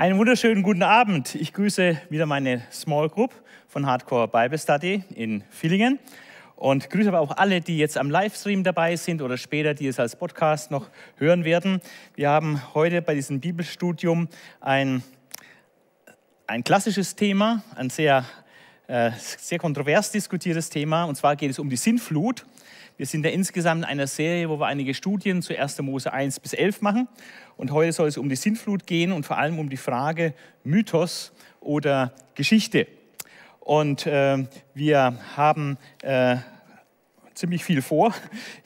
Einen wunderschönen guten Abend. Ich grüße wieder meine Small Group von Hardcore Bible Study in Villingen und grüße aber auch alle, die jetzt am Livestream dabei sind oder später, die es als Podcast noch hören werden. Wir haben heute bei diesem Bibelstudium ein, ein klassisches Thema, ein sehr, äh, sehr kontrovers diskutiertes Thema, und zwar geht es um die Sintflut. Wir sind ja insgesamt in einer Serie, wo wir einige Studien zu 1. Mose 1 bis 11 machen. Und heute soll es um die Sintflut gehen und vor allem um die Frage Mythos oder Geschichte. Und äh, wir haben äh, ziemlich viel vor.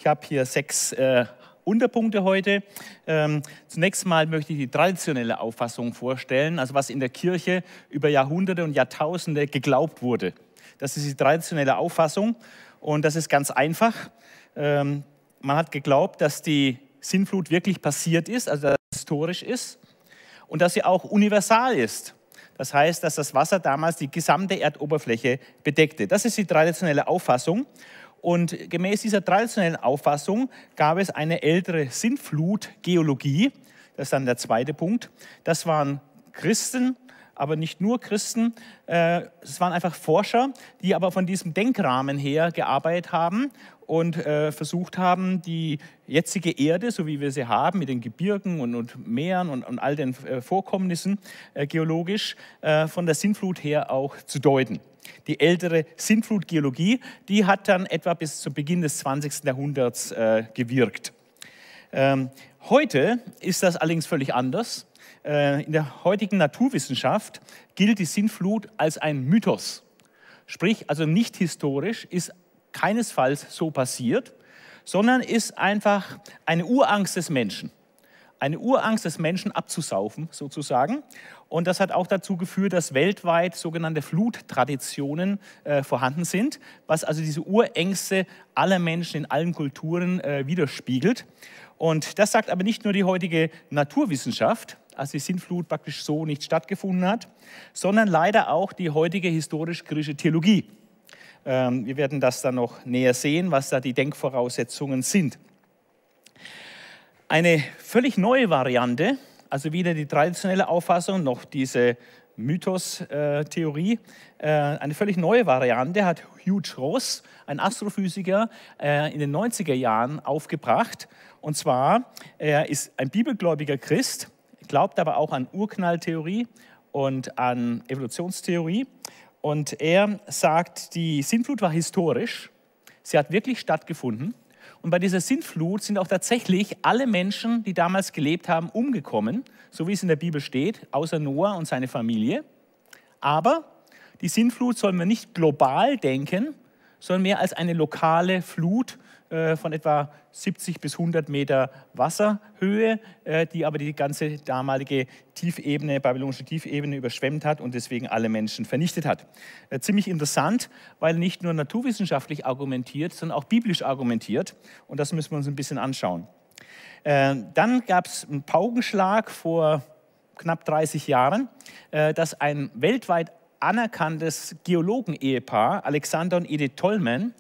Ich habe hier sechs äh, Unterpunkte heute. Ähm, zunächst mal möchte ich die traditionelle Auffassung vorstellen, also was in der Kirche über Jahrhunderte und Jahrtausende geglaubt wurde. Das ist die traditionelle Auffassung und das ist ganz einfach. Ähm, man hat geglaubt, dass die Sintflut wirklich passiert ist, also dass es historisch ist und dass sie auch universal ist. Das heißt, dass das Wasser damals die gesamte Erdoberfläche bedeckte. Das ist die traditionelle Auffassung. Und gemäß dieser traditionellen Auffassung gab es eine ältere Sintflutgeologie. Das ist dann der zweite Punkt. Das waren Christen, aber nicht nur Christen. Äh, Es waren einfach Forscher, die aber von diesem Denkrahmen her gearbeitet haben und äh, versucht haben, die jetzige Erde, so wie wir sie haben, mit den Gebirgen und, und Meeren und, und all den äh, Vorkommnissen äh, geologisch, äh, von der Sintflut her auch zu deuten. Die ältere Sintflutgeologie, die hat dann etwa bis zu Beginn des 20. Jahrhunderts äh, gewirkt. Ähm, heute ist das allerdings völlig anders. Äh, in der heutigen Naturwissenschaft gilt die Sintflut als ein Mythos. Sprich, also nicht historisch, ist keinesfalls so passiert, sondern ist einfach eine Urangst des Menschen. Eine Urangst des Menschen abzusaufen, sozusagen. Und das hat auch dazu geführt, dass weltweit sogenannte Fluttraditionen äh, vorhanden sind, was also diese Urängste aller Menschen in allen Kulturen äh, widerspiegelt. Und das sagt aber nicht nur die heutige Naturwissenschaft, als die Sintflut praktisch so nicht stattgefunden hat, sondern leider auch die heutige historisch-griechische Theologie. Ähm, wir werden das dann noch näher sehen, was da die Denkvoraussetzungen sind. Eine völlig neue Variante, also weder die traditionelle Auffassung noch diese Mythos-Theorie, äh, eine völlig neue Variante hat Hugh Ross, ein Astrophysiker, äh, in den 90er Jahren aufgebracht. Und zwar, er ist ein bibelgläubiger Christ, glaubt aber auch an Urknalltheorie und an Evolutionstheorie Und er sagt, die Sintflut war historisch. Sie hat wirklich stattgefunden. Und bei dieser Sintflut sind auch tatsächlich alle Menschen, die damals gelebt haben, umgekommen, so wie es in der Bibel steht, außer Noah und seine Familie. Aber die Sintflut sollen wir nicht global denken, sondern mehr als eine lokale Flut von etwa 70 bis 100 Meter Wasserhöhe, äh, die aber die ganze damalige Tiefebene, babylonische Tiefebene überschwemmt hat und deswegen alle Menschen vernichtet hat. Äh, ziemlich interessant, weil nicht nur naturwissenschaftlich argumentiert, sondern auch biblisch argumentiert. Und das müssen wir uns ein bisschen anschauen. Dann gab es einen Paukenschlag vor knapp 30 Jahren, dass ein weltweit anerkanntes Geologen-Ehepaar, Alexander und Edith Tollmann,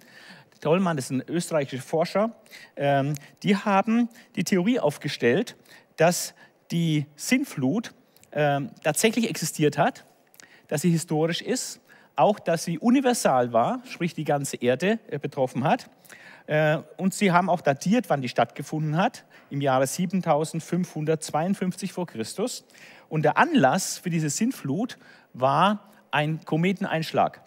Tollmann ist ein österreichischer Forscher, ähm, die haben die Theorie aufgestellt, dass die Sintflut ähm, tatsächlich existiert hat, dass sie historisch ist, auch dass sie universal war, sprich die ganze Erde äh, betroffen hat. Äh, und sie haben auch datiert, wann die stattgefunden hat, im Jahre 7552 vor Christus. Und der Anlass für diese Sintflut war ein Kometeneinschlag.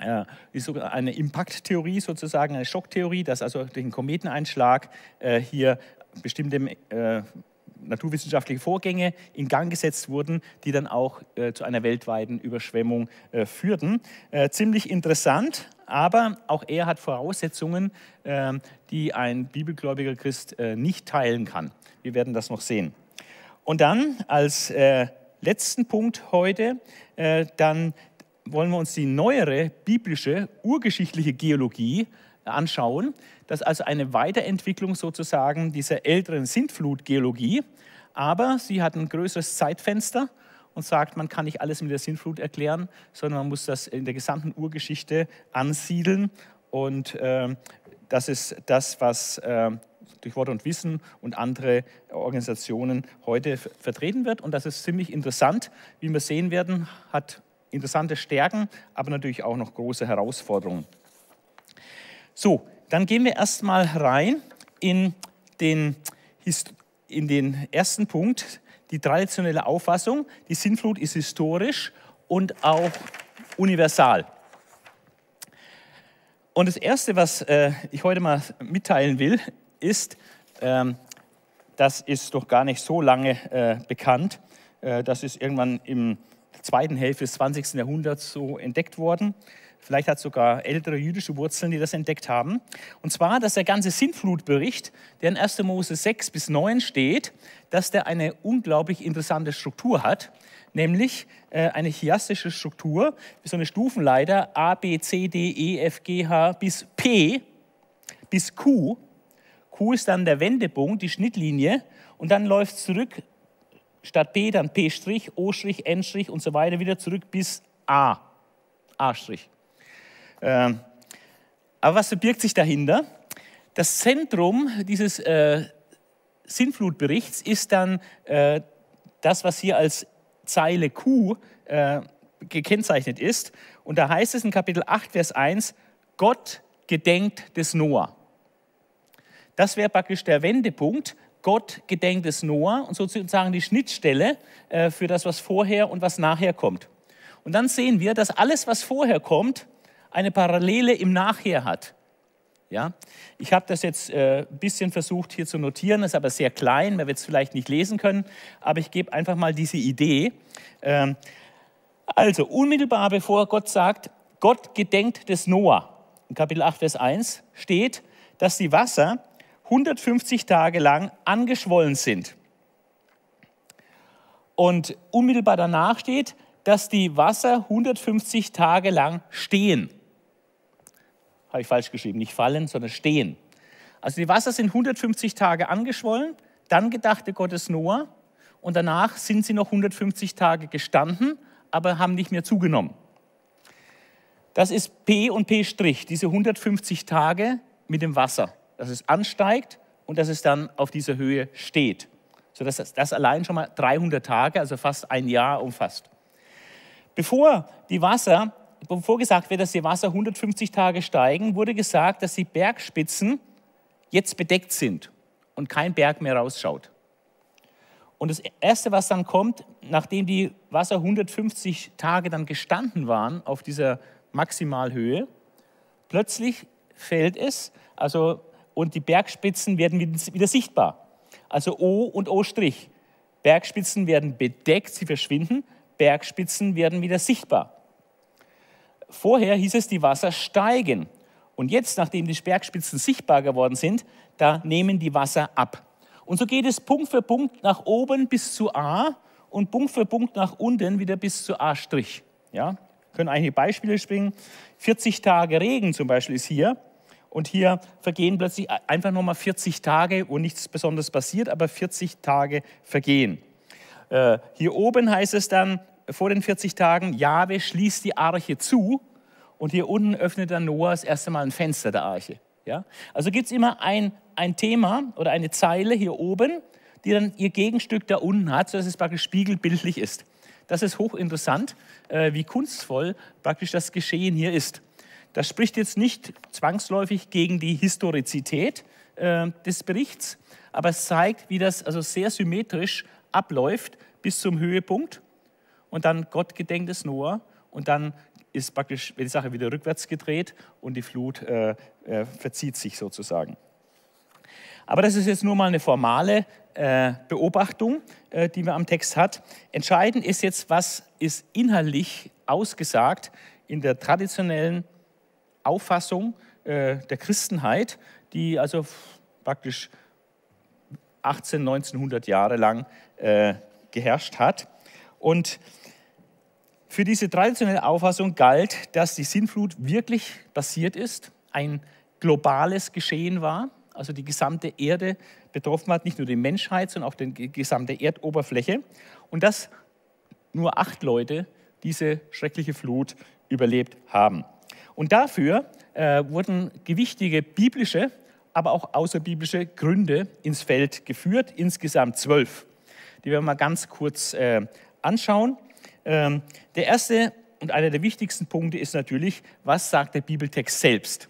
Äh, ist sogar eine Impakttheorie sozusagen, eine Schocktheorie, dass also durch einen Kometeneinschlag äh, hier bestimmte äh, naturwissenschaftliche Vorgänge in Gang gesetzt wurden, die dann auch äh, zu einer weltweiten Überschwemmung äh, führten. Äh, ziemlich interessant, aber auch er hat Voraussetzungen, ähm, die ein bibelgläubiger Christ nicht teilen kann. Wir werden das noch sehen. Und dann als letzten Punkt heute dann wollen wir uns die neuere biblische, urgeschichtliche Geologie anschauen. Das ist also eine Weiterentwicklung sozusagen dieser älteren Sintflutgeologie. Aber sie hat ein größeres Zeitfenster und sagt, man kann nicht alles mit der Sintflut erklären, sondern man muss das in der gesamten Urgeschichte ansiedeln. Und äh, das ist das, was äh, durch Wort und Wissen und andere Organisationen heute vertreten wird. Und das ist ziemlich interessant. Wie wir sehen werden, hat interessante Stärken, aber natürlich auch noch große Herausforderungen. So, dann gehen wir erstmal rein in den, in den ersten Punkt, die traditionelle Auffassung. Die Sintflut ist historisch und auch universal. Und das Erste, was äh, ich heute mal mitteilen will, ist, ähm, das ist doch gar nicht so lange äh, bekannt, äh, das ist irgendwann im zweiten Hälfte des 20. Jahrhunderts so entdeckt worden. Vielleicht hat es sogar ältere jüdische Wurzeln, die das entdeckt haben. Und zwar, dass der ganze Sintflutbericht, der in 1. Mose 6 bis 9 steht, dass der eine unglaublich interessante Struktur hat, nämlich äh, eine chiastische Struktur, so eine Stufenleiter A, B, C, D, E, F, G, H bis P bis Q. Q ist dann der Wendepunkt, die Schnittlinie, und dann läuft es zurück statt P dann P', O', N' und so weiter wieder zurück bis A. A'. Ähm, aber was verbirgt sich dahinter? Das Zentrum dieses äh, Sinnflutberichts ist dann äh, das, was hier als Zeile Q äh, gekennzeichnet ist. Und da heißt es in Kapitel 8, Vers 1, Gott gedenkt des Noah. Das wäre praktisch der Wendepunkt, Gott gedenkt es Noah und sozusagen die Schnittstelle äh, für das, was vorher und was nachher kommt. Und dann sehen wir, dass alles, was vorher kommt, eine Parallele im Nachher hat. Ja? Ich habe das jetzt äh, ein bisschen versucht hier zu notieren, ist aber sehr klein, man wird es vielleicht nicht lesen können, aber ich gebe einfach mal diese Idee. Ähm, also, unmittelbar bevor Gott sagt, Gott gedenkt des Noah, in Kapitel 8, Vers 1 steht, dass die Wasser 150 Tage lang angeschwollen sind. Und unmittelbar danach steht, dass die Wasser 150 Tage lang stehen. Habe ich falsch geschrieben, nicht fallen, sondern stehen. Also die Wasser sind 150 Tage angeschwollen, dann gedachte Gottes Noah und danach sind sie noch 150 Tage gestanden, aber haben nicht mehr zugenommen. Das ist P und P', diese 150 Tage mit dem Wasser dass es ansteigt und dass es dann auf dieser Höhe steht. Sodass das, das allein schon mal 300 Tage, also fast ein Jahr umfasst. Bevor die Wasser, bevor gesagt wird, dass die Wasser 150 Tage steigen, wurde gesagt, dass die Bergspitzen jetzt bedeckt sind und kein Berg mehr rausschaut. Und das Erste, was dann kommt, nachdem die Wasser 150 Tage dann gestanden waren auf dieser Maximalhöhe, plötzlich fällt es, also und die Bergspitzen werden wieder sichtbar. Also O und O'. Bergspitzen werden bedeckt, sie verschwinden, Bergspitzen werden wieder sichtbar. Vorher hieß es, die Wasser steigen. Und jetzt, nachdem die Bergspitzen sichtbar geworden sind, da nehmen die Wasser ab. Und so geht es Punkt für Punkt nach oben bis zu A und Punkt für Punkt nach unten wieder bis zu A'. Ja? können einige Beispiele springen. 40 Tage Regen zum Beispiel ist hier. Und hier vergehen plötzlich einfach nochmal 40 Tage, wo nichts Besonderes passiert, aber 40 Tage vergehen. Äh, hier oben heißt es dann vor den 40 Tagen, Jahwe schließt die Arche zu und hier unten öffnet dann Noah das erste Mal ein Fenster der Arche. Ja? Also gibt es immer ein, ein Thema oder eine Zeile hier oben, die dann ihr Gegenstück da unten hat, sodass es praktisch spiegelbildlich ist. Das ist hochinteressant, äh, wie kunstvoll praktisch das Geschehen hier ist. Das spricht jetzt nicht zwangsläufig gegen die Historizität äh, des Berichts, aber es zeigt, wie das also sehr symmetrisch abläuft bis zum Höhepunkt und dann Gott gedenkt es Noah und dann ist praktisch die Sache wieder rückwärts gedreht und die Flut äh, äh, verzieht sich sozusagen. Aber das ist jetzt nur mal eine formale äh, Beobachtung, äh, die man am Text hat. Entscheidend ist jetzt, was ist inhaltlich ausgesagt in der traditionellen Auffassung äh, der Christenheit, die also praktisch 18, 1900 Jahre lang äh, geherrscht hat. Und für diese traditionelle Auffassung galt, dass die Sintflut wirklich passiert ist, ein globales Geschehen war, also die gesamte Erde betroffen hat, nicht nur die Menschheit, sondern auch die gesamte Erdoberfläche. Und dass nur acht Leute diese schreckliche Flut überlebt haben. Und dafür äh, wurden gewichtige biblische, aber auch außerbiblische Gründe ins Feld geführt, insgesamt zwölf. Die werden wir mal ganz kurz äh, anschauen. Ähm, der erste und einer der wichtigsten Punkte ist natürlich, was sagt der Bibeltext selbst?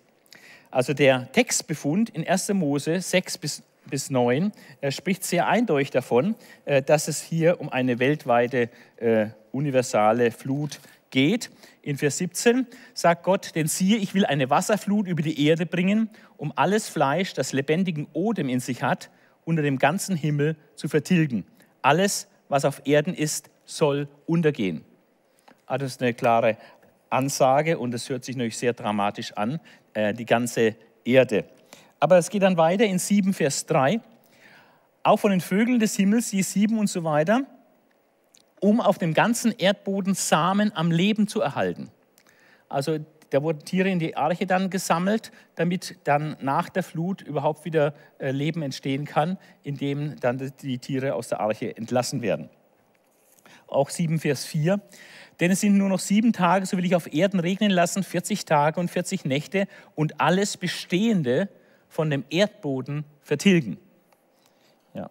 Also der Textbefund in 1. Mose 6 bis, bis 9 äh, spricht sehr eindeutig davon, äh, dass es hier um eine weltweite äh, universale Flut geht. In Vers 17 sagt Gott, denn siehe, ich will eine Wasserflut über die Erde bringen, um alles Fleisch, das lebendigen Odem in sich hat, unter dem ganzen Himmel zu vertilgen. Alles, was auf Erden ist, soll untergehen. Ah, das ist eine klare Ansage und es hört sich natürlich sehr dramatisch an, äh, die ganze Erde. Aber es geht dann weiter in 7, Vers 3. Auch von den Vögeln des Himmels, je sieben und so weiter, um auf dem ganzen Erdboden Samen am Leben zu erhalten. Also da wurden Tiere in die Arche dann gesammelt, damit dann nach der Flut überhaupt wieder äh, Leben entstehen kann, indem dann die Tiere aus der Arche entlassen werden. Auch 7 Vers 4. Denn es sind nur noch sieben Tage, so will ich auf Erden regnen lassen, 40 Tage und 40 Nächte und alles Bestehende von dem Erdboden vertilgen. Ja.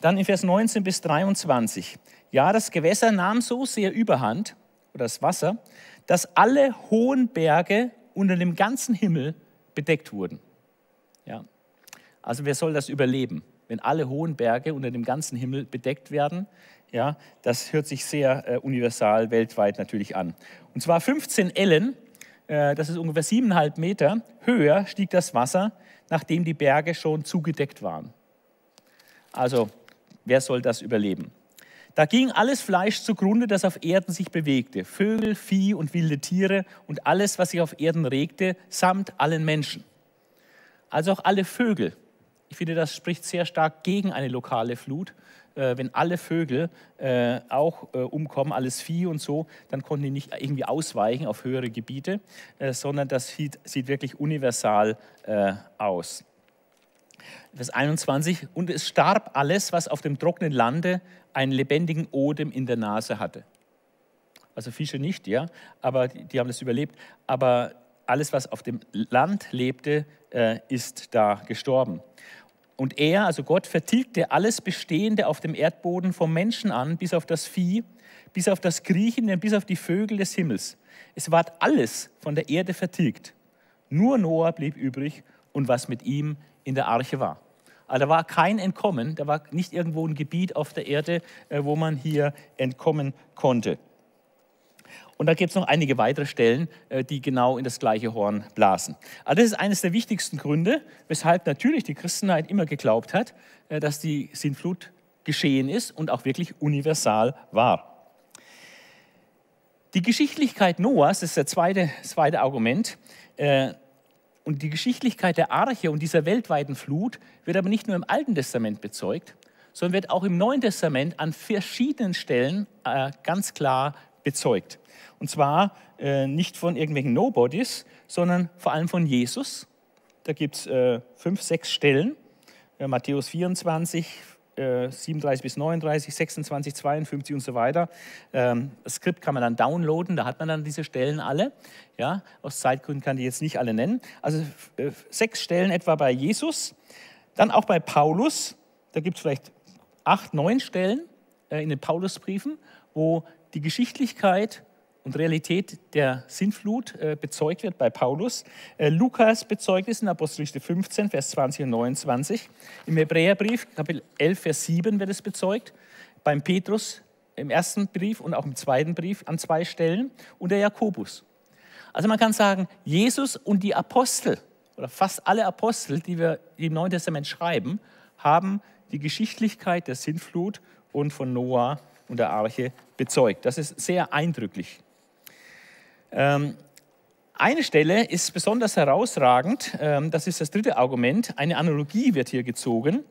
Dann in Vers 19 bis 23. Ja, das Gewässer nahm so sehr überhand, oder das Wasser, dass alle hohen Berge unter dem ganzen Himmel bedeckt wurden. Ja. Also wer soll das überleben, wenn alle hohen Berge unter dem ganzen Himmel bedeckt werden? Ja, das hört sich sehr äh, universal weltweit natürlich an. Und zwar 15 Ellen, äh, das ist ungefähr siebeneinhalb Meter, höher stieg das Wasser, nachdem die Berge schon zugedeckt waren. Also wer soll das überleben? Da ging alles Fleisch zugrunde, das auf Erden sich bewegte, Vögel, Vieh und wilde Tiere und alles, was sich auf Erden regte, samt allen Menschen. Also auch alle Vögel. Ich finde, das spricht sehr stark gegen eine lokale Flut. Äh, wenn alle Vögel äh, auch äh, umkommen, alles Vieh und so, dann konnten die nicht irgendwie ausweichen auf höhere Gebiete, sondern das sieht, wirklich universal aus. Vers 21, und es starb alles, was auf dem trockenen Lande einen lebendigen Odem in der Nase hatte. Also Fische nicht, ja, aber die, die haben das überlebt. Aber alles, was auf dem Land lebte, äh, ist da gestorben. Und er, also Gott, vertilgte alles Bestehende auf dem Erdboden vom Menschen an, bis auf das Vieh, bis auf das Kriechende, bis auf die Vögel des Himmels. Es ward alles von der Erde vertilgt. Nur Noah blieb übrig und was mit ihm in der Arche war. Also da war kein Entkommen, da war nicht irgendwo ein Gebiet auf der Erde, äh, wo man hier entkommen konnte. Und da gibt es noch einige weitere Stellen, äh, die genau in das gleiche Horn blasen. Aber das ist eines der wichtigsten Gründe, weshalb natürlich die Christenheit immer geglaubt hat, äh, dass die Sintflut geschehen ist und auch wirklich universal war. Die Geschichtlichkeit Noahs, das ist das zweite, zweite Argument, und die Geschichtlichkeit der Arche und dieser weltweiten Flut wird aber nicht nur im Alten Testament bezeugt, sondern wird auch im Neuen Testament an verschiedenen Stellen äh, ganz klar bezeugt. Und zwar äh, nicht von irgendwelchen Nobodies, sondern vor allem von Jesus. Da gibt es äh, fünf, sechs Stellen. Äh, Matthäus 24, 37 äh, bis 39, 26, 52 und so weiter. Ähm, das Skript kann man dann downloaden, da hat man dann diese Stellen alle. Ja, aus Zeitgründen kann ich jetzt nicht alle nennen. Also äh, sechs Stellen etwa bei Jesus. Dann auch bei Paulus, da gibt es vielleicht acht, neun Stellen äh, in den Paulusbriefen, wo die Geschichtlichkeit und Realität der Sintflut äh, bezeugt wird bei Paulus. Äh, Lukas bezeugt es in Apostelgeschichte 15, Vers 20 und 29. Im Hebräerbrief, Kapitel 11, Vers 7 wird es bezeugt. Beim Petrus im ersten Brief und auch im zweiten Brief an zwei Stellen. Und der Jakobus. Also man kann sagen, Jesus und die Apostel oder fast alle Apostel, die wir im Neuen Testament schreiben, haben die Geschichtlichkeit der Sintflut und von Noah und der Arche bezeugt. Das ist sehr eindrücklich. Ähm, eine Stelle ist besonders herausragend, ähm, das ist das dritte Argument. Eine Analogie wird hier gezogen.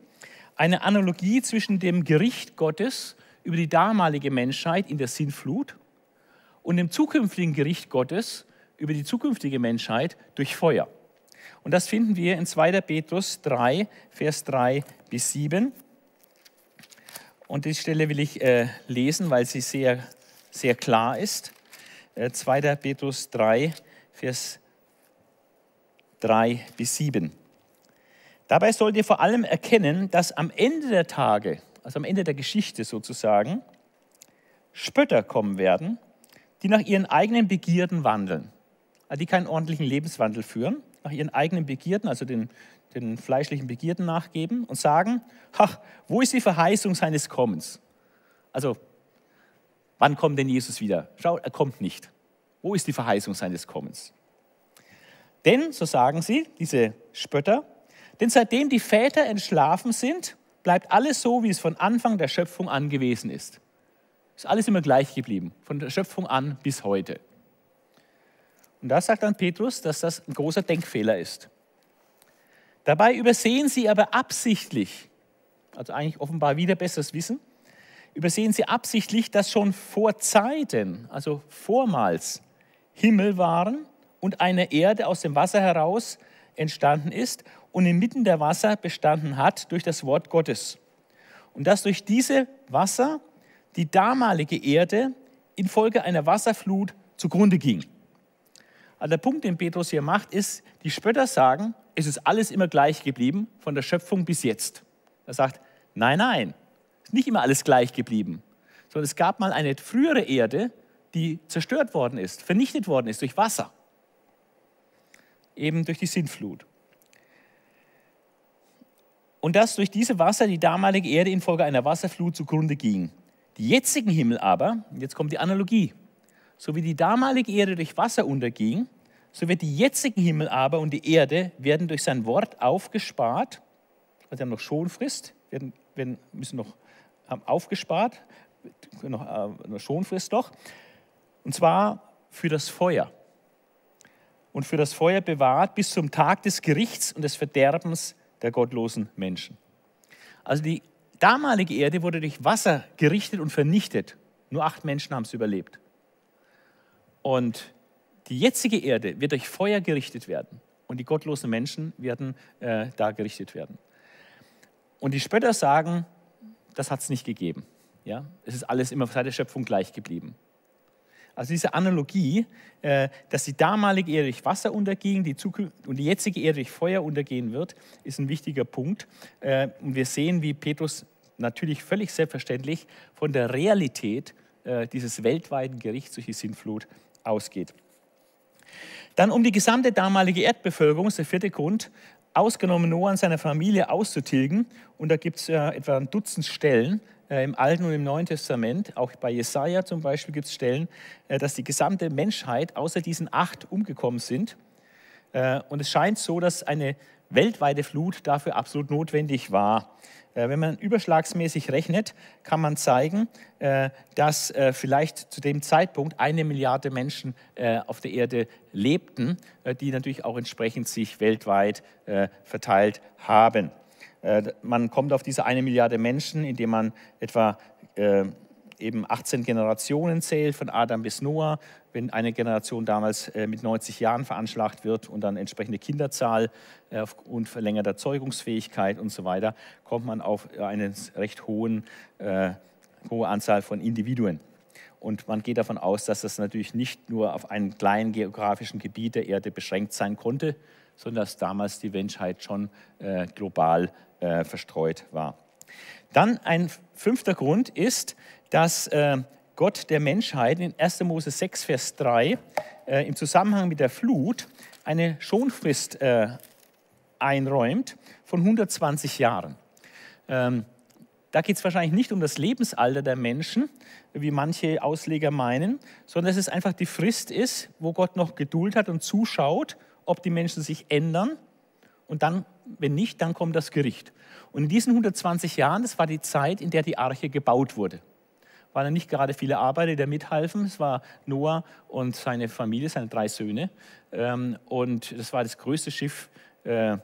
Eine Analogie zwischen dem Gericht Gottes über die damalige Menschheit in der Sinnflut und dem zukünftigen Gericht Gottes über die zukünftige Menschheit durch Feuer. Und das finden wir in 2. Petrus 3, Vers 3 bis 7. Und die Stelle will ich äh, lesen, weil sie sehr, sehr klar ist. 2. Äh, Petrus 3, Vers 3 bis 7. Dabei sollt ihr vor allem erkennen, dass am Ende der Tage, also am Ende der Geschichte sozusagen, Spötter kommen werden, die nach ihren eigenen Begierden wandeln, also die keinen ordentlichen Lebenswandel führen, nach ihren eigenen Begierden, also den, den fleischlichen Begierden nachgeben und sagen, ach, wo ist die Verheißung seines Kommens? Also Wann kommt denn Jesus wieder? Schau, er kommt nicht. Wo ist die Verheißung seines Kommens? Denn, so sagen sie, diese Spötter, denn seitdem die Väter entschlafen sind, bleibt alles so, wie es von Anfang der Schöpfung an gewesen ist. Ist alles immer gleich geblieben, von der Schöpfung an bis heute. Und da sagt dann Petrus, dass das ein großer Denkfehler ist. Dabei übersehen sie aber absichtlich, also eigentlich offenbar wieder besseres Wissen, übersehen sie absichtlich, dass schon vor Zeiten, also vormals, Himmel waren und eine Erde aus dem Wasser heraus entstanden ist und inmitten der Wasser bestanden hat durch das Wort Gottes. Und dass durch diese Wasser die damalige Erde infolge einer Wasserflut zugrunde ging. Also der Punkt, den Petrus hier macht, ist, die Spötter sagen, es ist alles immer gleich geblieben, von der Schöpfung bis jetzt. Er sagt, nein, nein, ist nicht immer alles gleich geblieben, sondern es gab mal eine frühere Erde, die zerstört worden ist, vernichtet worden ist durch Wasser, eben durch die Sintflut. Und dass durch diese Wasser die damalige Erde infolge einer Wasserflut zugrunde ging. Die jetzigen Himmel aber, jetzt kommt die Analogie, so wie die damalige Erde durch Wasser unterging, so wird die jetzigen Himmel aber und die Erde werden durch sein Wort aufgespart, also haben noch Schonfrist, werden, werden, müssen noch aufgespart, noch äh, eine Schonfrist noch, und zwar für das Feuer. Und für das Feuer bewahrt bis zum Tag des Gerichts und des Verderbens der gottlosen Menschen. Also die damalige Erde wurde durch Wasser gerichtet und vernichtet. Nur acht Menschen haben es überlebt. Und die jetzige Erde wird durch Feuer gerichtet werden. Und die gottlosen Menschen werden äh, da gerichtet werden. Und die Spötter sagen, das hat es nicht gegeben. Ja? Es ist alles immer seit der Schöpfung gleich geblieben. Also diese Analogie, äh, dass die damalige Erde durch Wasser unterging die und die jetzige Erde durch Feuer untergehen wird, ist ein wichtiger Punkt. Äh, und wir sehen, wie Petrus natürlich völlig selbstverständlich von der Realität äh, dieses weltweiten Gerichts durch die Sintflut ausgeht. Dann um die gesamte damalige Erdbevölkerung, ist der vierte Grund, ausgenommen Noah und seine Familie auszutilgen. Und da gibt es äh, etwa ein Dutzend Stellen äh, im Alten und im Neuen Testament. Auch bei Jesaja zum Beispiel gibt es Stellen, äh, dass die gesamte Menschheit außer diesen acht umgekommen sind. Äh, und es scheint so, dass eine weltweite Flut dafür absolut notwendig war. Äh, wenn man überschlagsmäßig rechnet, kann man zeigen, äh, dass äh, vielleicht zu dem Zeitpunkt eine Milliarde Menschen auf der Erde lebten, die natürlich auch entsprechend sich weltweit verteilt haben. Man kommt auf diese eine Milliarde Menschen, indem man etwa eben 18 Generationen zählt, von Adam bis Noah, wenn eine Generation damals äh, mit 90 Jahren veranschlagt wird und dann entsprechende Kinderzahl äh, aufgrund verlängerter Zeugungsfähigkeit und so weiter, kommt man auf eine recht hohen, äh, hohe Anzahl von Individuen. Und man geht davon aus, dass das natürlich nicht nur auf einem kleinen geografischen Gebiet der Erde beschränkt sein konnte, sondern dass damals die Menschheit schon äh, global äh, verstreut war. Dann ein fünfter Grund ist, dass äh, Gott der Menschheit in 1. Mose 6, Vers 3 äh, im Zusammenhang mit der Flut eine Schonfrist äh, einräumt von 120 Jahren. Ähm, da geht es wahrscheinlich nicht um das Lebensalter der Menschen, wie manche Ausleger meinen, sondern dass es einfach die Frist ist, wo Gott noch Geduld hat und zuschaut, ob die Menschen sich ändern. Und dann, wenn nicht, dann kommt das Gericht. Und in diesen 120 Jahren, das war die Zeit, in der die Arche gebaut wurde waren ja nicht gerade viele Arbeiter, die da mithalfen. Es war Noah und seine Familie, seine drei Söhne. Ähm, und das war das größte Schiff äh,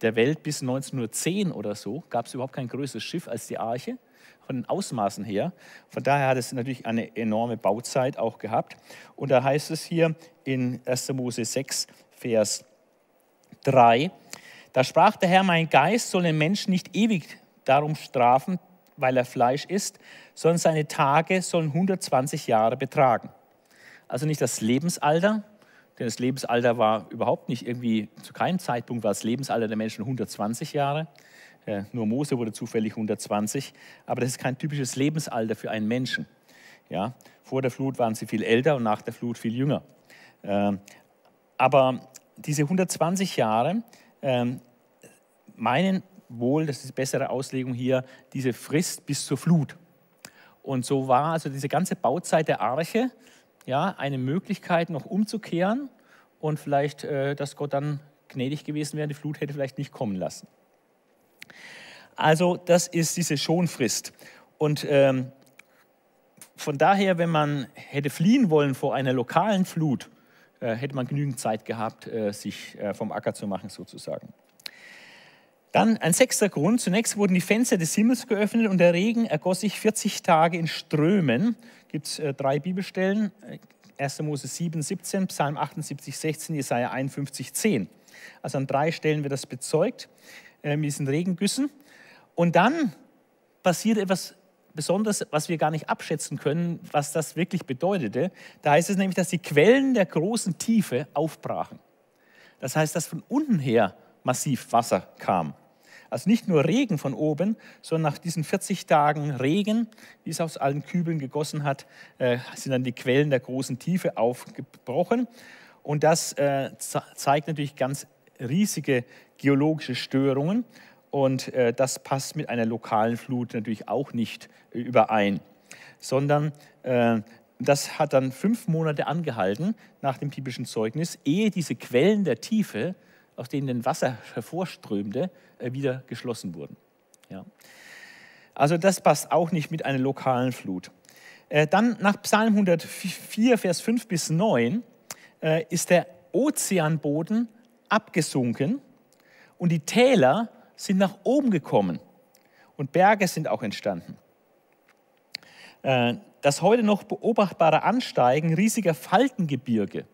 der Welt bis 1910 oder so. Gab es überhaupt kein größeres Schiff als die Arche, von den Ausmaßen her. Von daher hat es natürlich eine enorme Bauzeit auch gehabt. Und da heißt es hier in 1. Mose 6, Vers 3, da sprach der Herr, mein Geist soll den Menschen nicht ewig darum strafen, weil er Fleisch isst, sondern seine Tage sollen 120 Jahre betragen. Also nicht das Lebensalter, denn das Lebensalter war überhaupt nicht irgendwie, zu keinem Zeitpunkt war das Lebensalter der Menschen 120 Jahre. Äh, nur Mose wurde zufällig 120, aber das ist kein typisches Lebensalter für einen Menschen. Ja, vor der Flut waren sie viel älter und nach der Flut viel jünger. Äh, aber diese 120 Jahre äh, meinen wohl, das ist die bessere Auslegung hier, diese Frist bis zur Flut. Und so war also diese ganze Bauzeit der Arche ja, eine Möglichkeit, noch umzukehren und vielleicht, äh, dass Gott dann gnädig gewesen wäre, die Flut hätte vielleicht nicht kommen lassen. Also das ist diese Schonfrist. Und ähm, von daher, wenn man hätte fliehen wollen vor einer lokalen Flut, äh, hätte man genügend Zeit gehabt, äh, sich äh, vom Acker zu machen sozusagen. Dann ein sechster Grund. Zunächst wurden die Fenster des Himmels geöffnet und der Regen ergoss sich 40 Tage in Strömen. Gibt es äh, drei Bibelstellen. 1. Äh, Mose 7, 17, Psalm 78, 16, Jesaja 51, 10. Also an drei Stellen wird das bezeugt äh, mit diesen Regengüssen. Und dann passiert etwas Besonderes, was wir gar nicht abschätzen können, was das wirklich bedeutete. Da heißt es nämlich, dass die Quellen der großen Tiefe aufbrachen. Das heißt, dass von unten her massiv Wasser kam. Also nicht nur Regen von oben, sondern nach diesen 40 Tagen Regen, wie es aus allen Kübeln gegossen hat, äh, sind dann die Quellen der großen Tiefe aufgebrochen. Und das äh, zeigt natürlich ganz riesige geologische Störungen. Und äh, das passt mit einer lokalen Flut natürlich auch nicht überein, sondern das hat dann fünf Monate angehalten nach dem biblischen Zeugnis, ehe diese Quellen der Tiefe aus denen Wasser hervorströmte, äh, wieder geschlossen wurden. Ja. Also das passt auch nicht mit einer lokalen Flut. Äh, dann nach Psalm 104, Vers 5 bis 9 äh, ist der Ozeanboden abgesunken und die Täler sind nach oben gekommen und Berge sind auch entstanden. Das heute noch beobachtbare Ansteigen riesiger Faltengebirge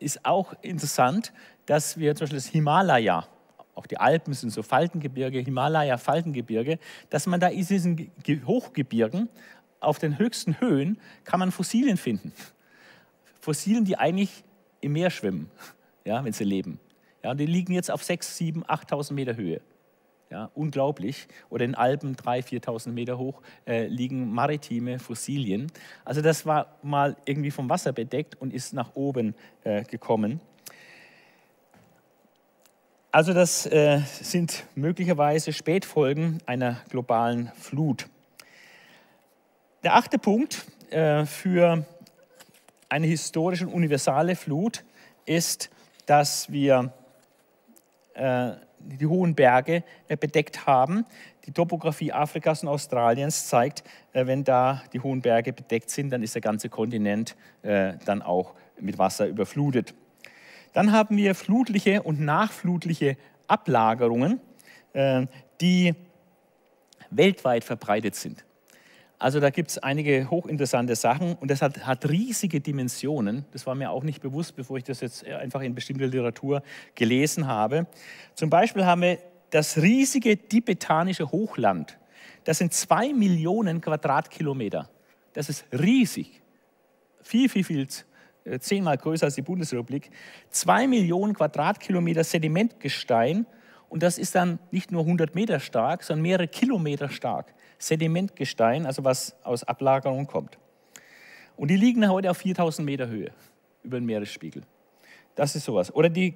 ist auch interessant, dass wir zum Beispiel das Himalaya, auch die Alpen sind so Faltengebirge, Himalaya, Faltengebirge, dass man da in diesen Hochgebirgen auf den höchsten Höhen kann man Fossilien finden. Fossilien, die eigentlich im Meer schwimmen, ja, wenn sie leben. Ja, und die liegen jetzt auf 6, 7, 8.000 Meter Höhe. Ja, unglaublich. Oder in Alpen 3.000, 4.000 Meter hoch äh, liegen maritime Fossilien. Also das war mal irgendwie vom Wasser bedeckt und ist nach oben äh, gekommen. Also das äh, sind möglicherweise Spätfolgen einer globalen Flut. Der achte Punkt äh, für eine historische und universale Flut ist, dass wir äh, die hohen Berge äh, bedeckt haben. Die Topografie Afrikas und Australiens zeigt, äh, wenn da die hohen Berge bedeckt sind, dann ist der ganze Kontinent äh, dann auch mit Wasser überflutet. Dann haben wir flutliche und nachflutliche Ablagerungen, die weltweit verbreitet sind. Also da gibt es einige hochinteressante Sachen und das hat, hat, riesige Dimensionen. Das war mir auch nicht bewusst, bevor ich das jetzt einfach in bestimmter Literatur gelesen habe. Zum Beispiel haben wir das riesige tibetanische Hochland. Das sind zwei Millionen Quadratkilometer. Das ist riesig. Viel, viel, viel, äh, zehnmal größer als die Bundesrepublik. Zwei Millionen Quadratkilometer Sedimentgestein und das ist dann nicht nur 100 Meter stark, sondern mehrere Kilometer stark. Sedimentgestein, also was aus Ablagerungen kommt. Und die liegen heute auf 4000 Meter Höhe über dem Meeresspiegel. Das ist sowas. Oder die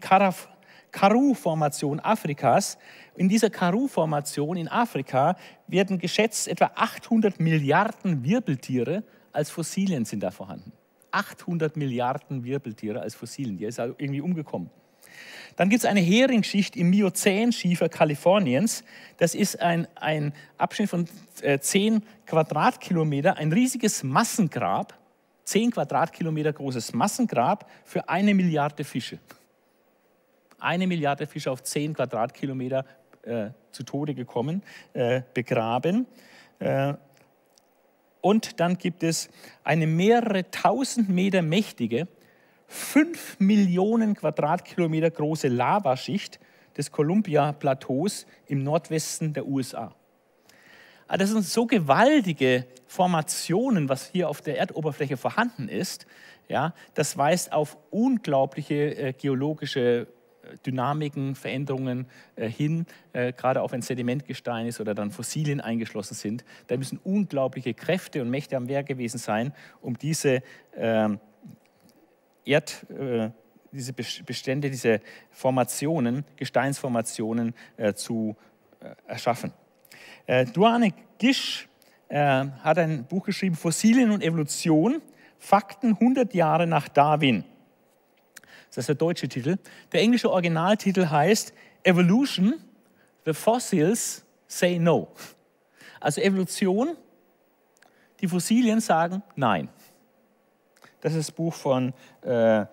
Karoo-Formation Afrikas. In dieser Karoo-Formation in Afrika werden geschätzt etwa 800 Milliarden Wirbeltiere als Fossilien sind da vorhanden. 800 Milliarden Wirbeltiere als Fossilien. Die ist also irgendwie umgekommen. Dann gibt es eine Heringschicht im Miozänschiefer Kaliforniens. Das ist ein, ein Abschnitt von äh, 10 Quadratkilometer, ein riesiges Massengrab, 10 Quadratkilometer großes Massengrab für eine Milliarde Fische. Eine Milliarde Fische auf 10 Quadratkilometer äh, zu Tode gekommen, äh, begraben. Äh, und dann gibt es eine mehrere tausend Meter mächtige 5 Millionen Quadratkilometer große Lavaschicht des Columbia-Plateaus im Nordwesten der USA. Ah, das sind so gewaltige Formationen, was hier auf der Erdoberfläche vorhanden ist. Ja, das weist auf unglaubliche äh, geologische äh, Dynamiken, Veränderungen äh, hin, äh, gerade auch wenn Sedimentgestein ist oder dann Fossilien eingeschlossen sind. Da müssen unglaubliche Kräfte und Mächte am Werk gewesen sein, um diese ähm, Erd, äh, diese Bestände, diese Formationen, Gesteinsformationen äh, zu äh, erschaffen. Äh, Duane Gish äh, hat ein Buch geschrieben, Fossilien und Evolution, Fakten 100 Jahre nach Darwin. Das ist der deutsche Titel. Der englische Originaltitel heißt Evolution, The Fossils Say No. Also Evolution, die Fossilien sagen Nein. Das ist das Buch von äh,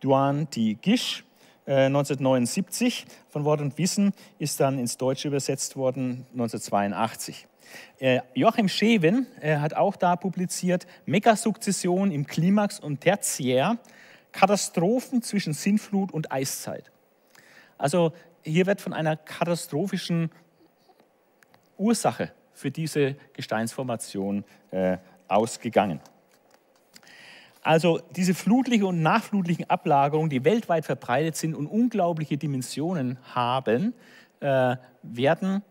Duan Di Gish, äh, 1979. Von Wort und Wissen ist dann ins Deutsche übersetzt worden 1982. Äh, Joachim Scheven äh, hat auch da publiziert Megasukzession im Klimax und Tertiär, Katastrophen zwischen Sintflut und Eiszeit. Also hier wird von einer katastrophischen Ursache für diese Gesteinsformation äh, ausgegangen. Also diese flutliche und nachflutlichen Ablagerungen, die weltweit verbreitet sind und unglaubliche Dimensionen haben, äh, werden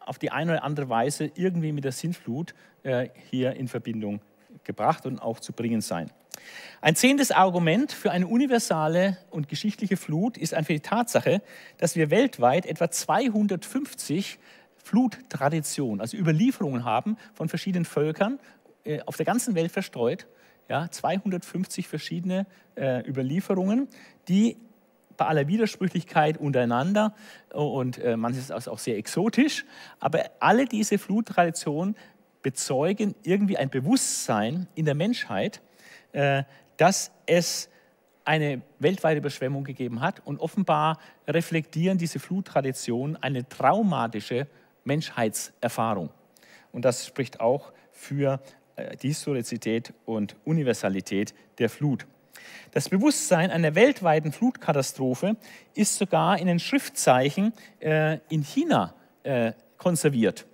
auf die eine oder andere Weise irgendwie mit der Sintflut äh, hier in Verbindung gebracht und auch zu bringen sein. Ein zehntes Argument für eine universale und geschichtliche Flut ist einfach die Tatsache, dass wir weltweit etwa 250 Fluttraditionen, also Überlieferungen haben von verschiedenen Völkern äh, auf der ganzen Welt verstreut ja, 250 verschiedene äh, Überlieferungen, die bei aller Widersprüchlichkeit untereinander und äh, manches ist auch sehr exotisch, aber alle diese Fluttraditionen bezeugen irgendwie ein Bewusstsein in der Menschheit, äh, dass es eine weltweite Überschwemmung gegeben hat und offenbar reflektieren diese Fluttraditionen eine traumatische Menschheitserfahrung. Und das spricht auch für äh, Historizität und Universalität der Flut. Das Bewusstsein einer weltweiten Flutkatastrophe ist sogar in den Schriftzeichen äh, in China äh, konserviert.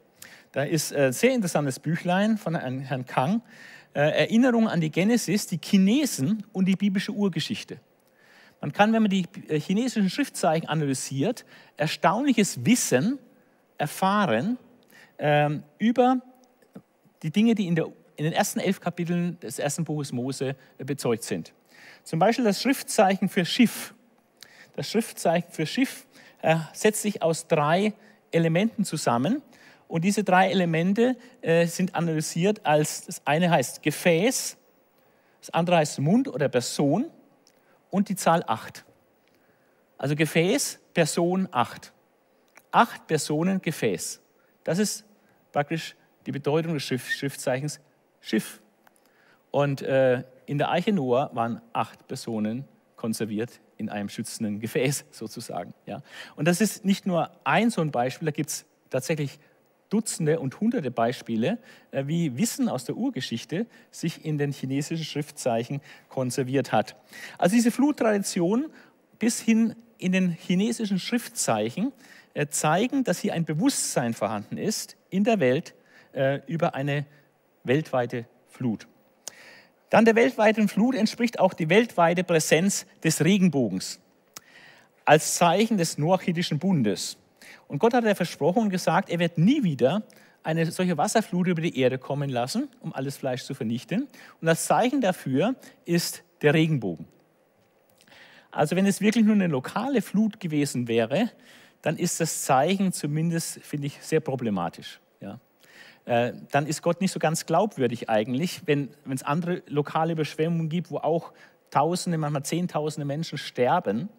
Da ist ein sehr interessantes Büchlein von Herrn Kang, Erinnerung an die Genesis, die Chinesen und die biblische Urgeschichte. Man kann, wenn man die chinesischen Schriftzeichen analysiert, erstaunliches Wissen erfahren ähm, über die Dinge, die in der in den ersten elf Kapiteln des ersten Buches Mose bezeugt sind. Zum Beispiel das Schriftzeichen für Schiff. das Schriftzeichen für Schiff, äh, setzt sich aus drei Elementen zusammen. Und diese drei Elemente äh, sind analysiert als, das eine heißt Gefäß, das andere heißt Mund oder Person und die Zahl 8. Also Gefäß, Person 8. Acht Personen Gefäß. Das ist praktisch die Bedeutung des Schiff, Schriftzeichens Schiff. Und äh, in der Eiche Noah waren acht Personen konserviert in einem schützenden Gefäß sozusagen. Ja. Und das ist nicht nur ein so ein Beispiel, da gibt es tatsächlich Dutzende und Hunderte Beispiele, äh, wie Wissen aus der Urgeschichte sich in den chinesischen Schriftzeichen konserviert hat. Also diese Fluttradition bis hin in den chinesischen Schriftzeichen äh, zeigen, dass hier ein Bewusstsein vorhanden ist in der Welt äh, über eine weltweite Flut. Dann der weltweiten Flut entspricht auch die weltweite Präsenz des Regenbogens als Zeichen des Noachitischen Bundes. Und Gott hat ja versprochen und gesagt, er wird nie wieder eine solche Wasserflut über die Erde kommen lassen, um alles Fleisch zu vernichten. Und das Zeichen dafür ist der Regenbogen. Also wenn es wirklich nur eine lokale Flut gewesen wäre, dann ist das Zeichen zumindest, finde ich, sehr problematisch. Ja. Äh, dann ist Gott nicht so ganz glaubwürdig eigentlich, wenn es andere lokale Überschwemmungen gibt, wo auch Tausende, manchmal Zehntausende Menschen sterben.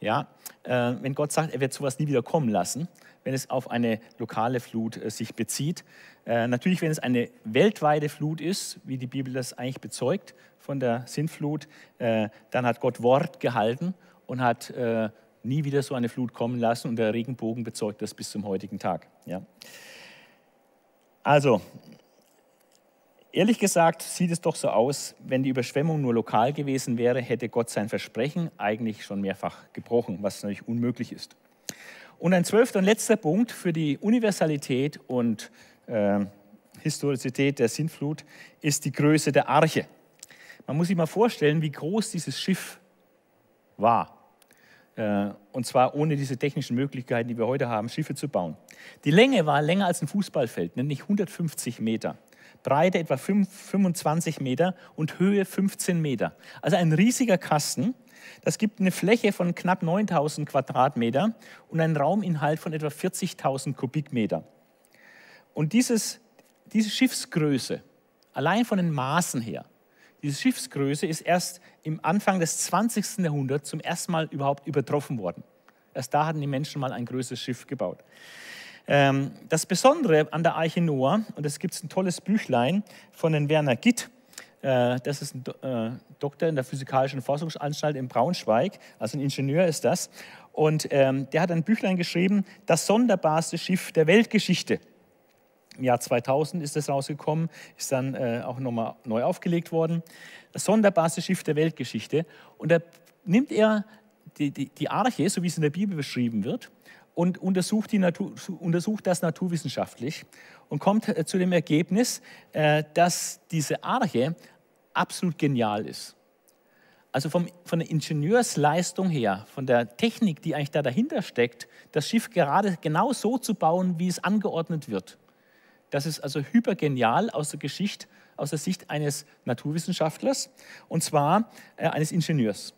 Ja, äh, wenn Gott sagt, er wird sowas nie wieder kommen lassen, wenn es auf eine lokale Flut äh, sich bezieht. Äh, natürlich, wenn es eine weltweite Flut ist, wie die Bibel das eigentlich bezeugt von der Sintflut, äh, dann hat Gott Wort gehalten und hat äh, nie wieder so eine Flut kommen lassen und der Regenbogen bezeugt das bis zum heutigen Tag. Ja. Also, ehrlich gesagt sieht es doch so aus, wenn die Überschwemmung nur lokal gewesen wäre, hätte Gott sein Versprechen eigentlich schon mehrfach gebrochen, was natürlich unmöglich ist. Und ein zwölfter und letzter Punkt für die Universalität und äh, Historizität der Sintflut ist die Größe der Arche. Man muss sich mal vorstellen, wie groß dieses Schiff war. Äh, und zwar ohne diese technischen Möglichkeiten, die wir heute haben, Schiffe zu bauen. Die Länge war länger als ein Fußballfeld, nämlich 150 Meter. Breite etwa 25 Meter und Höhe 15 Meter. Also ein riesiger Kasten. Das gibt eine Fläche von knapp 9000 Quadratmeter und einen Rauminhalt von etwa 40.000 Kubikmeter. Und dieses, diese Schiffsgröße, allein von den Maßen her, diese Schiffsgröße ist erst im Anfang des 20. Jahrhunderts zum ersten Mal überhaupt übertroffen worden. Erst da hatten die Menschen mal ein größeres Schiff gebaut. Ähm, das Besondere an der Arche Noah, und es gibt ein tolles Büchlein von den Werner Gitt, äh, das ist ein äh, Doktor in der Physikalischen Forschungsanstalt in Braunschweig, also ein Ingenieur ist das. Und ähm, der hat ein Büchlein geschrieben, das sonderbarste Schiff der Weltgeschichte. Im Jahr 2000 ist das rausgekommen, ist dann äh, auch nochmal neu aufgelegt worden. Das sonderbarste Schiff der Weltgeschichte. Und da nimmt er die, die, die Arche, so wie es in der Bibel beschrieben wird, und untersucht, Natur, untersucht das naturwissenschaftlich und kommt äh, zu dem Ergebnis, äh, dass diese Arche absolut genial ist. Also vom, von der Ingenieursleistung her, von der Technik, die eigentlich da dahinter steckt, das Schiff gerade genau so zu bauen, wie es angeordnet wird. Das ist also hypergenial aus der Geschichte, aus der Sicht eines Naturwissenschaftlers und zwar äh, eines Ingenieurs.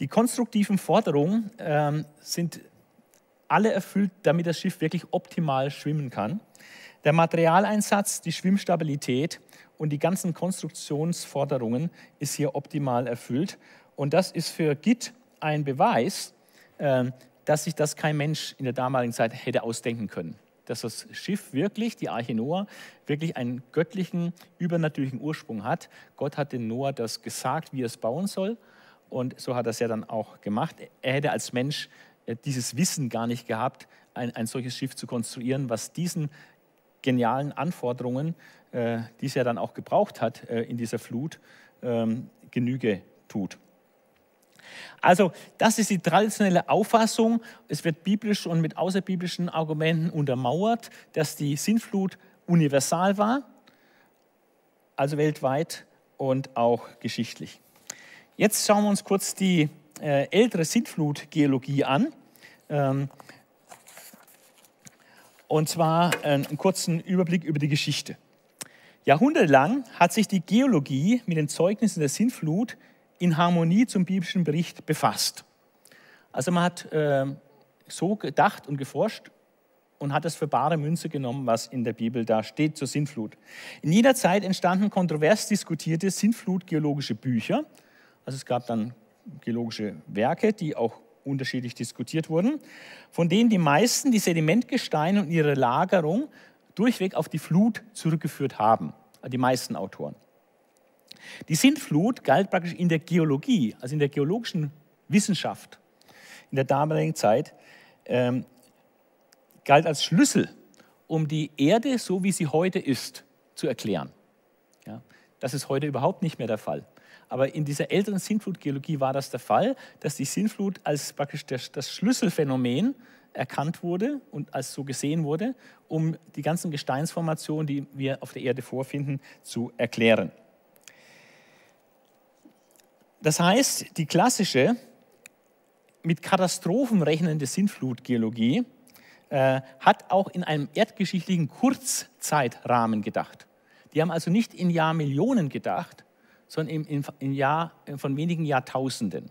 Die konstruktiven Forderungen äh, sind alle erfüllt, damit das Schiff wirklich optimal schwimmen kann. Der Materialeinsatz, die Schwimmstabilität und die ganzen Konstruktionsforderungen ist hier optimal erfüllt. Und das ist für Git ein Beweis, äh, dass sich das kein Mensch in der damaligen Zeit hätte ausdenken können dass das Schiff wirklich, die Arche Noah, wirklich einen göttlichen, übernatürlichen Ursprung hat. Gott hat den Noah das gesagt, wie er es bauen soll. Und so hat er es ja dann auch gemacht. Er hätte als Mensch äh, dieses Wissen gar nicht gehabt, ein, ein solches Schiff zu konstruieren, was diesen genialen Anforderungen, äh, die es ja dann auch gebraucht hat äh, in dieser Flut, ähm, Genüge tut. Also das ist die traditionelle Auffassung. Es wird biblisch und mit außerbiblischen Argumenten untermauert, dass die Sintflut universal war, also weltweit und auch geschichtlich. Jetzt schauen wir uns kurz die äh, ältere Sintflutgeologie an. Ähm, und zwar äh, einen kurzen Überblick über die Geschichte. Jahrhundertelang hat sich die Geologie mit den Zeugnissen der Sintflut in Harmonie zum biblischen Bericht befasst. Also man hat äh, so gedacht und geforscht und hat es für bare Münze genommen, was in der Bibel da steht zur Sintflut. In jeder Zeit entstanden kontrovers diskutierte Sintflut-geologische Bücher. Also es gab dann geologische Werke, die auch unterschiedlich diskutiert wurden, von denen die meisten die Sedimentgesteine und ihre Lagerung durchweg auf die Flut zurückgeführt haben, die meisten Autoren. Die Sintflut galt praktisch in der Geologie, also in der geologischen Wissenschaft in der damaligen Zeit, ähm, galt als Schlüssel, um die Erde, so wie sie heute ist, zu erklären. Ja, das ist heute überhaupt nicht mehr der Fall. Aber in dieser älteren Sintflutgeologie war das der Fall, dass die Sintflut als praktisch das Schlüsselphänomen erkannt wurde und als so gesehen wurde, um die ganzen Gesteinsformationen, die wir auf der Erde vorfinden, zu erklären. Das heißt, die klassische mit Katastrophen rechnende Sintflutgeologie äh, hat auch in einem erdgeschichtlichen Kurzzeitrahmen gedacht. Die haben also nicht in Jahrmillionen gedacht, sondern im, im, Jahr äh, von wenigen Jahrtausenden.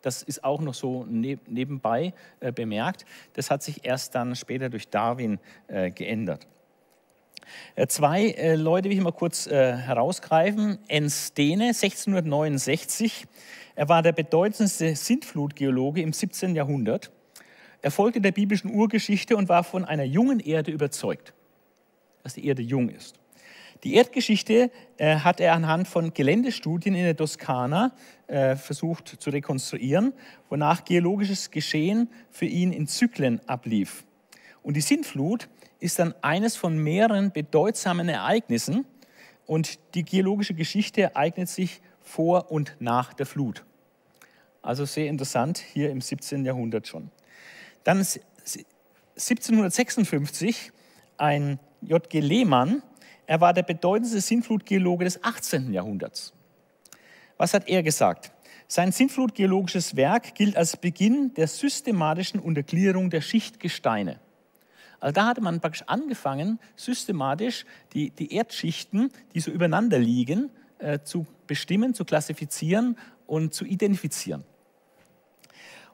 Das ist auch noch so nebenbei äh, bemerkt. Das hat sich erst dann später durch Darwin äh, geändert. Äh, zwei äh, Leute will ich mal kurz äh, herausgreifen. Enstene, 1669. Er war der bedeutendste Sintflutgeologe im 17. Jahrhundert. Er folgte der biblischen Urgeschichte und war von einer jungen Erde überzeugt, dass die Erde jung ist. Die Erdgeschichte äh, hat er anhand von Geländestudien in der Toskana äh, versucht zu rekonstruieren, wonach geologisches Geschehen für ihn in Zyklen ablief. Und die Sintflut ist dann eines von mehreren bedeutsamen Ereignissen und die geologische Geschichte ereignet sich vor und nach der Flut. Also sehr interessant hier im 17. Jahrhundert schon. Dann 1756 ein J.G. Lehmann, er war der bedeutendste Sintflutgeologe des 18. Jahrhunderts. Was hat er gesagt? Sein Sintflutgeologisches Werk gilt als Beginn der systematischen Untergliederung der Schichtgesteine. Also da hatte man praktisch angefangen, systematisch die, die Erdschichten, die so übereinander liegen, äh, zu bestimmen, zu klassifizieren und zu identifizieren.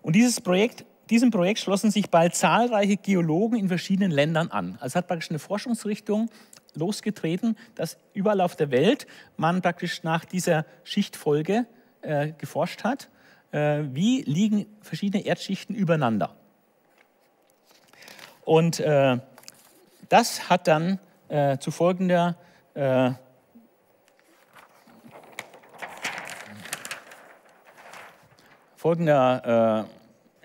Und dieses Projekt diesem Projekt schlossen sich bald zahlreiche Geologen in verschiedenen Ländern an. Also hat praktisch eine Forschungsrichtung losgetreten, dass überall auf der Welt man praktisch nach dieser Schichtfolge äh, geforscht hat. Äh, wie liegen verschiedene Erdschichten übereinander? Und äh, das hat dann äh, zu folgender äh, folgender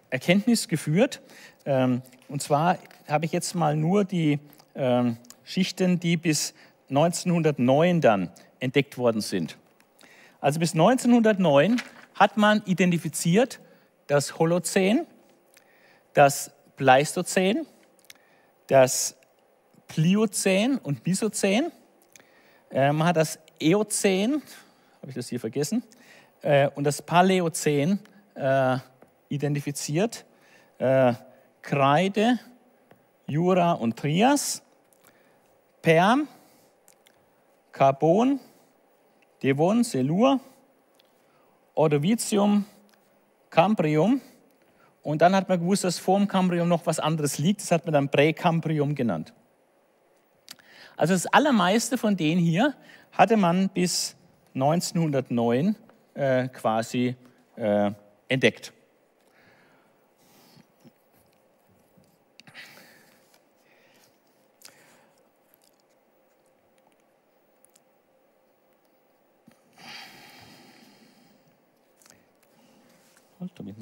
äh, Erkenntnis geführt. Ähm, und zwar habe ich jetzt mal nur die ähm, Schichten, die bis 1909 dann entdeckt worden sind. Also bis 1909 hat man identifiziert das Holozän, das Pleistozän, das Pliozän und Misozän. Äh, man hat das Eozän, habe ich das hier vergessen, äh, und das Paläozän äh, identifiziert. Kreide, Jura und Trias, Perm, Carbon, Devon, Selur, Ordovicium, Cambrium. Und dann hat man gewusst, dass vor dem Cambrium noch was anderes liegt. Das hat man dann Präcambrium genannt. Also das allermeiste von denen hier hatte man bis 1909 äh, quasi äh, entdeckt.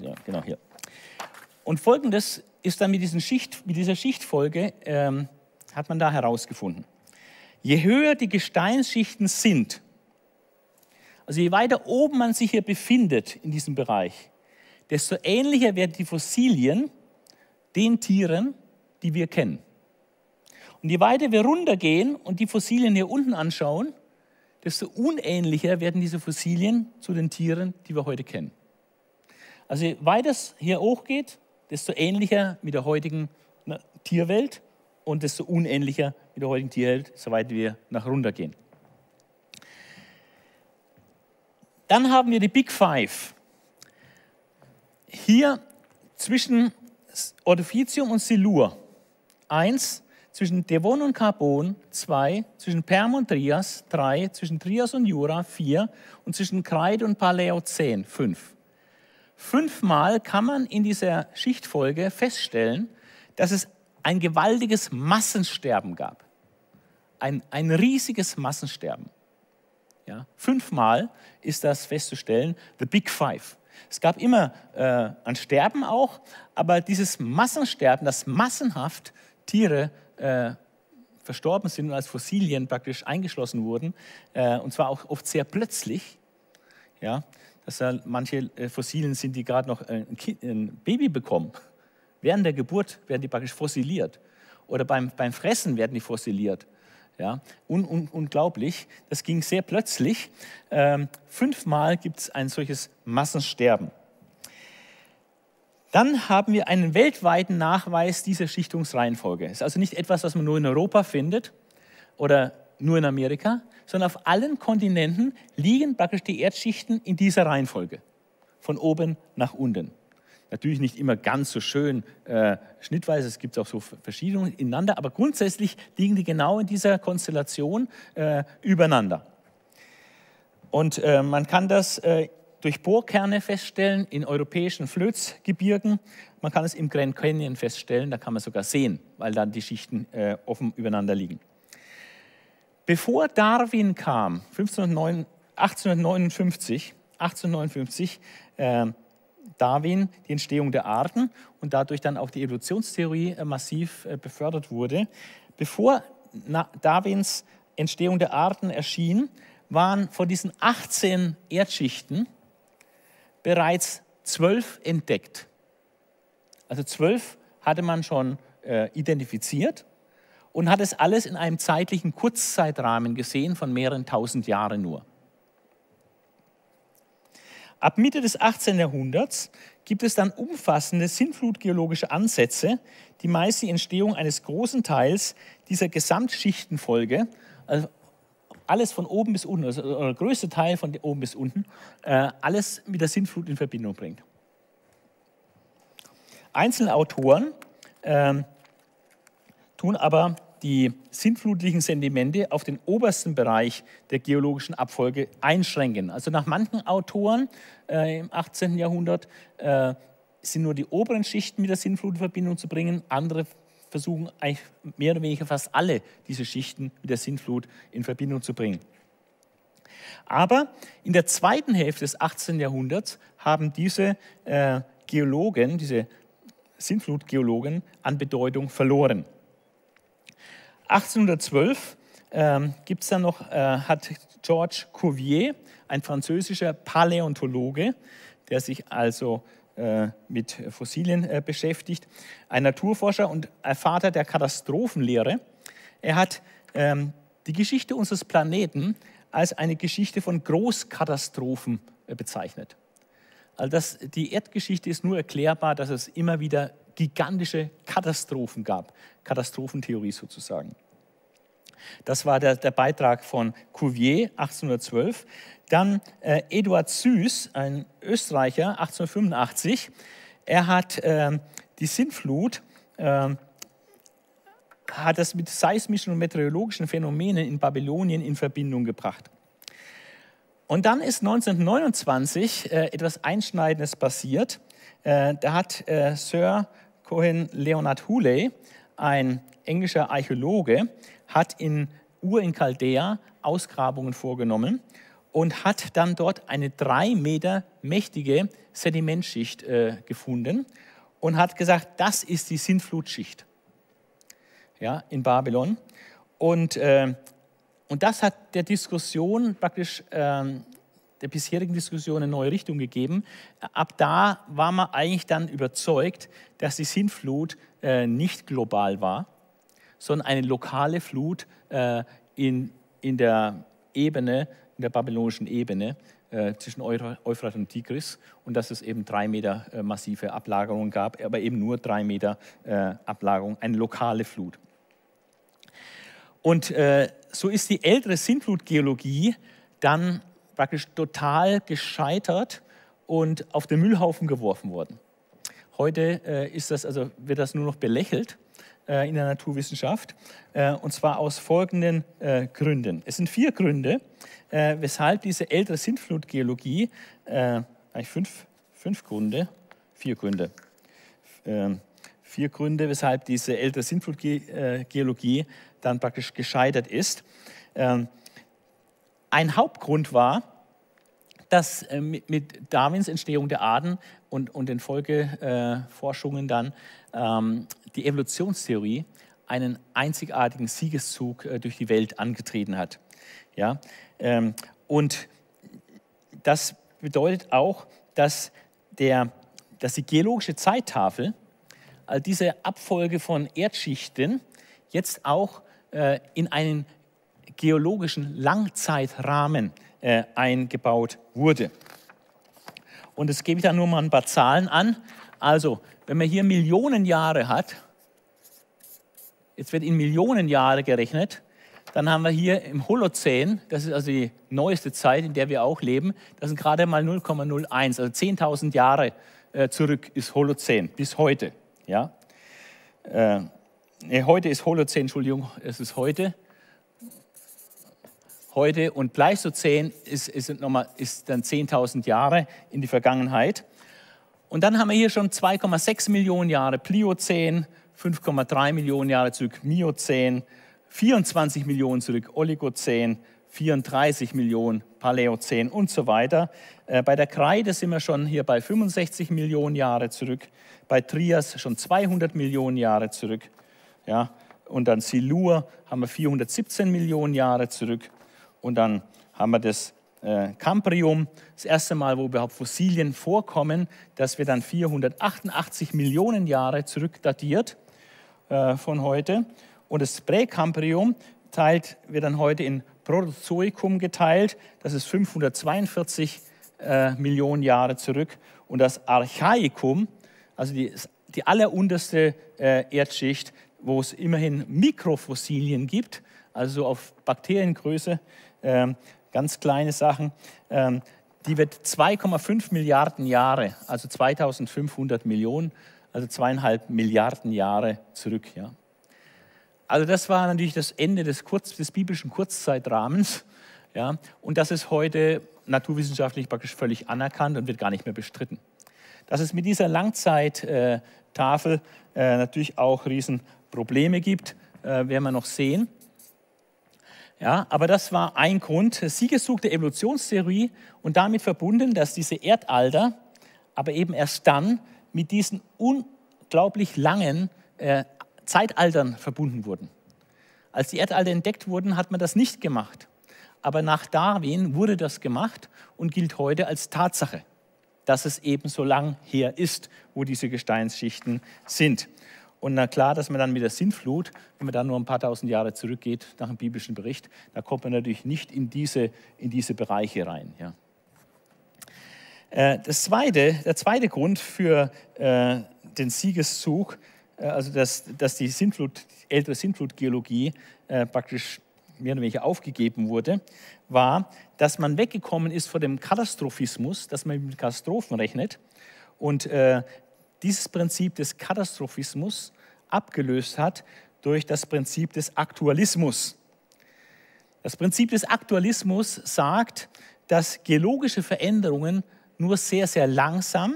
Ja, genau hier. Und folgendes ist dann mit, Schicht, mit dieser Schichtfolge, ähm, hat man da herausgefunden. Je höher die Gesteinsschichten sind, also je weiter oben man sich hier befindet in diesem Bereich, desto ähnlicher werden die Fossilien den Tieren, die wir kennen. Und je weiter wir runtergehen und die Fossilien hier unten anschauen, desto unähnlicher werden diese Fossilien zu den Tieren, die wir heute kennen. Also je weiter es hier hochgeht, desto ähnlicher mit der heutigen Tierwelt und desto unähnlicher mit der heutigen Tierwelt, soweit wir nach runter gehen. Dann haben wir die Big Five. Hier zwischen Ordophicium und Silur 1, zwischen Devon und Carbon 2, zwischen Perm und Trias 3, zwischen Trias und Jura 4 und zwischen Kreide und Paläozän 5. Fünfmal kann man in dieser Schichtfolge feststellen, dass es ein gewaltiges Massensterben gab. Ein, ein riesiges Massensterben. Ja, fünfmal ist das festzustellen, the Big Five. Es gab immer äh, ein Sterben auch, aber dieses Massensterben, dass massenhaft Tiere äh, verstorben sind und als Fossilien praktisch eingeschlossen wurden, äh, und zwar auch oft sehr plötzlich, ja, da manche äh, Fossilien sind, die gerade noch ein, kind, ein, Baby bekommen. Während der Geburt werden die praktisch fossiliert. Oder beim, beim Fressen werden die fossiliert. Ja, un, un, unglaublich. Das ging sehr plötzlich. Ähm, fünfmal gibt es ein solches Massensterben. Dann haben wir einen weltweiten Nachweis dieser Schichtungsreihenfolge. Es ist also nicht etwas, was man nur in Europa findet oder nur in Amerika, sondern auf allen Kontinenten liegen praktisch die Erdschichten in dieser Reihenfolge, von oben nach unten. Natürlich nicht immer ganz so schön äh, schnittweise, es gibt auch so Verschiedene ineinander, aber grundsätzlich liegen die genau in dieser Konstellation äh, übereinander. Und äh, man kann das äh, durch Bohrkerne feststellen in europäischen Flözgebirgen. Man kann es im Grand Canyon feststellen, da kann man sogar sehen, weil dann die Schichten äh, offen übereinander liegen. Bevor Darwin kam, 1509, 1859, 1859 äh, Darwin die Entstehung der Arten und dadurch dann auch die Evolutionstheorie äh, massiv äh, befördert wurde. Bevor Darwins Entstehung der Arten erschien, waren von diesen 18 Erdschichten bereits zwölf entdeckt. Also zwölf hatte man schon äh, identifiziert und hat es alles in einem zeitlichen Kurzzeitrahmen gesehen von mehreren tausend Jahren nur. Ab Mitte des 18. Jahrhunderts gibt es dann umfassende sinnflutgeologische Ansätze, die meist die Entstehung eines großen Teils dieser Gesamtschichtenfolge, also alles von oben bis unten, also der größte Teil von oben bis unten, äh, alles mit der Sintflut in Verbindung bringt. Einzelne Autoren äh, tun aber die sintflutlichen Sedimente auf den obersten Bereich der geologischen Abfolge einschränken. Also nach manchen Autoren äh, im 18. Jahrhundert äh, sind nur die oberen Schichten mit der Sintflut in Verbindung zu bringen, andere versuchen eigentlich mehr oder weniger fast alle diese Schichten mit der Sintflut in Verbindung zu bringen. Aber in der zweiten Hälfte des 18. Jahrhunderts haben diese äh, Geologen, diese Sintflutgeologen an Bedeutung verloren. 1812 ähm, gibt's dann noch, äh, hat Georges Cuvier, ein französischer Paläontologe, der sich also äh, mit Fossilien äh, beschäftigt, ein Naturforscher und Vater der Katastrophenlehre. Er hat ähm, die Geschichte unseres Planeten als eine Geschichte von Großkatastrophen äh, bezeichnet. Also das, die Erdgeschichte ist nur erklärbar, dass es immer wieder gigantische Katastrophen gab. Katastrophentheorie sozusagen. Das war der, der Beitrag von Cuvier 1812. Dann äh, Eduard Süß, ein Österreicher, 1885. Er hat äh, die Sintflut, äh, hat das mit seismischen und meteorologischen Phänomenen in Babylonien in Verbindung gebracht. Und dann ist 1929 äh, etwas Einschneidendes passiert. Äh, da hat äh, Sir Cohen Leonard Hooley, ein englischer Archäologe, hat in Ur in Chaldea Ausgrabungen vorgenommen und hat dann dort eine drei Meter mächtige Sedimentschicht äh, gefunden und hat gesagt, das ist die Sintflutschicht ja, in Babylon. Und, äh, und das hat der Diskussion praktisch, äh, der bisherigen Diskussion eine neue Richtung gegeben. Ab da war man eigentlich dann überzeugt, dass die Sintflut äh, nicht global war, sondern eine lokale Flut äh, in, in der Ebene, in der babylonischen Ebene äh, zwischen Euphrat und Tigris und dass es eben drei Meter äh, massive Ablagerungen gab, aber eben nur drei Meter äh, Ablagerung, eine lokale Flut. Und äh, so ist die ältere Sintflutgeologie dann praktisch total gescheitert und auf den Müllhaufen geworfen worden. Heute äh, ist das, also wird das nur noch belächelt äh, in der Naturwissenschaft. Äh, und zwar aus folgenden äh, Gründen. Es sind vier Gründe, äh, weshalb diese ältere Sintflutgeologie, äh, eigentlich fünf, fünf Gründe, vier Gründe, ähm, vier Gründe, weshalb diese ältere Sintflutgeologie dann praktisch gescheitert ist. Ein Hauptgrund war, dass äh, mit Darwins Entstehung der Arten und, und den Folgeforschungen dann ähm, die Evolutionstheorie einen einzigartigen Siegeszug äh, durch die Welt angetreten hat. Ja? Ähm, und das bedeutet auch, dass, der, dass die geologische Zeittafel, also diese Abfolge von Erdschichten, jetzt auch äh, in einen geologischen Langzeitrahmen äh, eingebaut wurde. Und das gebe ich dann nur mal ein paar Zahlen an. Also, wenn man hier Millionen Jahre hat, jetzt wird in Millionen Jahre gerechnet, dann haben wir hier im Holozän, das ist also die neueste Zeit, in der wir auch leben, das sind gerade mal 0,01, also 10.000 Jahre äh, zurück ist Holozän, bis heute. Ja? Äh, heute ist Holozän, Entschuldigung, es ist heute. Heute und Pleistozän ist, ist, nochmal, ist dann 10.000 Jahre in die Vergangenheit. Und dann haben wir hier schon 2,6 Millionen Jahre Pliozän, 5,3 Millionen Jahre zurück Miozän, 24 Millionen zurück Oligozän, 34 Millionen Paläozän und so weiter. Äh, bei der Kreide sind wir schon hier bei 65 Millionen Jahre zurück, bei Trias schon 200 Millionen Jahre zurück. Ja, und dann Silur haben wir 417 Millionen Jahre zurück. Und dann haben wir das äh, das erste Mal, wo überhaupt Fossilien vorkommen, das wird dann 488 Millionen Jahre zurückdatiert äh, von heute. Und das Präkambrium teilt, wird dann heute in Protozoikum geteilt. Das ist 542 äh, Millionen Jahre zurück. Und das Archaikum, also die, die allerunterste äh, Erdschicht, wo es immerhin Mikrofossilien gibt, also auf Bakteriengröße, äh, ganz kleine Sachen, ähm, die wird 2,5 Milliarden Jahre, also 2500 Millionen, also zweieinhalb Milliarden Jahre zurück. Ja. Also das war natürlich das Ende des, Kurz, des biblischen Kurzzeitrahmens. Ja, und das ist heute naturwissenschaftlich praktisch völlig anerkannt und wird gar nicht mehr bestritten. Dass es mit dieser Langzeittafel äh, natürlich auch Riesenprobleme gibt, äh, werden wir noch sehen. Ja, aber das war ein Grund, Siegeszug der Evolutionstheorie und damit verbunden, dass diese Erdalter aber eben erst dann mit diesen unglaublich langen äh, Zeitaltern verbunden wurden. Als die Erdalter entdeckt wurden, hat man das nicht gemacht. Aber nach Darwin wurde das gemacht und gilt heute als Tatsache, dass es eben so lang her ist, wo diese Gesteinsschichten sind. Und na klar, dass man dann mit der Sintflut, wenn man dann nur ein paar tausend Jahre zurückgeht nach dem biblischen Bericht, da kommt man natürlich nicht in diese, in diese Bereiche rein. Ja. Äh, das zweite, der zweite Grund für äh, den Siegeszug äh, also dass, dass die Sintflut, ältere Sintflutgeologie äh, praktisch mehr oder weniger aufgegeben wurde, war, dass man weggekommen ist von dem Katastrophismus, dass man mit Katastrophen rechnet und äh, dieses Prinzip des Katastrophismus abgelöst hat durch das Prinzip des Aktualismus. Das Prinzip des Aktualismus sagt, dass geologische Veränderungen nur sehr, sehr langsam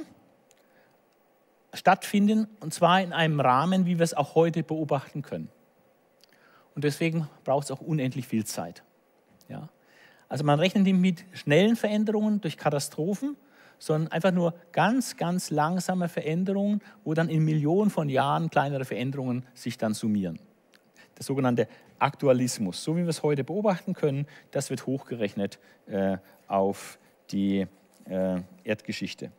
stattfinden, und zwar in einem Rahmen, wie wir es auch heute beobachten können. Und deswegen braucht es auch unendlich viel Zeit. Ja? Also man rechnet mit schnellen Veränderungen durch Katastrophen, sondern einfach nur ganz, ganz langsame Veränderungen, wo dann in Millionen von Jahren kleinere Veränderungen sich dann summieren. Der sogenannte Aktualismus, so wie wir es heute beobachten können, das wird hochgerechnet äh, auf die äh, Erdgeschichte.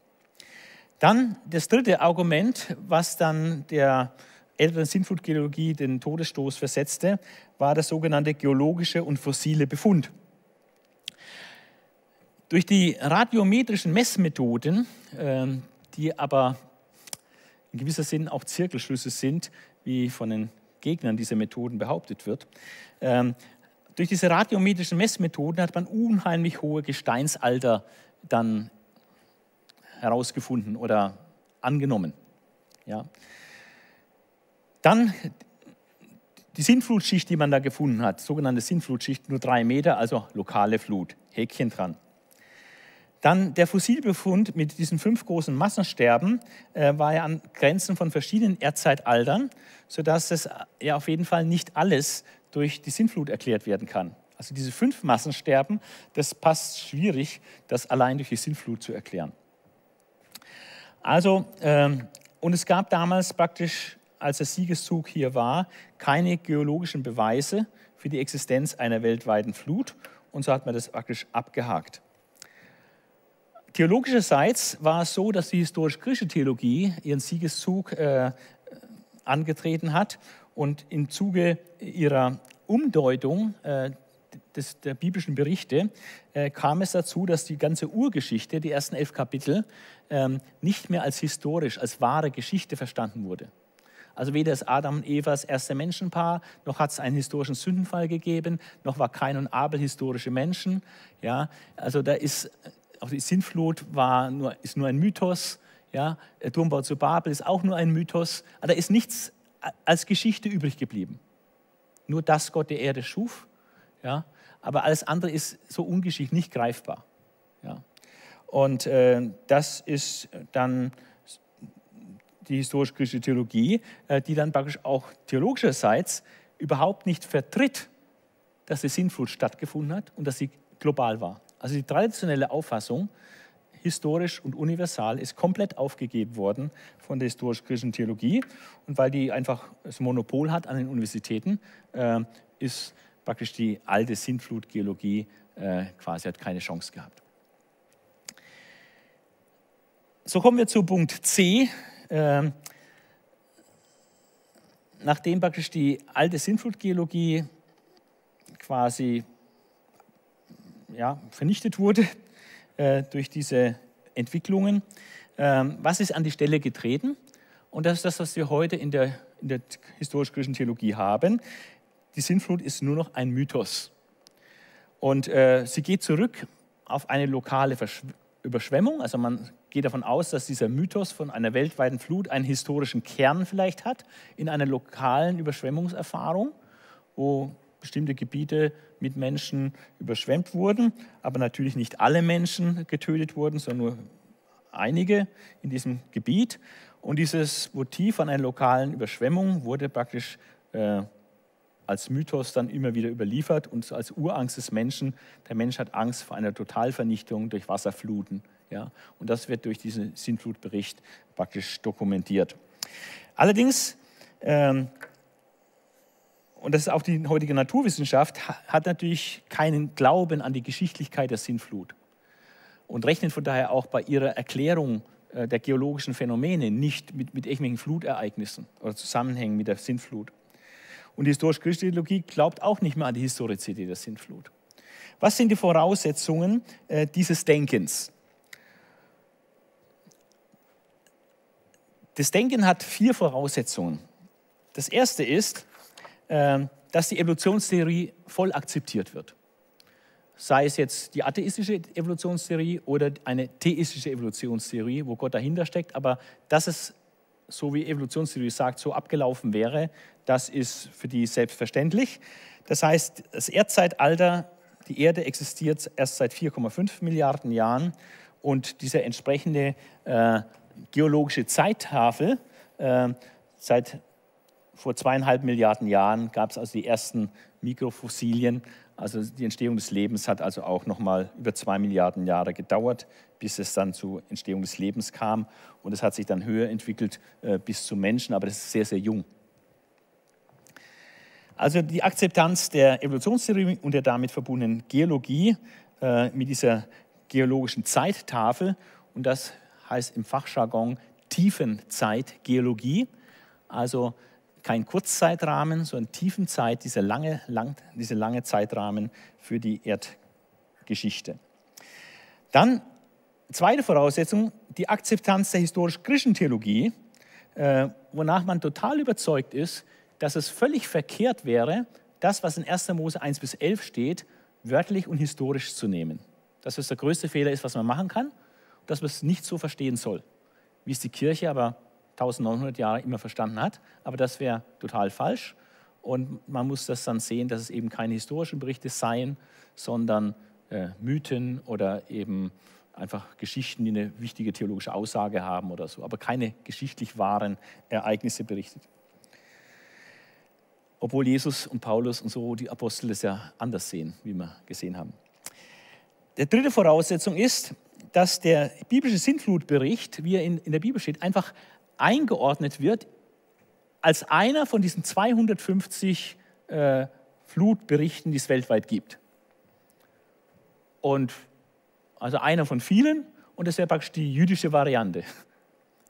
Dann das dritte Argument, was dann der älteren Sintflutgeologie den Todesstoß versetzte, war der sogenannte geologische und fossile Befund. Durch die radiometrischen Messmethoden, ähm, die aber in gewisser Sinn auch Zirkelschlüsse sind, wie von den Gegnern dieser Methoden behauptet wird, ähm, durch diese radiometrischen Messmethoden hat man unheimlich hohe Gesteinsalter dann herausgefunden oder angenommen. Ja. Dann die Sintflutschicht, die man da gefunden hat, sogenannte Sintflutschicht, nur drei Meter, also lokale Flut, Häkchen dran. Dann der Fossilbefund mit diesen fünf großen Massensterben äh, war ja an Grenzen von verschiedenen Erdzeitaltern, sodass es ja auf jeden Fall nicht alles durch die Sintflut erklärt werden kann. Also diese fünf Massensterben, das passt schwierig, das allein durch die Sintflut zu erklären. Also, ähm, und es gab damals praktisch, als der Siegeszug hier war, keine geologischen Beweise für die Existenz einer weltweiten Flut und so hat man das praktisch abgehakt. Theologischerseits war es so, dass die historisch-griechische Theologie ihren Siegeszug äh, angetreten hat und im Zuge ihrer Umdeutung äh, des, der biblischen Berichte äh, kam es dazu, dass die ganze Urgeschichte, die ersten elf Kapitel, ähm, nicht mehr als historisch, als wahre Geschichte verstanden wurde. Also weder ist Adam und Eva das erste Menschenpaar, noch hat es einen historischen Sündenfall gegeben, noch war Kain und Abel historische Menschen. Ja, also da ist auch die Sintflut war nur, ist nur ein Mythos. Ja, der Turmbau zu Babel ist auch nur ein Mythos. Aber da ist nichts als Geschichte übrig geblieben. Nur dass Gott die Erde schuf. Ja, aber alles andere ist so ungeschichtlich, nicht greifbar. Ja. Und äh, das ist dann die historisch-griechische Theologie, äh, die dann praktisch auch theologischerseits überhaupt nicht vertritt, dass die Sintflut stattgefunden hat und dass sie global war. Also die traditionelle Auffassung, historisch und universal, ist komplett aufgegeben worden von der historisch-griechischen Theologie. Und weil die einfach das Monopol hat an den Universitäten, äh, ist praktisch die alte Sintflutgeologie äh, quasi hat keine Chance gehabt. So kommen wir zu Punkt C. Äh, nachdem praktisch die alte Sintflutgeologie quasi ja, vernichtet wurde äh, durch diese Entwicklungen. Ähm, was ist an die Stelle getreten? Und das ist das, was wir heute in der, in der historisch-griechischen Theologie haben. Die Sintflut ist nur noch ein Mythos. Und äh, sie geht zurück auf eine lokale Versch Überschwemmung. Also man geht davon aus, dass dieser Mythos von einer weltweiten Flut einen historischen Kern vielleicht hat, in einer lokalen Überschwemmungserfahrung, wo bestimmte Gebiete mit Menschen überschwemmt wurden, aber natürlich nicht alle Menschen getötet wurden, sondern nur einige in diesem Gebiet. Und dieses Motiv an einer lokalen Überschwemmung wurde praktisch äh, als Mythos dann immer wieder überliefert und als Urangst des Menschen. Der Mensch hat Angst vor einer Totalvernichtung durch Wasserfluten. Ja? Und das wird durch diesen Sintflutbericht praktisch dokumentiert. Allerdings ähm, und das ist auch die heutige Naturwissenschaft, hat natürlich keinen Glauben an die Geschichtlichkeit der Sintflut und rechnet von daher auch bei ihrer Erklärung äh, der geologischen Phänomene nicht mit, mit irgendwelchen Flutereignissen oder Zusammenhängen mit der Sintflut. Und die historisch-christliche Theologie glaubt auch nicht mehr an die Historizität der Sintflut. Was sind die Voraussetzungen äh, dieses Denkens? Das Denken hat vier Voraussetzungen. Das erste ist, dass die Evolutionstheorie voll akzeptiert wird. Sei es jetzt die atheistische Evolutionstheorie oder eine theistische Evolutionstheorie, wo Gott dahinter steckt, aber dass es, so wie Evolutionstheorie sagt, so abgelaufen wäre, das ist für die selbstverständlich. Das heißt, das Erdzeitalter, die Erde existiert erst seit 4,5 Milliarden Jahren und diese entsprechende äh, geologische Zeittafel äh, seit vor zweieinhalb Milliarden Jahren gab es also die ersten Mikrofossilien. Also die Entstehung des Lebens hat also auch noch mal über zwei Milliarden Jahre gedauert, bis es dann zur Entstehung des Lebens kam. Und es hat sich dann höher entwickelt äh, bis zum Menschen, aber das ist sehr, sehr jung. Also die Akzeptanz der Evolutionstheorie und der damit verbundenen Geologie äh, mit dieser geologischen Zeittafel und das heißt im Fachjargon Tiefenzeitgeologie, also kein Kurzzeitrahmen, sondern Tiefenzeit, dieser lange, lang, diese lange Zeitrahmen für die Erdgeschichte. Dann, zweite Voraussetzung, die Akzeptanz der historisch-griechischen Theologie, äh, wonach man total überzeugt ist, dass es völlig verkehrt wäre, das, was in 1. Mose 1 bis 11 steht, wörtlich und historisch zu nehmen. Dass es der größte Fehler ist, was man machen kann, dass man es nicht so verstehen soll, wie es die Kirche aber 1900 Jahre immer verstanden hat. Aber das wäre total falsch. Und man muss das dann sehen, dass es eben keine historischen Berichte seien, sondern äh, Mythen oder eben einfach Geschichten, die eine wichtige theologische Aussage haben oder so, aber keine geschichtlich wahren Ereignisse berichtet. Obwohl Jesus und Paulus und so die Apostel das ja anders sehen, wie wir gesehen haben. Die dritte Voraussetzung ist, dass der biblische Sintflutbericht, wie er in, in der Bibel steht, einfach eingeordnet wird als einer von diesen 250 äh, Flutberichten, die es weltweit gibt. Und also einer von vielen und das wäre praktisch die jüdische Variante.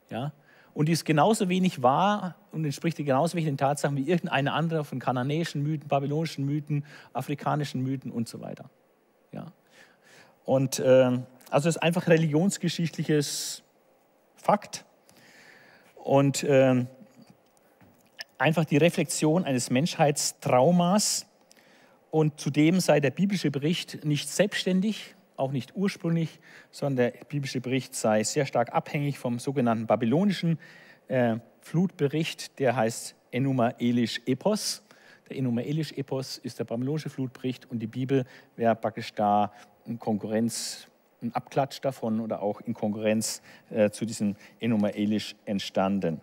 Ja? Und die ist genauso wenig wahr und entspricht genauso wenig den Tatsachen wie irgendeine andere von kananäischen Mythen, babylonischen Mythen, afrikanischen Mythen und so weiter. Ja? Und äh, also es ist einfach religionsgeschichtliches Fakt und äh, einfach die Reflexion eines Menschheitstraumas. Und zudem sei der biblische Bericht nicht selbstständig, auch nicht ursprünglich, sondern der biblische Bericht sei sehr stark abhängig vom sogenannten babylonischen äh, Flutbericht, der heißt Enuma Elish Epos. Der Enuma Elish Epos ist der babylonische Flutbericht und die Bibel wäre praktisch da in Konkurrenz, ein Abklatsch davon oder auch in Konkurrenz äh, zu diesem Enuma Elish entstanden.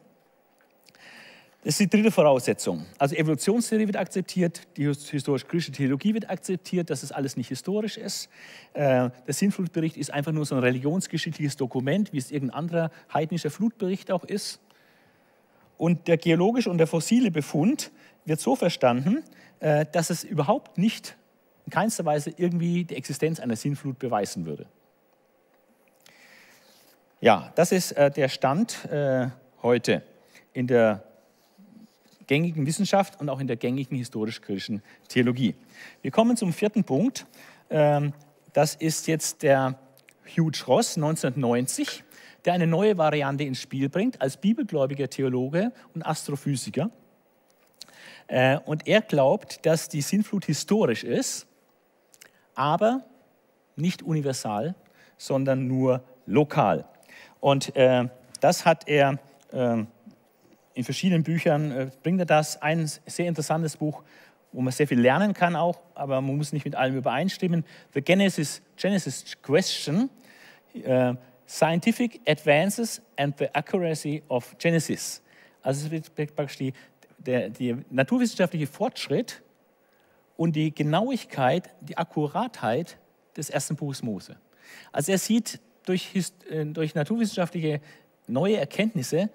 Das ist die dritte Voraussetzung. Also Evolutionstheorie wird akzeptiert, die historisch-griechische Theologie wird akzeptiert, dass das alles nicht historisch ist. Äh, der Sinnflutbericht ist einfach nur so ein religionsgeschichtliches Dokument, wie es irgendein anderer heidnischer Flutbericht auch ist. Und der geologische und der fossile Befund wird so verstanden, äh, dass es überhaupt nicht in keinster Weise irgendwie die Existenz einer Sinnflut beweisen würde. Ja, das ist äh, der Stand heute in der gängigen Wissenschaft und auch in der gängigen historisch-kritischen Theologie. Wir kommen zum vierten Punkt. Ähm, das ist jetzt der Hugh Ross 1990, der eine neue Variante ins Spiel bringt als bibelgläubiger Theologe und Astrophysiker. Äh, und er glaubt, dass die Sintflut historisch ist, aber nicht universal, sondern nur lokal. Und äh, das hat er ähm, in verschiedenen Büchern äh, bringt er das. Ein sehr interessantes Buch, wo man sehr viel lernen kann auch, aber man muss nicht mit allem übereinstimmen. The Genesis, Genesis Question, uh, Scientific Advances and the Accuracy of Genesis. Also es wird praktisch die, der, die naturwissenschaftliche Fortschritt und die Genauigkeit, die Akkuratheit des ersten Buches Mose. Also er sieht durch, äh, durch naturwissenschaftliche neue Erkenntnisse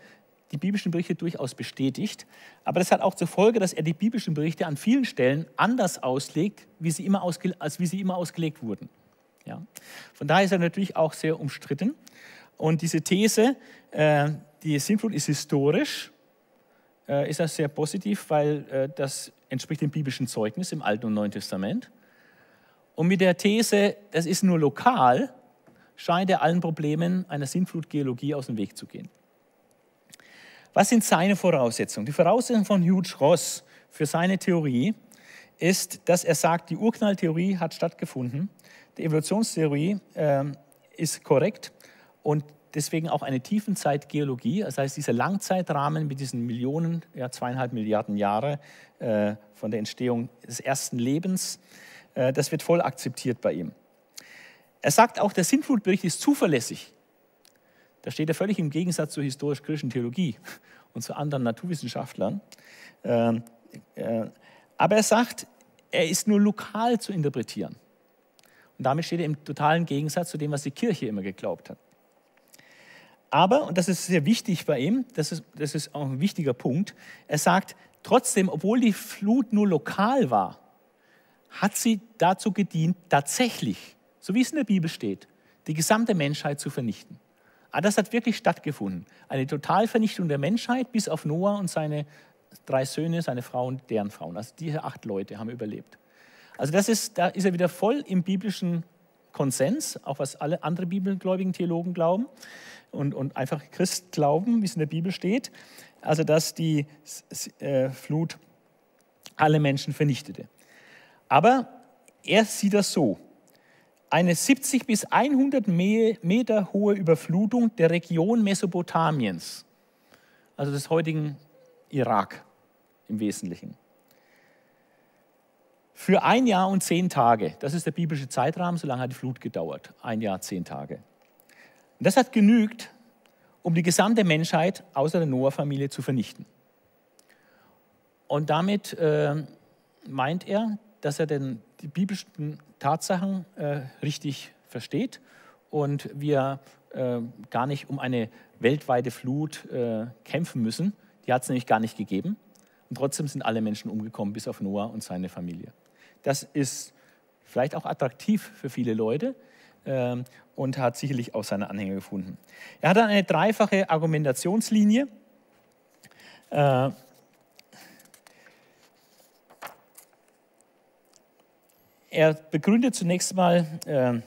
die biblischen Berichte durchaus bestätigt. Aber das hat auch zur Folge, dass er die biblischen Berichte an vielen Stellen anders auslegt, wie sie immer als wie sie immer ausgelegt wurden. Ja. Von daher ist er natürlich auch sehr umstritten. Und diese These, äh, die Sintflut ist historisch, äh, ist das sehr positiv, weil äh, das entspricht dem biblischen Zeugnis im Alten und Neuen Testament. Und mit der These, das ist nur lokal, scheint er allen Problemen einer Sintflutgeologie aus dem Weg zu gehen. Was sind seine Voraussetzungen? Die Voraussetzung von Hugh Ross für seine Theorie ist, dass er sagt, die Urknalltheorie hat stattgefunden, die Evolutionstheorie äh, ist korrekt und deswegen auch eine Tiefenzeitgeologie, das heißt dieser Langzeitrahmen mit diesen Millionen, ja, zweieinhalb Milliarden Jahre äh, von der Entstehung des ersten Lebens, äh, das wird voll akzeptiert bei ihm. Er sagt auch, der Sintflutbericht ist zuverlässig. Da steht er völlig im Gegensatz zur historisch-griechischen Theologie und zu anderen Naturwissenschaftlern. Ähm, äh, aber er sagt, er ist nur lokal zu interpretieren. Und damit steht er im totalen Gegensatz zu dem, was die Kirche immer geglaubt hat. Aber, und das ist sehr wichtig bei ihm, das ist, das ist auch ein wichtiger Punkt, er sagt, trotzdem, obwohl die Flut nur lokal war, hat sie dazu gedient, tatsächlich, so wie es in der Bibel steht, die gesamte Menschheit zu vernichten. Aber ah, das hat wirklich stattgefunden. Eine Totalvernichtung der Menschheit bis auf Noah und seine drei Söhne, seine Frau und deren Frauen. Also diese acht Leute haben überlebt. Also das ist, da ist er wieder voll im biblischen Konsens, auch was alle anderen bibelgläubigen Theologen glauben und, und einfach Christ glauben, wie es in der Bibel steht. Also dass die äh, Flut alle Menschen vernichtete. Aber er sieht das so eine 70 bis 100 Meter hohe Überflutung der Region Mesopotamiens. also des heutigen Irak im Wesentlichen. Für ein Jahr und zehn Tage, das ist der biblische Zeitrahmen, so lange hat die Flut gedauert. Ein Jahr, zehn Tage. Und das hat genügt, um die gesamte Menschheit außer der Noah-Familie zu vernichten. Und damit äh, meint er, dass er den, die biblischen Tatsachen äh, richtig versteht und wir äh, gar nicht um eine weltweite Flut äh, kämpfen müssen. Die hat es nämlich gar nicht gegeben. Und trotzdem sind alle Menschen umgekommen, bis auf Noah und seine Familie. Das ist vielleicht auch attraktiv für viele Leute äh, und hat sicherlich auch seine Anhänger gefunden. Er hat dann eine dreifache Argumentationslinie. Er begründet zunächst mal äh,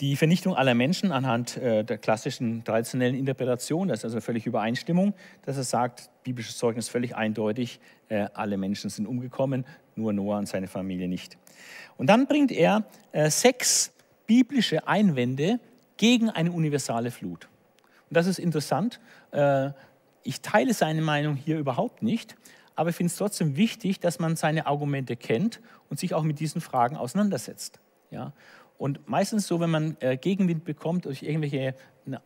die Vernichtung aller Menschen anhand äh, der klassischen traditionellen Interpretation, das ist also völlig Übereinstimmung, dass er sagt, biblisches Zeugnis völlig eindeutig, äh, alle Menschen sind umgekommen, nur Noah und seine Familie nicht. Und dann bringt er äh, sechs biblische Einwände gegen eine universale Flut. Und das ist interessant. Ich teile seine Meinung hier überhaupt nicht, aber ich finde es trotzdem wichtig, dass man seine Argumente kennt und sich auch mit diesen Fragen auseinandersetzt. Ja? Und meistens so, wenn man äh, Gegenwind bekommt durch irgendwelche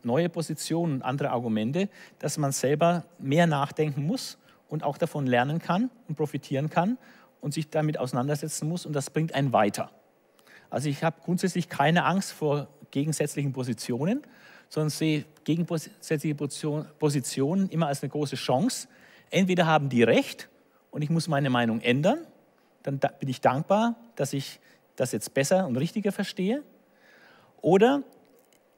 neue Positionen und andere Argumente, dass man selber mehr nachdenken muss und auch davon lernen kann und profitieren kann und sich damit auseinandersetzen muss und das bringt einen weiter. Also ich habe grundsätzlich keine Angst vor gegensätzlichen Positionen, sondern sehe gegensätzliche Positionen immer als eine große Chance. Entweder haben die recht und ich muss meine Meinung ändern, dann bin ich dankbar, dass ich das jetzt besser und richtiger verstehe. Oder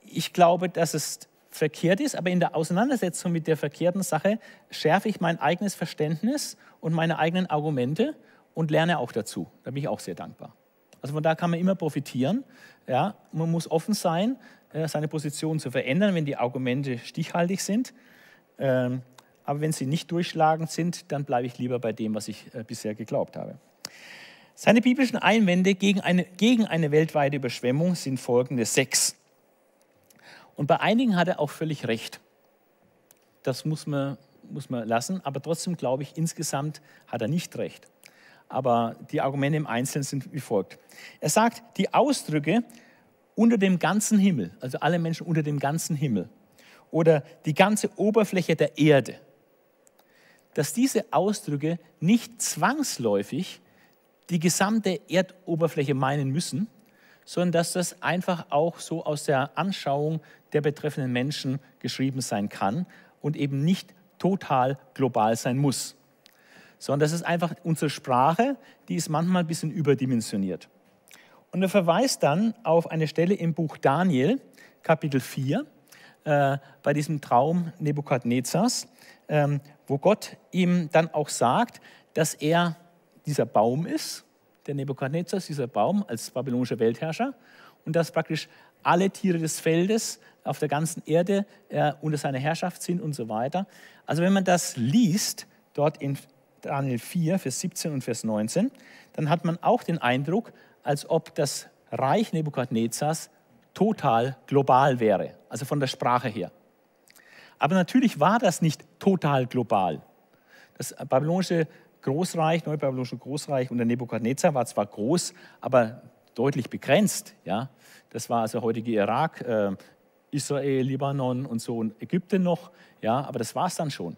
ich glaube, dass es verkehrt ist, aber in der Auseinandersetzung mit der verkehrten Sache schärfe ich mein eigenes Verständnis und meine eigenen Argumente und lerne auch dazu. Da bin ich auch sehr dankbar. Also von da kann man immer profitieren. Ja, man muss offen sein, äh, seine Position zu verändern, wenn die Argumente stichhaltig sind. Ähm, aber wenn sie nicht durchschlagend sind, dann bleibe ich lieber bei dem, was ich äh, bisher geglaubt habe. Seine biblischen Einwände gegen eine, gegen eine weltweite Überschwemmung sind folgende sechs. Und bei einigen hat er auch völlig recht. Das muss man, muss man lassen, aber trotzdem glaube ich, insgesamt hat er nicht recht. Aber die Argumente im Einzelnen sind wie folgt. Er sagt, die Ausdrücke unter dem ganzen Himmel, also alle Menschen unter dem ganzen Himmel oder die ganze Oberfläche der Erde, dass diese Ausdrücke nicht zwangsläufig die gesamte Erdoberfläche meinen müssen, sondern dass das einfach auch so aus der Anschauung der betreffenden Menschen geschrieben sein kann und eben nicht total global sein muss, sondern das ist einfach unsere Sprache, die ist manchmal ein bisschen überdimensioniert. Und er verweist dann auf eine Stelle im Buch Daniel, Kapitel 4, äh, bei diesem Traum Nebukadnezars, ähm, wo Gott ihm dann auch sagt, dass er dieser Baum ist, der Nebukadnezar ist dieser Baum als babylonischer Weltherrscher und dass praktisch alle Tiere des Feldes auf der ganzen Erde äh, unter seiner Herrschaft sind und so weiter. Also wenn man das liest, dort in Daniel 4, Vers 17 und Vers 19, dann hat man auch den Eindruck, als ob das Reich Nebukadnezars total global wäre, also von der Sprache her. Aber natürlich war das nicht total global. Das babylonische Großreich, Neubabylonische Großreich unter Nebukadnezar war zwar groß, aber deutlich begrenzt. Ja? Das war also heutige Irak, äh, Israel, Libanon und so und Ägypten noch. Ja? Aber das war es dann schon.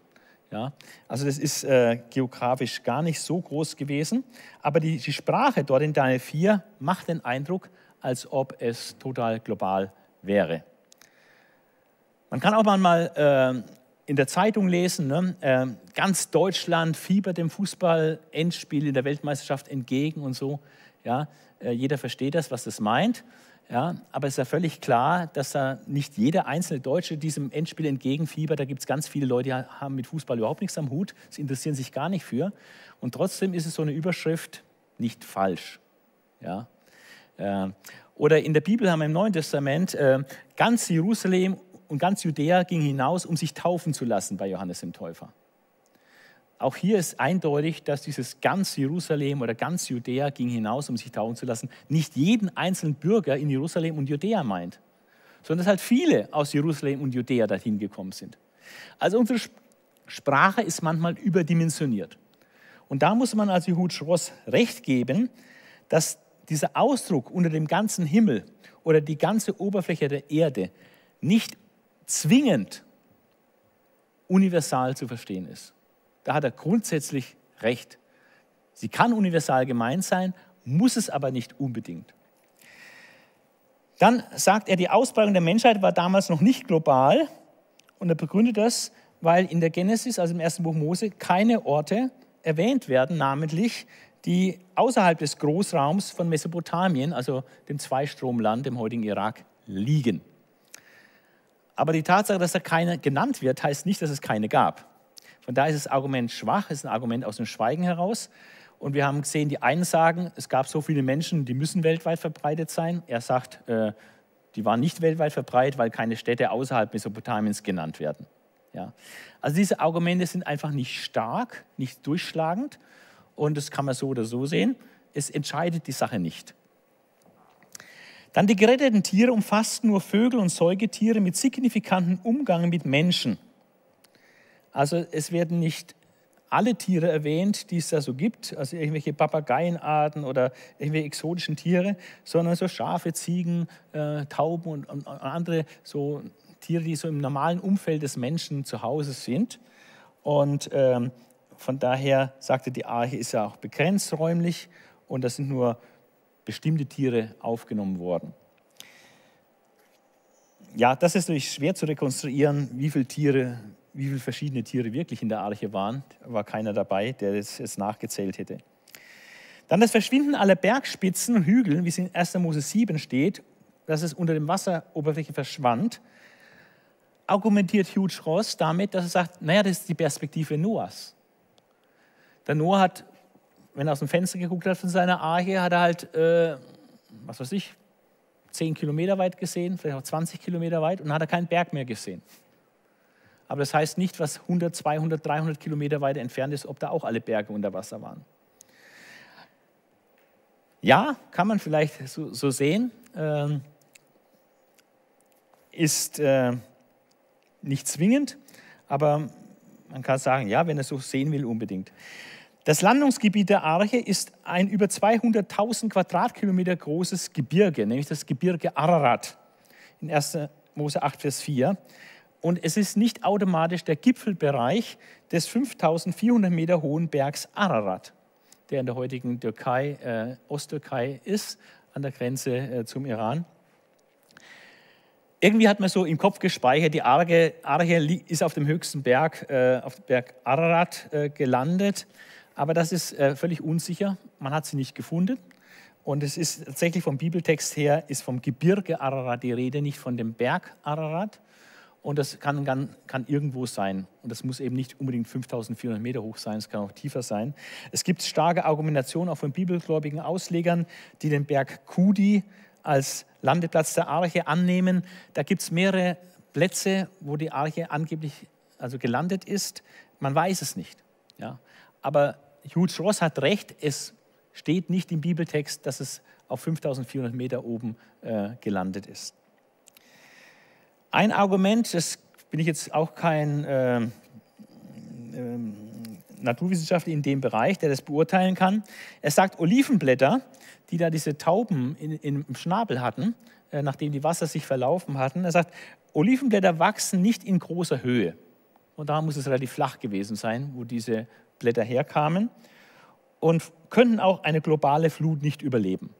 Ja? Also das ist äh, geografisch gar nicht so groß gewesen. Aber die, die Sprache dort in Daniel 4 macht den Eindruck, als ob es total global wäre. Man kann auch mal in der Zeitung lesen, ne? äh, ganz Deutschland fiebert dem Fußball-Endspiel in der Weltmeisterschaft entgegen und so. Ja? Äh, jeder versteht das, was das meint. Ja? Aber es ist ja völlig klar, dass da nicht jeder einzelne Deutsche diesem Endspiel entgegenfiebert. Da gibt es ganz viele Leute, die haben mit Fußball überhaupt nichts am Hut, sie interessieren sich gar nicht für. Und trotzdem ist es so eine Überschrift nicht falsch. Ja? Äh, oder in der Bibel haben wir im Neuen Testament äh, ganz Jerusalem und ganz Judäa ging hinaus, um sich taufen zu lassen bei Johannes dem Täufer. Auch hier ist eindeutig, dass dieses ganz Jerusalem oder ganz Judäa ging hinaus, um sich taufen zu lassen, nicht jeden einzelnen Bürger in Jerusalem und Judäa meint, sondern dass halt viele aus Jerusalem und Judäa dorthin gekommen sind. Also unsere Sprache ist manchmal überdimensioniert. Und da muss man also Hut Schross recht geben, dass dieser Ausdruck unter dem ganzen Himmel oder die ganze Oberfläche der Erde nicht zwingend universal zu verstehen ist. Da hat er grundsätzlich recht. Sie kann universal gemeint sein, muss es aber nicht unbedingt. Dann sagt er, die Ausbreitung der Menschheit war damals noch nicht global und er begründet das, weil in der Genesis, also im ersten Buch Mose, keine Orte erwähnt werden, namentlich die außerhalb des Großraums von Mesopotamien, also dem Zweistromland, dem heutigen Irak, liegen. Aber die Tatsache, dass da keine genannt wird, heißt nicht, dass es keine gab. Von daher ist das Argument schwach, ist ein Argument aus dem Schweigen heraus. Und wir haben gesehen, die einen sagen, es gab so viele Menschen, die müssen weltweit verbreitet sein. Er sagt, äh, die waren nicht weltweit verbreitet, weil keine Städte außerhalb Mesopotamiens genannt werden. Ja. Also diese Argumente sind einfach nicht stark, nicht durchschlagend. Und das kann man so oder so sehen. Es entscheidet die Sache nicht. Dann die geretteten Tiere umfassten nur Vögel und Säugetiere mit signifikantem Umgang mit Menschen. Also es werden nicht alle Tiere erwähnt, die es da so gibt, also irgendwelche Papageienarten oder irgendwelche exotischen Tiere, sondern so Schafe, Ziegen, äh, Tauben und, und, andere so Tiere, die so im normalen Umfeld des Menschen zu Hause sind. Und ähm, von daher sagte die Arche, ist ja auch begrenzt räumlich und da sind nur bestimmte Tiere aufgenommen worden. Ja, das ist natürlich schwer zu rekonstruieren, wie viele Tiere wie viele verschiedene Tiere wirklich in der Arche waren. Da war keiner dabei, der es jetzt nachgezählt hätte. Dann das Verschwinden aller Bergspitzen und Hügeln, wie es in 1. Mose 7 steht, dass es unter dem Wasseroberfläche verschwand, argumentiert Hugh Ross damit, dass er sagt, naja, das ist die Perspektive Noahs. Der Noah hat, wenn er aus dem Fenster geguckt hat von seiner Arche, hat er halt, äh, was weiß ich, 10 Kilometer weit gesehen, vielleicht auch 20 Kilometer weit und hat er keinen Berg mehr gesehen. Aber das heißt nicht, was 100, 200, 300 Kilometer weiter entfernt ist, ob da auch alle Berge unter Wasser waren. Ja, kann man vielleicht so, so sehen. Ähm, ist äh, nicht zwingend, aber man kann sagen, ja, wenn er so sehen will, unbedingt. Das Landungsgebiet der Arche ist ein über 200.000 Quadratkilometer großes Gebirge, nämlich das Gebirge Ararat in 1. Mose 8, Vers 4. Und es ist nicht automatisch der Gipfelbereich des 5400 Meter hohen Bergs Ararat, der in der heutigen Türkei, äh, Osttürkei ist, an der Grenze äh, zum Iran. Irgendwie hat man so im Kopf gespeichert, die Arche, Arche ist auf dem höchsten Berg, äh, auf dem Berg Ararat äh, gelandet, aber das ist äh, völlig unsicher. Man hat sie nicht gefunden. Und es ist tatsächlich vom Bibeltext her, ist vom Gebirge Ararat die Rede, nicht von dem Berg Ararat. Und das kann, kann, kann, irgendwo sein. Und das muss eben nicht unbedingt 5400 Meter hoch sein, es kann auch tiefer sein. Es gibt starke Argumentationen auch von bibelgläubigen Auslegern, die den Berg Kudi als Landeplatz der Arche annehmen. Da gibt es mehrere Plätze, wo die Arche angeblich also gelandet ist. Man weiß es nicht. Ja. Aber Hugh Ross hat recht, es steht nicht im Bibeltext, dass es auf 5400 Meter oben äh, gelandet ist. Ein Argument, das bin ich jetzt auch kein äh, äh, Naturwissenschaftler in dem Bereich, der das beurteilen kann. Er sagt, Olivenblätter, die da diese Tauben in, in, im Schnabel hatten, äh, nachdem die Wasser sich verlaufen hatten, er sagt, Olivenblätter wachsen nicht in großer Höhe. Und da muss es relativ flach gewesen sein, wo diese Blätter herkamen. Und könnten auch eine globale Flut nicht überleben.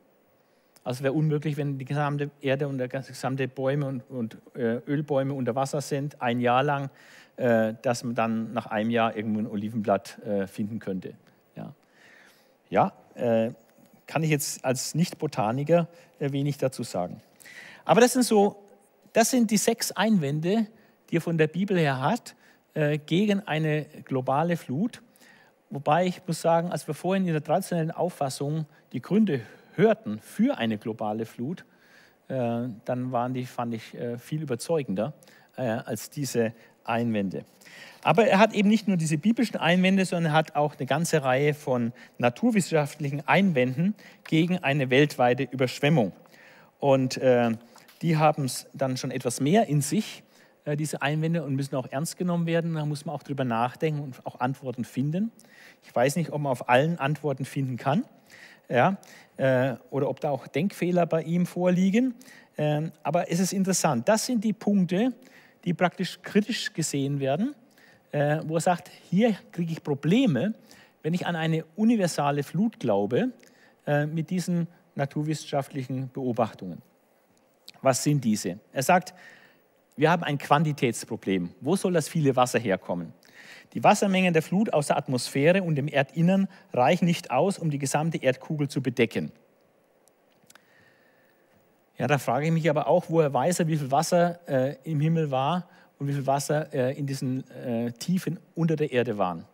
Also wäre unmöglich, wenn die gesamte Erde und die gesamte Bäume und, und äh, Ölbäume unter Wasser sind, ein Jahr lang, äh, dass man dann nach einem Jahr irgendwo ein Olivenblatt äh, finden könnte. Ja, ja äh, kann ich jetzt als Nicht-Botaniker äh, wenig dazu sagen. Aber das sind so, das sind die sechs Einwände, die er von der Bibel her hat, äh, gegen eine globale Flut. Wobei ich muss sagen, als wir vorhin in der traditionellen Auffassung die Gründe hörten für eine globale Flut, äh, dann waren die, fand ich, äh, viel überzeugender äh, als diese Einwände. Aber er hat eben nicht nur diese biblischen Einwände, sondern er hat auch eine ganze Reihe von naturwissenschaftlichen Einwänden gegen eine weltweite Überschwemmung. Und die haben es dann schon etwas mehr in sich. Äh, diese Einwände, und müssen auch ernst genommen werden. Da muss man auch drüber nachdenken und auch Antworten finden. Ich weiß nicht, ob man auf allen Antworten finden kann ja, äh, oder ob da auch Denkfehler bei ihm vorliegen. Ähm, aber es ist interessant. Das sind die Punkte, die praktisch kritisch gesehen werden, äh, wo er sagt, hier kriege ich Probleme, wenn ich an eine universale Flut glaube, mit diesen naturwissenschaftlichen Beobachtungen. Was sind diese? Er sagt, wir haben ein Quantitätsproblem. Wo soll das viele Wasser herkommen? Die Wassermengen der Flut aus der Atmosphäre und dem Erdinnern reichen nicht aus, um die gesamte Erdkugel zu bedecken. Ja, da frage ich mich aber auch, woher weiß er, wie viel Wasser äh, im Himmel war und wie viel Wasser äh, in diesen äh, Tiefen unter der Erde waren.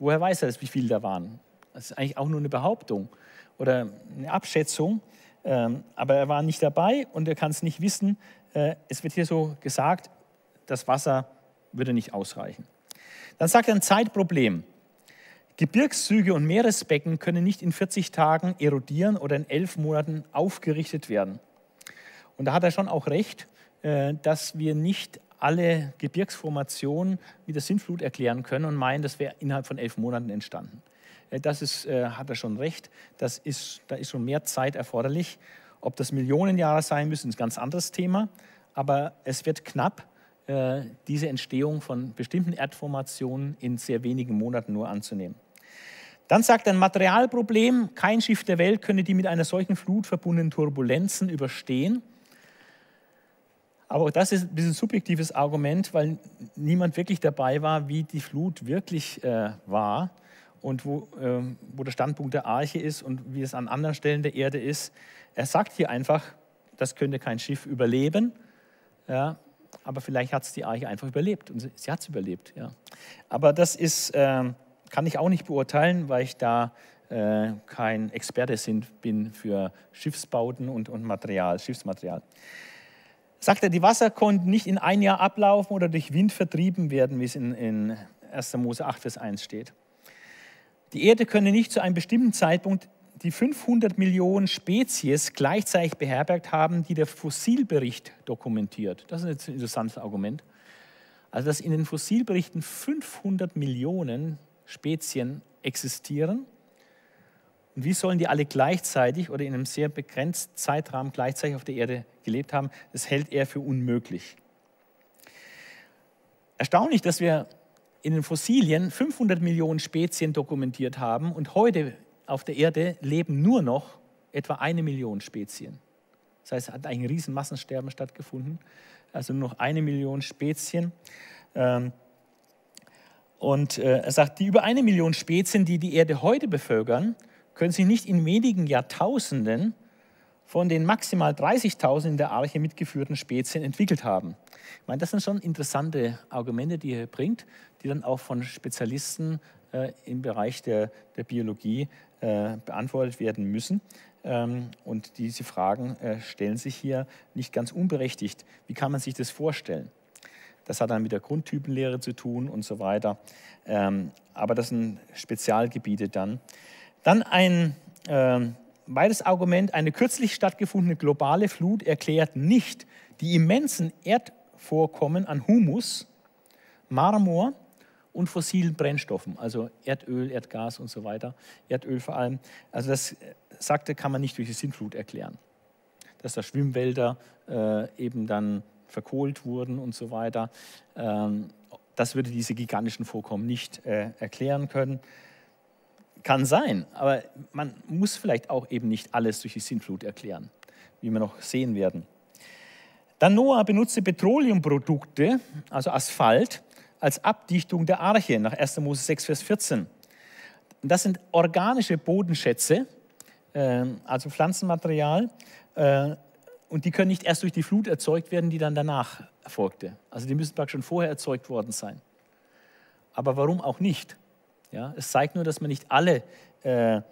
Woher weiß er das, wie viel da waren? Das ist eigentlich auch nur eine Behauptung oder eine Abschätzung, ähm, aber er war nicht dabei und er kann es nicht wissen. Äh, es wird hier so gesagt, das Wasser würde nicht ausreichen. Dann sagt er ein Zeitproblem. Gebirgszüge und Meeresbecken können nicht in 40 Tagen erodieren oder in elf Monaten aufgerichtet werden. Und da hat er schon auch recht, äh, dass wir nicht alle Gebirgsformationen mit der Sintflut erklären können und meinen, das wäre innerhalb von elf Monaten entstanden. Äh, das ist, hat er schon recht. Das ist, da ist schon mehr Zeit erforderlich. Ob das Millionen Jahre sein müssen, ist ein ganz anderes Thema. Aber es wird knapp, äh, diese Entstehung von bestimmten Erdformationen in sehr wenigen Monaten nur anzunehmen. Dann sagt ein Materialproblem, kein Schiff der Welt könne die mit einer solchen Flut verbundenen Turbulenzen überstehen. Aber das ist ein bisschen subjektives Argument, weil niemand wirklich dabei war, wie die Flut wirklich äh, war und wo, äh, wo der Standpunkt der Arche ist und wie es an anderen Stellen der Erde ist. Er sagt hier einfach, das könnte kein Schiff überleben. Ja, aber vielleicht hat es die Arche einfach überlebt und sie, sie hat es überlebt. Ja. Aber das ist, äh, kann ich auch nicht beurteilen, weil ich da äh, kein Experte sind, bin für Schiffsbauten und, und Material, Schiffsmaterial. Sagt er, die Wasser konnten nicht in ein Jahr ablaufen oder durch Wind vertrieben werden, wie es in, in 1. Mose 8, Vers 1 steht. Die Erde könne nicht zu einem bestimmten Zeitpunkt die 500 Millionen Spezies gleichzeitig beherbergt haben, die der Fossilbericht dokumentiert. Das ist ein interessantes Argument. Also, dass in den Fossilberichten 500 Millionen Spezien existieren. Und wie sollen die alle gleichzeitig oder in einem sehr begrenzten Zeitrahmen gleichzeitig auf der Erde gelebt haben? Das hält er für unmöglich. Erstaunlich, dass wir in den Fossilien 500 Millionen Spezien dokumentiert haben und heute auf der Erde leben nur noch etwa eine Million Spezien. Das heißt, es hat ein riesen Massensterben stattgefunden, also nur noch eine Million Spezien. Ähm, und äh, er sagt, die über eine Million Spezien, die die Erde heute bevölkern, können sich nicht in wenigen Jahrtausenden von den maximal 30.000 in der Arche mitgeführten Spezien entwickelt haben. Ich meine, das sind schon interessante Argumente, die er bringt, die dann auch von Spezialisten äh, im Bereich der, der Biologie äh, beantwortet werden müssen. Ähm, und diese Fragen äh, stellen sich hier nicht ganz unberechtigt. Wie kann man sich das vorstellen? Das hat dann mit der Grundtypenlehre zu tun und so weiter. Ähm, aber das sind Spezialgebiete dann. Dann ein äh, weiteres Argument, eine kürzlich stattgefundene globale Flut erklärt nicht die immensen Erdvorkommen an Humus, Marmor und fossilen Brennstoffen, also Erdöl, Erdgas und so weiter, Erdöl vor allem. Also das, äh, sagte, kann man nicht durch die Sintflut erklären. Dass da Schwimmwälder äh, eben dann verkohlt wurden und so weiter. Ähm, das würde diese gigantischen Vorkommen nicht äh, erklären können. Kann sein, aber man muss vielleicht auch eben nicht alles durch die Sintflut erklären, wie wir noch sehen werden. Dann Noah benutzte Petroleumprodukte, also Asphalt, als Abdichtung der Arche nach 1. Mose 6, Vers 14. Und das sind organische Bodenschätze, äh, also Pflanzenmaterial, äh, und die können nicht erst durch die Flut erzeugt werden, die dann danach erfolgte. Also die müssen praktisch schon vorher erzeugt worden sein. Aber warum auch nicht? Ja, es zeigt nur, dass man nicht alle, äh,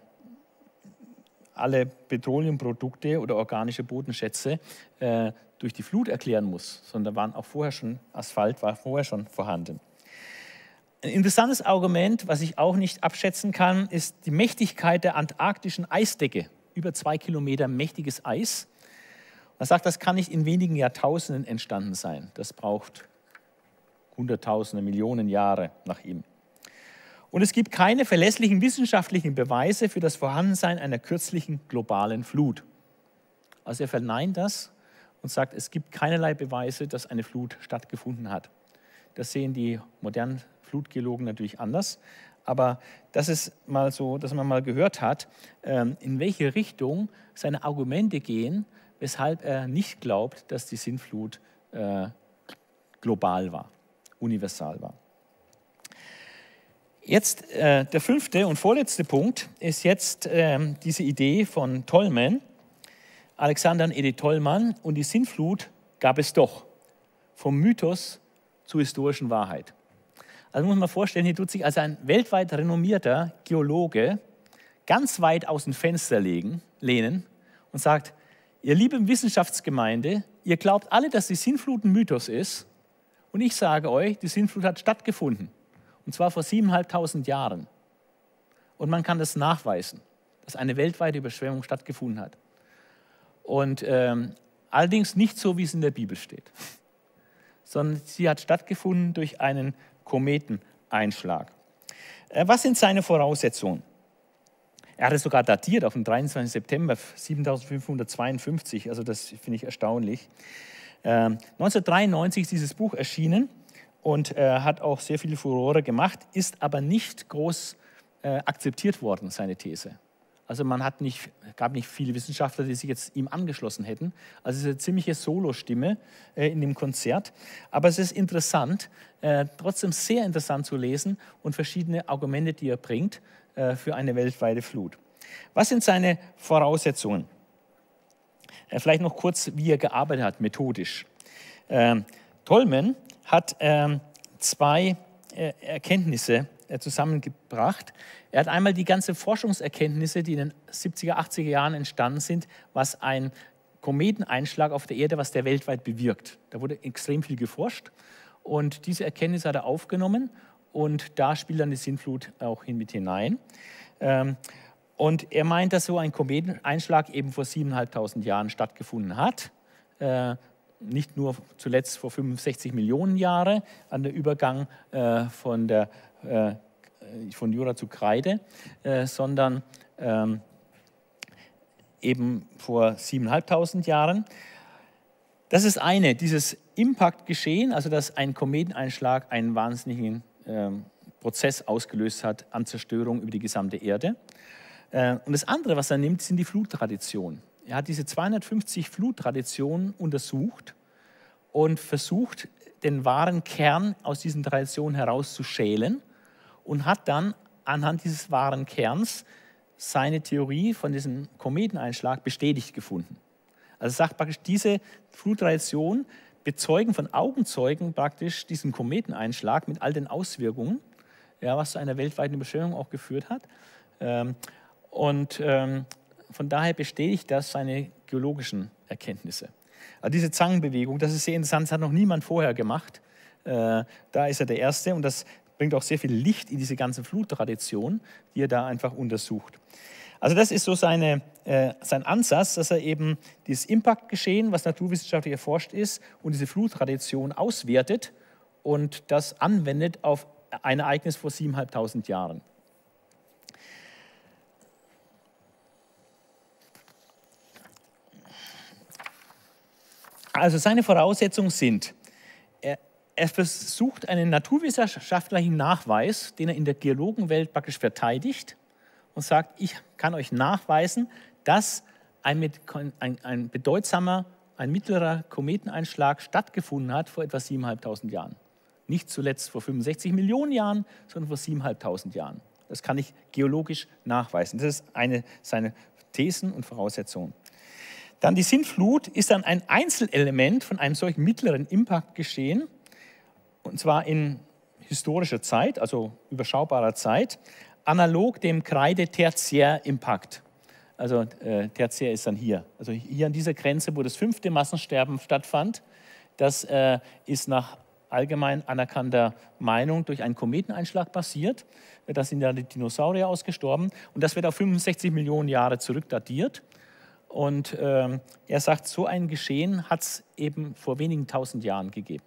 alle Petroleumprodukte oder organische Bodenschätze äh, durch die Flut erklären muss, sondern waren auch vorher schon, Asphalt war vorher schon vorhanden. Ein interessantes Argument, was ich auch nicht abschätzen kann, ist die Mächtigkeit der antarktischen Eisdecke. Über zwei Kilometer mächtiges Eis. Man sagt, das kann nicht in wenigen Jahrtausenden entstanden sein. Das braucht Hunderttausende, Millionen Jahre nach ihm. Und es gibt keine verlässlichen wissenschaftlichen Beweise für das Vorhandensein einer kürzlichen globalen Flut. Also er verneint das und sagt, es gibt keinerlei Beweise, dass eine Flut stattgefunden hat. Das sehen die modernen Flutgeologen natürlich anders. Aber das ist mal so, dass man mal gehört hat, ähm, in welche Richtung seine Argumente gehen, weshalb er nicht glaubt, dass die Sintflut äh, global war, universal war. Jetzt äh, der fünfte und vorletzte Punkt ist jetzt äh, diese Idee von Tollmann, Alexander und Edith Tollmann und die Sintflut gab es doch, vom Mythos zur historischen Wahrheit. Also muss man vorstellen, hier tut sich also ein weltweit renommierter Geologe ganz weit aus dem Fenster legen, lehnen und sagt, ihr liebe Wissenschaftsgemeinde, ihr glaubt alle, dass die Sintflut ein Mythos ist und ich sage euch, die Sintflut hat stattgefunden. Und zwar vor siebeneinhalbtausend Jahren. Und man kann das nachweisen, dass eine weltweite Überschwemmung stattgefunden hat. Und ähm, allerdings nicht so, wie es in der Bibel steht, sondern sie hat stattgefunden durch einen Kometeneinschlag. Äh, was sind seine Voraussetzungen? Er hat es sogar datiert auf den 23. September 7552, also das finde ich erstaunlich. 1993 ähm, ist dieses Buch erschienen und äh, hat auch sehr viel Furore gemacht, ist aber nicht groß äh, akzeptiert worden, seine These. Also man hat nicht, gab nicht viele Wissenschaftler, die sich jetzt ihm angeschlossen hätten. Also es ist eine ziemliche Solostimme äh, in dem Konzert. Aber es ist interessant, äh, trotzdem sehr interessant zu lesen und verschiedene Argumente, die er bringt äh, für eine weltweite Flut. Was sind seine Voraussetzungen? Äh, vielleicht noch kurz, wie er gearbeitet hat, methodisch. Ähm, Tolman hat ähm, zwei äh, Erkenntnisse zusammengebracht. Er hat einmal die ganzen Forschungserkenntnisse, die in den 70er, 80er Jahren entstanden sind, was ein Kometeneinschlag auf der Erde, was der weltweit bewirkt. Da wurde extrem viel geforscht und diese Erkenntnisse hat er aufgenommen und da spielt dann die Sintflut auch hin mit hinein. Ähm, und er meint, dass so ein Kometeneinschlag eben vor 7.500 Jahren stattgefunden hat. Äh, nicht nur zuletzt vor 65 Millionen Jahren an der Übergang äh, von, der, äh, von Jura zu Kreide, äh, sondern ähm, eben vor 7.500 Jahren. Das ist eine, dieses Impact-Geschehen, also dass ein Kometeneinschlag einen wahnsinnigen ähm, Prozess ausgelöst hat an Zerstörung über die gesamte Erde. Äh, und das andere, was er nimmt, sind die Fluttraditionen. Er hat diese 250 Fluttraditionen untersucht und versucht, den wahren Kern aus diesen Traditionen herauszuschälen und hat dann anhand dieses wahren Kerns seine Theorie von diesem Kometeneinschlag bestätigt gefunden. Also sagt praktisch, diese Fluttradition bezeugen von Augenzeugen praktisch diesen Kometeneinschlag mit all den Auswirkungen, ja, was zu einer weltweiten Überschwemmung auch geführt hat. Ähm, und ähm, von daher bestätigt das seine geologischen Erkenntnisse. Also diese Zangenbewegung, das ist sehr interessant, das hat noch niemand vorher gemacht. Äh, da ist er der Erste und das bringt auch sehr viel Licht in diese ganze Fluttradition, die er da einfach untersucht. Also das ist so seine, äh, sein Ansatz, dass er eben dieses Impactgeschehen, was naturwissenschaftlich erforscht ist, und diese Fluttradition auswertet und das anwendet auf ein Ereignis vor 7.500 Jahren. Also seine Voraussetzungen sind, er, er, versucht einen naturwissenschaftlichen Nachweis, den er in der Geologenwelt praktisch verteidigt und sagt, ich kann euch nachweisen, dass ein, ein, ein bedeutsamer, ein mittlerer Kometeneinschlag stattgefunden hat vor etwa 7.500 Jahren. Nicht zuletzt vor 65 Millionen Jahren, sondern vor 7.500 Jahren. Das kann ich geologisch nachweisen. Das ist eine seiner Thesen und Voraussetzungen. Dann die Sintflut ist dann ein Einzelelement von einem solchen mittleren Impact geschehen, und zwar in historischer Zeit, also überschaubarer Zeit, analog dem Kreide-Tertiär-Impact. Also äh, Tertiär ist dann hier. Also hier an dieser Grenze, wo das fünfte Massensterben stattfand, das äh, ist nach allgemein anerkannter Meinung durch einen Kometeneinschlag passiert. Da sind ja die Dinosaurier ausgestorben und das wird auf 65 Millionen Jahre zurückdatiert. Und ähm, er sagt, so ein Geschehen hat es eben vor wenigen tausend Jahren gegeben.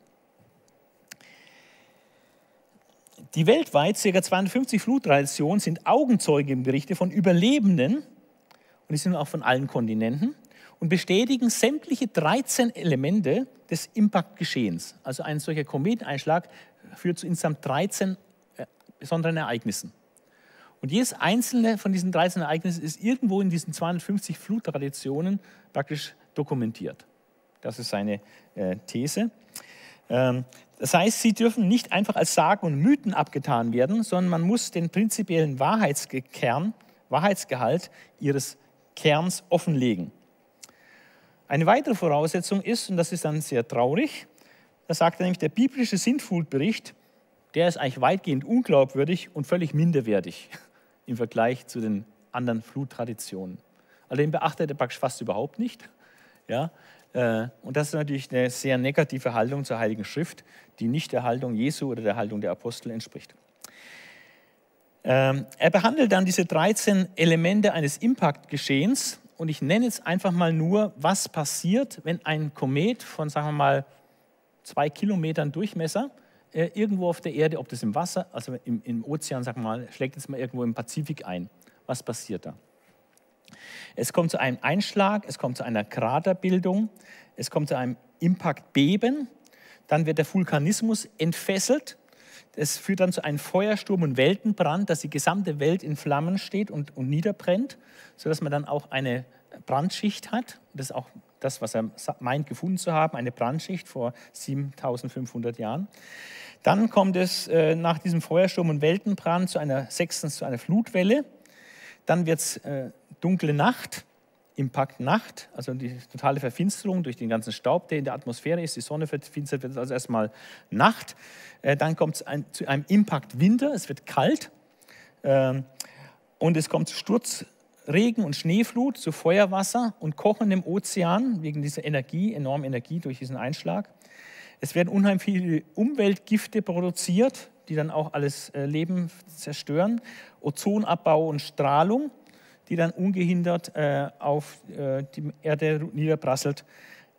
Die weltweit ca. 250 Fluttraditionen sind Augenzeugenberichte von Überlebenden, und die sind auch von allen Kontinenten, und bestätigen sämtliche 13 Elemente des Impact-Geschehens. Also ein solcher Kometeneinschlag führt zu insgesamt 13 äh, besonderen Ereignissen. Und jedes einzelne von diesen 13 Ereignissen ist irgendwo in diesen 250 Fluttraditionen praktisch dokumentiert. Das ist seine äh, These. Ähm, das heißt, sie dürfen nicht einfach als Sagen und Mythen abgetan werden, sondern man muss den prinzipiellen Wahrheitskern, Wahrheitsgehalt ihres Kerns offenlegen. Eine weitere Voraussetzung ist, und das ist dann sehr traurig, da sagt er nämlich, der biblische Sintflutbericht, der ist eigentlich weitgehend unglaubwürdig und völlig minderwertig im Vergleich zu den anderen Fluttraditionen. Also den beachtet er praktisch fast überhaupt nicht. Ja? Äh, und das ist natürlich eine sehr negative Haltung zur Heiligen Schrift, die nicht der Haltung Jesu oder der Haltung der Apostel entspricht. Ähm, er behandelt dann diese 13 Elemente eines Impact-Geschehens und ich nenne jetzt einfach mal nur, was passiert, wenn ein Komet von, sagen wir mal, zwei Kilometern Durchmesser äh, irgendwo auf der Erde, ob das im Wasser, also im, im Ozean, sag mal, schlägt jetzt mal irgendwo im Pazifik ein. Was passiert da? Es kommt zu einem Einschlag, es kommt zu einer Kraterbildung, es kommt zu einem Impactbeben, dann wird der Vulkanismus entfesselt, es führt dann zu einem Feuersturm und Weltenbrand, dass die gesamte Welt in Flammen steht und, und niederbrennt, sodass man dann auch eine Brandschicht hat. Das ist auch das, was er meint, gefunden zu haben, eine Brandschicht vor 7500 Jahren. Dann kommt es äh, nach diesem Feuersturm und Weltenbrand zu einer sechstens zu einer Flutwelle. Dann wird es äh, dunkle Nacht, Impact Nacht, also die totale Verfinsterung durch den ganzen Staub, der in der Atmosphäre ist. Die Sonne verfinstert, wird also erstmal Nacht. Äh, dann kommt es ein, zu einem Impact Winter, es wird kalt. Ähm, und es kommt zu Sturzregen und Schneeflut, zu Feuerwasser und kochendem Ozean wegen dieser Energie, enormen Energie durch diesen Einschlag. Es werden unheimlich viele Umweltgifte produziert, die dann auch alles äh, Leben zerstören. Ozonabbau und Strahlung, die dann ungehindert äh, auf äh, die Erde niederprasselt.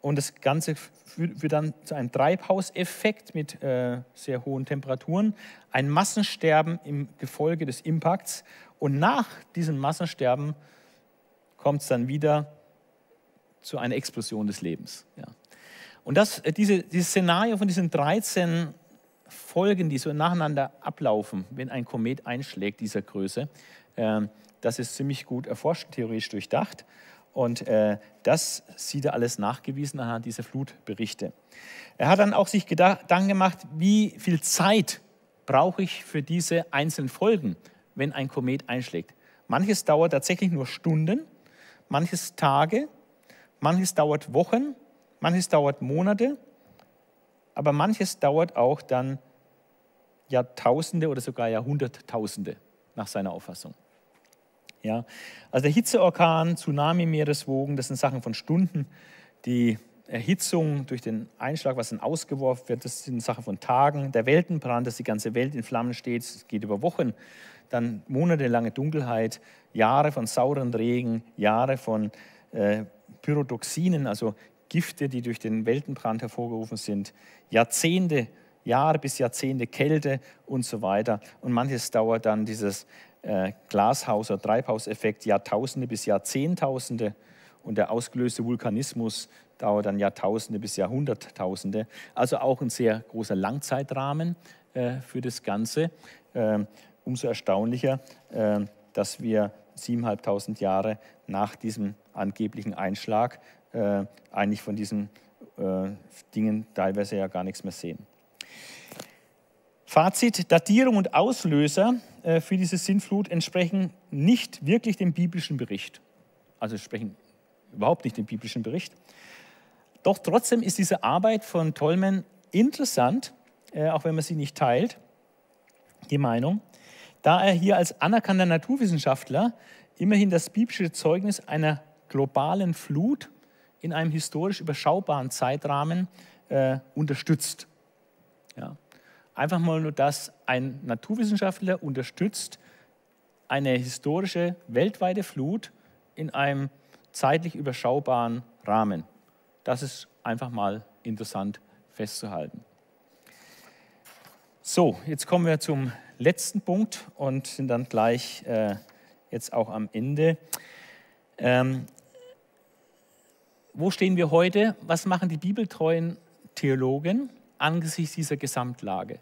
Und das Ganze führt dann zu einem Treibhauseffekt mit sehr hohen Temperaturen, ein Massensterben im Gefolge des Impacts. Und nach diesem Massensterben kommt es dann wieder zu einer Explosion des Lebens. Ja. Und das, diese, dieses Szenario von diesen 13 Folgen, die so nacheinander ablaufen, wenn ein Komet einschlägt dieser Größe, äh, das ist ziemlich gut erforscht, theoretisch durchdacht. Und äh, das sieht er alles nachgewiesen anhand dieser Flutberichte. Er hat dann auch sich Gedanken gemacht, wie viel Zeit brauche ich für diese einzelnen Folgen, wenn ein Komet einschlägt. Manches dauert tatsächlich nur Stunden, manches Tage, manches dauert Wochen, Manches dauert Monate, aber manches dauert auch dann Jahrtausende oder sogar Jahrhunderttausende nach seiner Auffassung. Ja, also der Hitzeorkan, Tsunami, Meereswogen, das sind Sachen von Stunden. Die Erhitzung durch den Einschlag, was dann ausgeworfen wird, das sind Sachen von Tagen. Der Weltenbrand, dass die ganze Welt in Flammen steht, geht über Wochen. Dann monatelange Dunkelheit, Jahre von sauren Regen, Jahre von äh, Pyrodoxinen, also Gifte, die durch den Weltenbrand hervorgerufen sind, Jahrzehnte, Jahre bis Jahrzehnte Kälte und so weiter. Und manches dauert dann dieses äh, Glashaus- oder Treibhauseffekt Jahrtausende bis Jahrzehntausende und der ausgelöste Vulkanismus dauert dann Jahrtausende bis Jahrhunderttausende. Also auch ein sehr großer Langzeitrahmen äh, für das Ganze. Äh, umso erstaunlicher, äh, dass wir 7.500 Jahre nach diesem angeblichen Einschlag äh, eigentlich von diesen äh, Dingen teilweise ja gar nichts mehr sehen. Fazit, Datierung und Auslöser äh, für diese Sintflut entsprechen nicht wirklich dem biblischen Bericht. Also entsprechen überhaupt nicht dem biblischen Bericht. Doch trotzdem ist diese Arbeit von Tolman interessant, äh, auch wenn man sie nicht teilt, die Meinung, da er hier als anerkannter Naturwissenschaftler immerhin das biblische Zeugnis einer globalen Flut in einem historisch überschaubaren Zeitrahmen äh, unterstützt. Ja. Einfach mal nur, dass ein Naturwissenschaftler unterstützt eine historische weltweite Flut in einem zeitlich überschaubaren Rahmen. Das ist einfach mal interessant festzuhalten. So, jetzt kommen wir zum letzten Punkt und sind dann gleich äh, jetzt auch am Ende. Ähm, wo stehen wir heute? Was machen die bibeltreuen Theologen angesichts dieser Gesamtlage?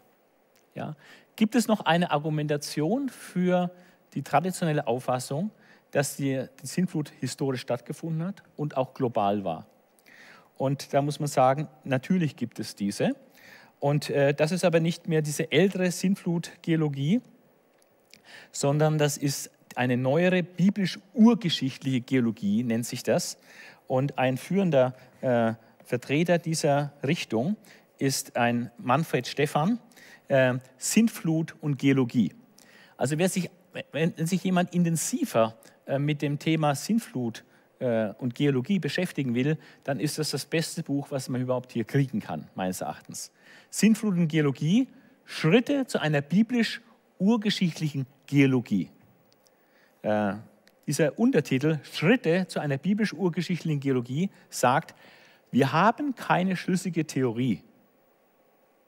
Ja, gibt es noch eine Argumentation für die traditionelle Auffassung, dass die, die Sintflut historisch stattgefunden hat und auch global war? Und da muss man sagen, natürlich gibt es diese. Und äh, das ist aber nicht mehr diese ältere Sintflut-Geologie, sondern das ist eine neuere biblisch-urgeschichtliche Geologie, nennt sich das. Und ein führender äh, Vertreter dieser Richtung ist ein Manfred Stephan, äh, Sintflut und Geologie. Also wer sich, wenn sich jemand intensiver äh, mit dem Thema Sintflut äh, und Geologie beschäftigen will, dann ist das das beste Buch, was man überhaupt hier kriegen kann, meines Erachtens. Sintflut und Geologie, Schritte zu einer biblisch-urgeschichtlichen Geologie. Dieser Untertitel Schritte zu einer biblisch-urgeschichtlichen Geologie sagt, wir haben keine schlüssige Theorie.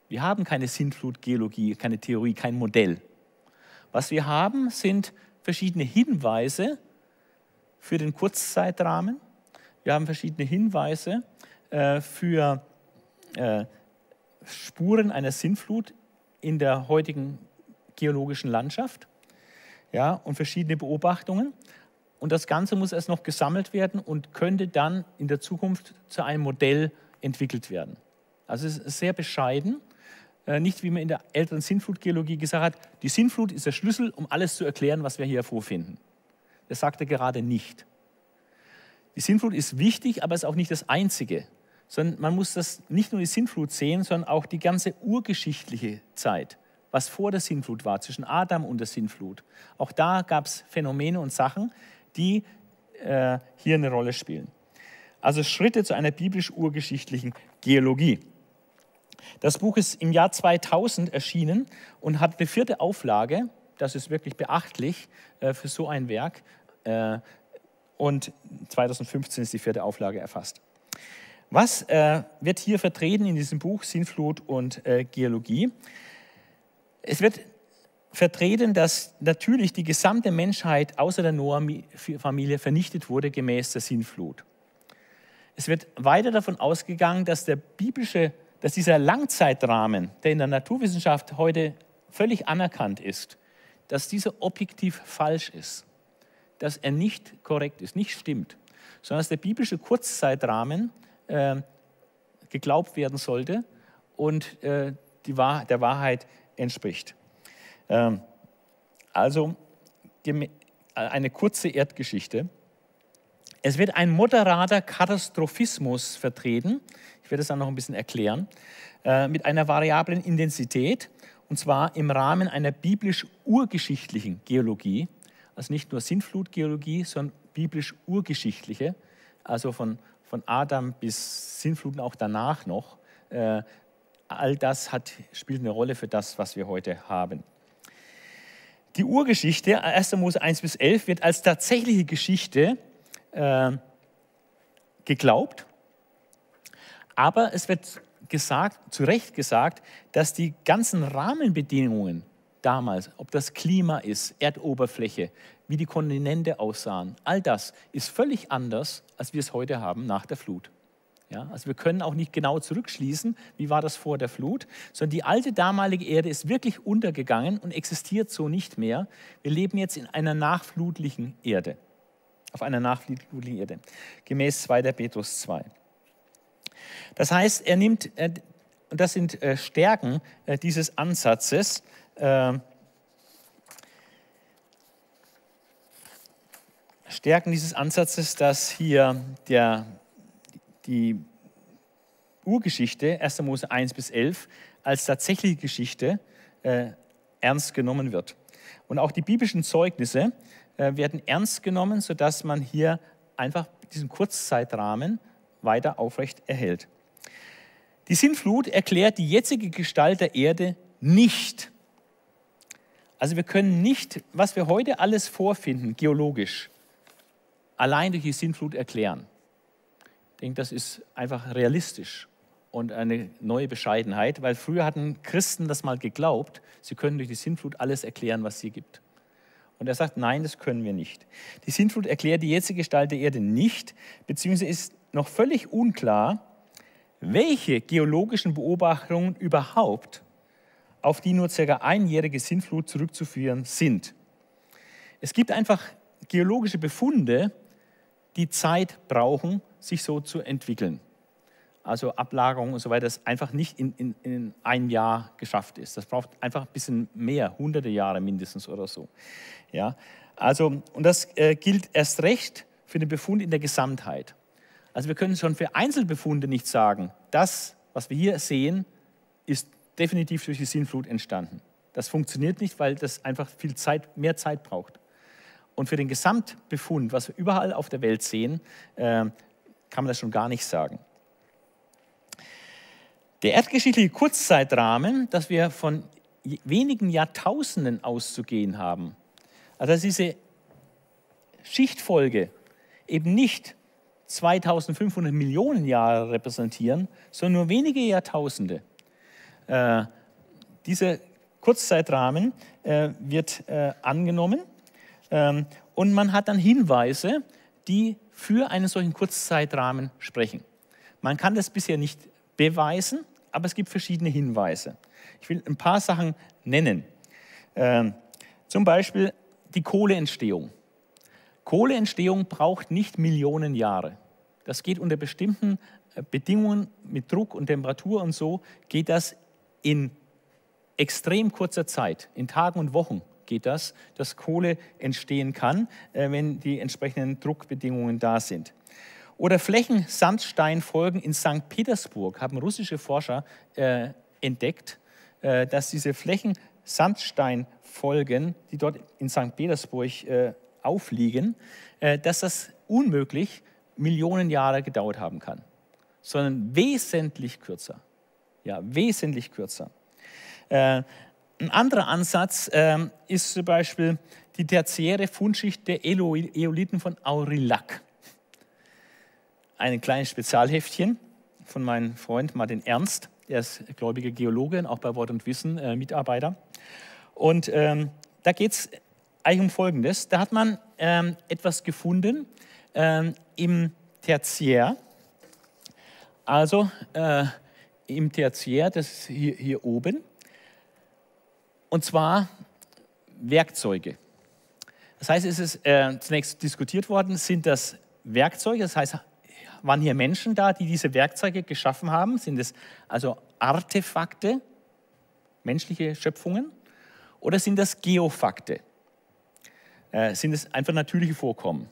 Wir haben keine Sintflut-Geologie, keine Theorie, kein Modell. Was wir haben, sind verschiedene Hinweise für den Kurzzeitrahmen. Wir haben verschiedene Hinweise äh, für äh, Spuren einer Sintflut in der heutigen geologischen Landschaft ja, und verschiedene Beobachtungen. Und das Ganze muss erst noch gesammelt werden und könnte dann in der Zukunft zu einem Modell entwickelt werden. Also es ist sehr bescheiden, äh, nicht wie man in der älteren Sintflutgeologie gesagt hat, die Sintflut ist der Schlüssel, um alles zu erklären, was wir hier vorfinden. Das sagt er gerade nicht. Die Sintflut ist wichtig, aber ist auch nicht das Einzige, sondern man muss das nicht nur die Sintflut sehen, sondern auch die ganze urgeschichtliche Zeit was vor der Sintflut war, zwischen Adam und der Sintflut. Auch da gab es Phänomene und Sachen, die äh, hier eine Rolle spielen. Also Schritte zu einer biblisch-urgeschichtlichen Geologie. Das Buch ist im Jahr 2000 erschienen und hat eine vierte Auflage. Das ist wirklich beachtlich äh, für so ein Werk. Äh, und 2015 ist die vierte Auflage erfasst. Was äh, wird hier vertreten in diesem Buch Sintflut und äh, Geologie? Es wird vertreten, dass natürlich die gesamte Menschheit außer der Noah-Familie vernichtet wurde gemäß der Sintflut. Es wird weiter davon ausgegangen, dass der biblische, dass dieser Langzeitrahmen, der in der Naturwissenschaft heute völlig anerkannt ist, dass dieser objektiv falsch ist, dass er nicht korrekt ist, nicht stimmt, sondern dass der biblische Kurzzeitrahmen äh, geglaubt werden sollte und äh, die Wahr der Wahrheit entspricht. Ähm, also eine kurze Erdgeschichte. Es wird ein moderater Katastrophismus vertreten, ich werde es dann noch ein bisschen erklären, äh, mit einer variablen Intensität, und zwar im Rahmen einer biblisch-urgeschichtlichen Geologie, also nicht nur Sintflutgeologie, sondern biblisch-urgeschichtliche, also von, von Adam bis Sintfluten auch danach noch, äh, all das hat, spielt eine Rolle für das, was wir heute haben. Die Urgeschichte, 1. Mose 1 bis 11, wird als tatsächliche Geschichte äh, geglaubt, aber es wird gesagt, zu Recht gesagt, dass die ganzen Rahmenbedingungen damals, ob das Klima ist, Erdoberfläche, wie die Kontinente aussahen, all das ist völlig anders, als wir es heute haben nach der Flut. Ja, also wir können auch nicht genau zurückschließen, wie war das vor der Flut, sondern die alte damalige Erde ist wirklich untergegangen und existiert so nicht mehr. Wir leben jetzt in einer nachflutlichen Erde, auf einer nachflutlichen Erde, gemäß 2. Petrus 2. Das heißt, er nimmt, äh, und das sind äh, Stärken äh, dieses Ansatzes, Stärken dieses Ansatzes, dass hier der die Urgeschichte, 1. Mose 1 bis 11, als tatsächliche Geschichte äh, ernst genommen wird. Und auch die biblischen Zeugnisse äh, werden ernst genommen, sodass man hier einfach diesen Kurzzeitrahmen weiter aufrecht erhält. Die Sintflut erklärt die jetzige Gestalt der Erde nicht. Also wir können nicht, was wir heute alles vorfinden, geologisch, allein durch die Sintflut erklären. Ich denke, das ist einfach realistisch und eine neue Bescheidenheit, weil früher hatten Christen das mal geglaubt, sie können durch die Sintflut alles erklären, was es hier gibt. Und er sagt, nein, das können wir nicht. Die Sintflut erklärt die jetzige Gestalt der Erde nicht, beziehungsweise ist noch völlig unklar, welche geologischen Beobachtungen überhaupt auf die nur circa einjährige Sintflut zurückzuführen sind. Es gibt einfach geologische Befunde, die Zeit brauchen, sich so zu entwickeln. Also Ablagerung und so weiter, das einfach nicht in, in, in ein Jahr geschafft ist. Das braucht einfach ein bisschen mehr, hunderte Jahre mindestens oder so. Ja, also, und das äh, gilt erst recht für den Befund in der Gesamtheit. Also wir können schon für Einzelbefunde nicht sagen, das, was wir hier sehen, ist definitiv durch die Sinnflut entstanden. Das funktioniert nicht, weil das einfach viel Zeit, mehr Zeit braucht. Und für den Gesamtbefund, was wir überall auf der Welt sehen, äh, kann man das schon gar nicht sagen. Der erdgeschichtliche Kurzzeitrahmen, dass wir von wenigen Jahrtausenden auszugehen haben, also dass diese Schichtfolge eben nicht 2500 Millionen Jahre repräsentieren, sondern nur wenige Jahrtausende. Äh, dieser Kurzzeitrahmen äh, wird äh, angenommen ähm, und man hat dann Hinweise, die für einen solchen Kurzzeitrahmen sprechen. Man kann das bisher nicht beweisen, aber es gibt verschiedene Hinweise. Ich will ein paar Sachen nennen. Ähm, zum Beispiel die Kohleentstehung. Kohleentstehung braucht nicht Millionen Jahre. Das geht unter bestimmten äh, Bedingungen mit Druck und Temperatur und so, geht das in extrem kurzer Zeit, in Tagen und Wochen geht das, dass Kohle entstehen kann, äh, wenn die entsprechenden Druckbedingungen da sind. Oder Flächensandsteinfolgen in St. Petersburg haben russische Forscher äh, entdeckt, äh, dass diese Flächensandsteinfolgen, die dort in St. Petersburg äh, aufliegen, äh, dass das unmöglich Millionen Jahre gedauert haben kann, sondern wesentlich kürzer. Ja, wesentlich kürzer. Ein anderer Ansatz äh, ist zum Beispiel die tertiäre Fundschicht der Eolithen von Aurillac ein kleines Spezialheftchen von meinem Freund Martin Ernst. Er ist gläubiger Geologe und auch bei Wort und Wissen äh, Mitarbeiter. Und ähm, da geht es eigentlich um Folgendes. Da hat man ähm, etwas gefunden ähm, im Tertiär. Also äh, im Tertiär, das ist hier, hier oben. Und zwar Werkzeuge. Das heißt, es ist äh, zunächst diskutiert worden, sind das Werkzeuge, das heißt waren hier Menschen da, die diese Werkzeuge geschaffen haben? Sind es also Artefakte, menschliche Schöpfungen? Oder sind das Geofakte? Äh, sind es einfach natürliche Vorkommen?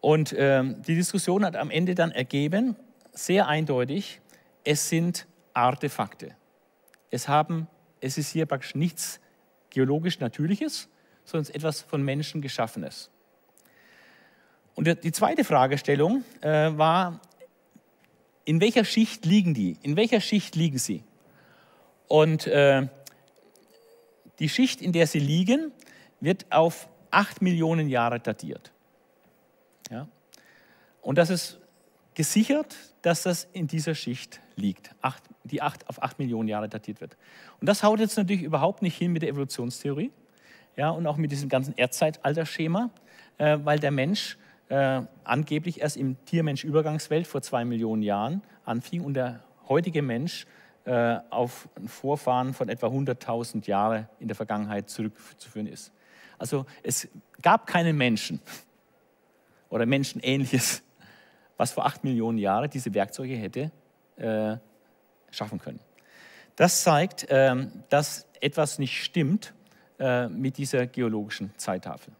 Und äh, die Diskussion hat am Ende dann ergeben, sehr eindeutig, es sind Artefakte. Es, haben, es ist hier praktisch nichts geologisch Natürliches, sondern etwas von Menschen Geschaffenes. Und die zweite Fragestellung äh, war, in welcher Schicht liegen die? In welcher Schicht liegen sie? Und äh, die Schicht, in der sie liegen, wird auf acht Millionen Jahre datiert. Ja? Und das ist gesichert, dass das in dieser Schicht liegt, acht, die acht, auf acht Millionen Jahre datiert wird. Und das haut jetzt natürlich überhaupt nicht hin mit der Evolutionstheorie ja, und auch mit diesem ganzen Erdzeitalterschema, äh, weil der Mensch äh, angeblich erst im Tier-Mensch-Übergangswelt vor zwei Millionen Jahren anfing und der heutige Mensch äh, auf Vorfahren von etwa 100.000 Jahren in der Vergangenheit zurückzuführen ist. Also es gab keinen Menschen oder Menschenähnliches, was vor acht Millionen Jahren diese Werkzeuge hätte äh, schaffen können. Das zeigt, ähm, dass etwas nicht stimmt äh, mit dieser geologischen Zeittafel.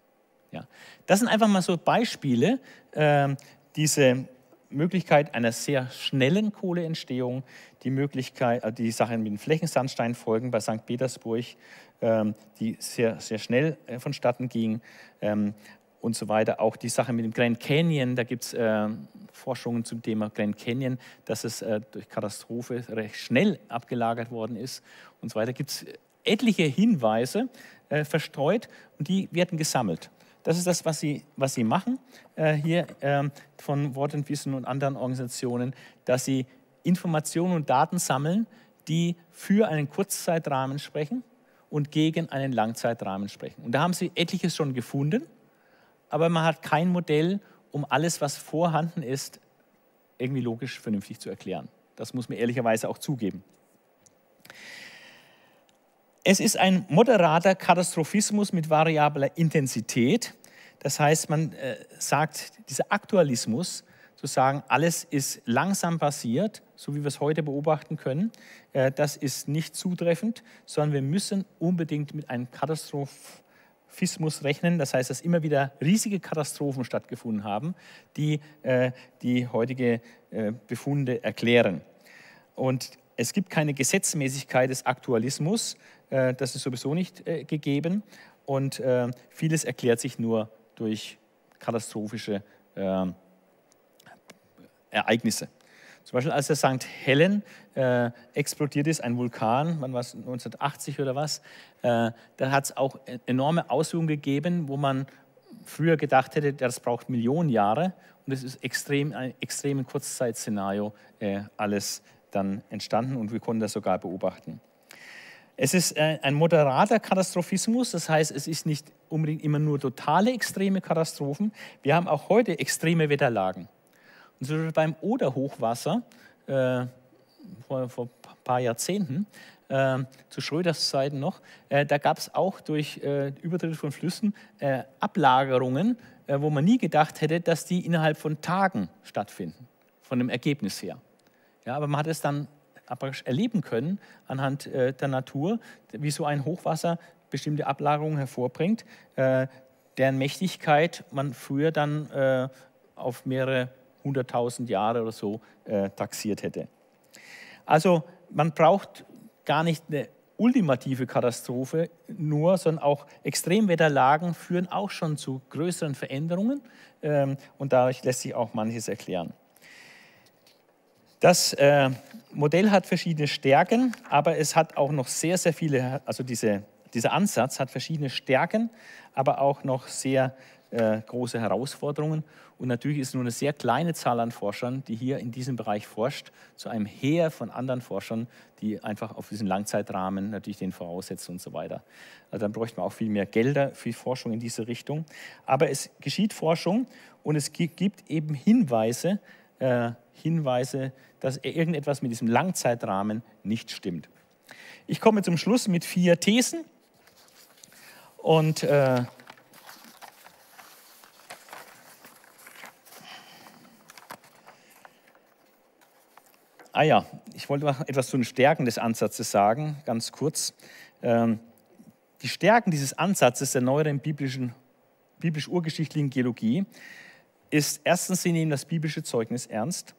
Ja. Das sind einfach mal so Beispiele, äh, diese Möglichkeit einer sehr schnellen Kohleentstehung, die Möglichkeit, äh, die Sachen mit den Flächensandsteinfolgen bei St. Petersburg, ähm, die sehr, sehr schnell äh, vonstatten ging ähm, und so weiter. Auch die Sache mit dem Grand Canyon, da gibt es äh, Forschungen zum Thema Grand Canyon, dass es äh, durch Katastrophe recht schnell abgelagert worden ist und so weiter. Gibt es etliche Hinweise äh, verstreut und die werden gesammelt. Das ist das, was sie, was sie machen äh, hier äh, von Wort und Wissen und anderen Organisationen, dass sie Informationen und Daten sammeln, die für einen Kurzzeitrahmen sprechen und gegen einen Langzeitrahmen sprechen. Und da haben sie etliches schon gefunden, aber man hat kein Modell, um alles, was vorhanden ist, irgendwie logisch vernünftig zu erklären. Das muss man ehrlicherweise auch zugeben. Es ist ein moderater Katastrophismus mit variabler Intensität. Das heißt, man äh, sagt, dieser Aktualismus, zu sagen, alles ist langsam passiert, so wie wir es heute beobachten können, äh, das ist nicht zutreffend, sondern wir müssen unbedingt mit einem Katastrophismus rechnen. Das heißt, dass immer wieder riesige Katastrophen stattgefunden haben, die äh, die heutige äh, Befunde erklären. Und es gibt keine Gesetzmäßigkeit des Aktualismus, das ist sowieso nicht gegeben. Und vieles erklärt sich nur durch katastrophische Ereignisse. Zum Beispiel als der St. Helen äh, explodiert ist, ein Vulkan, wann war es, 1980 oder was, äh, da hat es auch e-, enorme Auswirkungen gegeben, wo man früher gedacht hätte, das braucht Millionen Jahre und es ist extrem, ein extrem Kurzzeitszenario äh, alles dann entstanden und wir konnten das sogar beobachten. Es ist äh, ein moderater Katastrophismus, das heißt, es ist nicht unbedingt immer nur totale extreme Katastrophen. Wir haben auch heute extreme Wetterlagen. Und so beim Oder-Hochwasser äh, vor, vor ein paar Jahrzehnten, äh, zu Schröders Zeiten noch, äh, da gab es auch durch äh, Übertritt von Flüssen äh, Ablagerungen, äh, wo man nie gedacht hätte, dass die innerhalb von Tagen stattfinden, von dem Ergebnis her. Ja, aber man hat es dann erleben können anhand äh, der Natur, wie so ein Hochwasser bestimmte Ablagerungen hervorbringt, deren Mächtigkeit man früher dann auf mehrere 100.000 Jahre oder so äh, taxiert hätte. Also man braucht gar nicht eine ultimative Katastrophe nur, sondern auch Extremwetterlagen führen auch schon zu größeren Veränderungen ähm, und dadurch lässt sich auch manches erklären. Das äh, Modell hat verschiedene Stärken, aber es hat auch noch sehr, sehr viele, also diese, dieser Ansatz hat verschiedene Stärken, aber auch noch sehr äh, große Herausforderungen. Und natürlich ist nur eine sehr kleine Zahl an Forschern, die hier in diesem Bereich forscht, zu einem Heer von anderen Forschern, die einfach auf diesen Langzeitrahmen natürlich den voraussetzen und so weiter. Also dann bräuchte man auch viel mehr Gelder für Forschung in diese Richtung. Aber es geschieht Forschung und es gibt eben Hinweise, äh, Hinweise, dass irgendetwas mit diesem Langzeitrahmen nicht stimmt. Ich komme zum Schluss mit vier Thesen und äh, Ah ja, ich wollte noch etwas zu den Stärken des Ansatzes sagen, ganz kurz. Ähm, die Stärken dieses Ansatzes der neueren biblischen, biblisch-urgeschichtlichen Geologie ist erstens, sie nehmen das biblische Zeugnis ernst.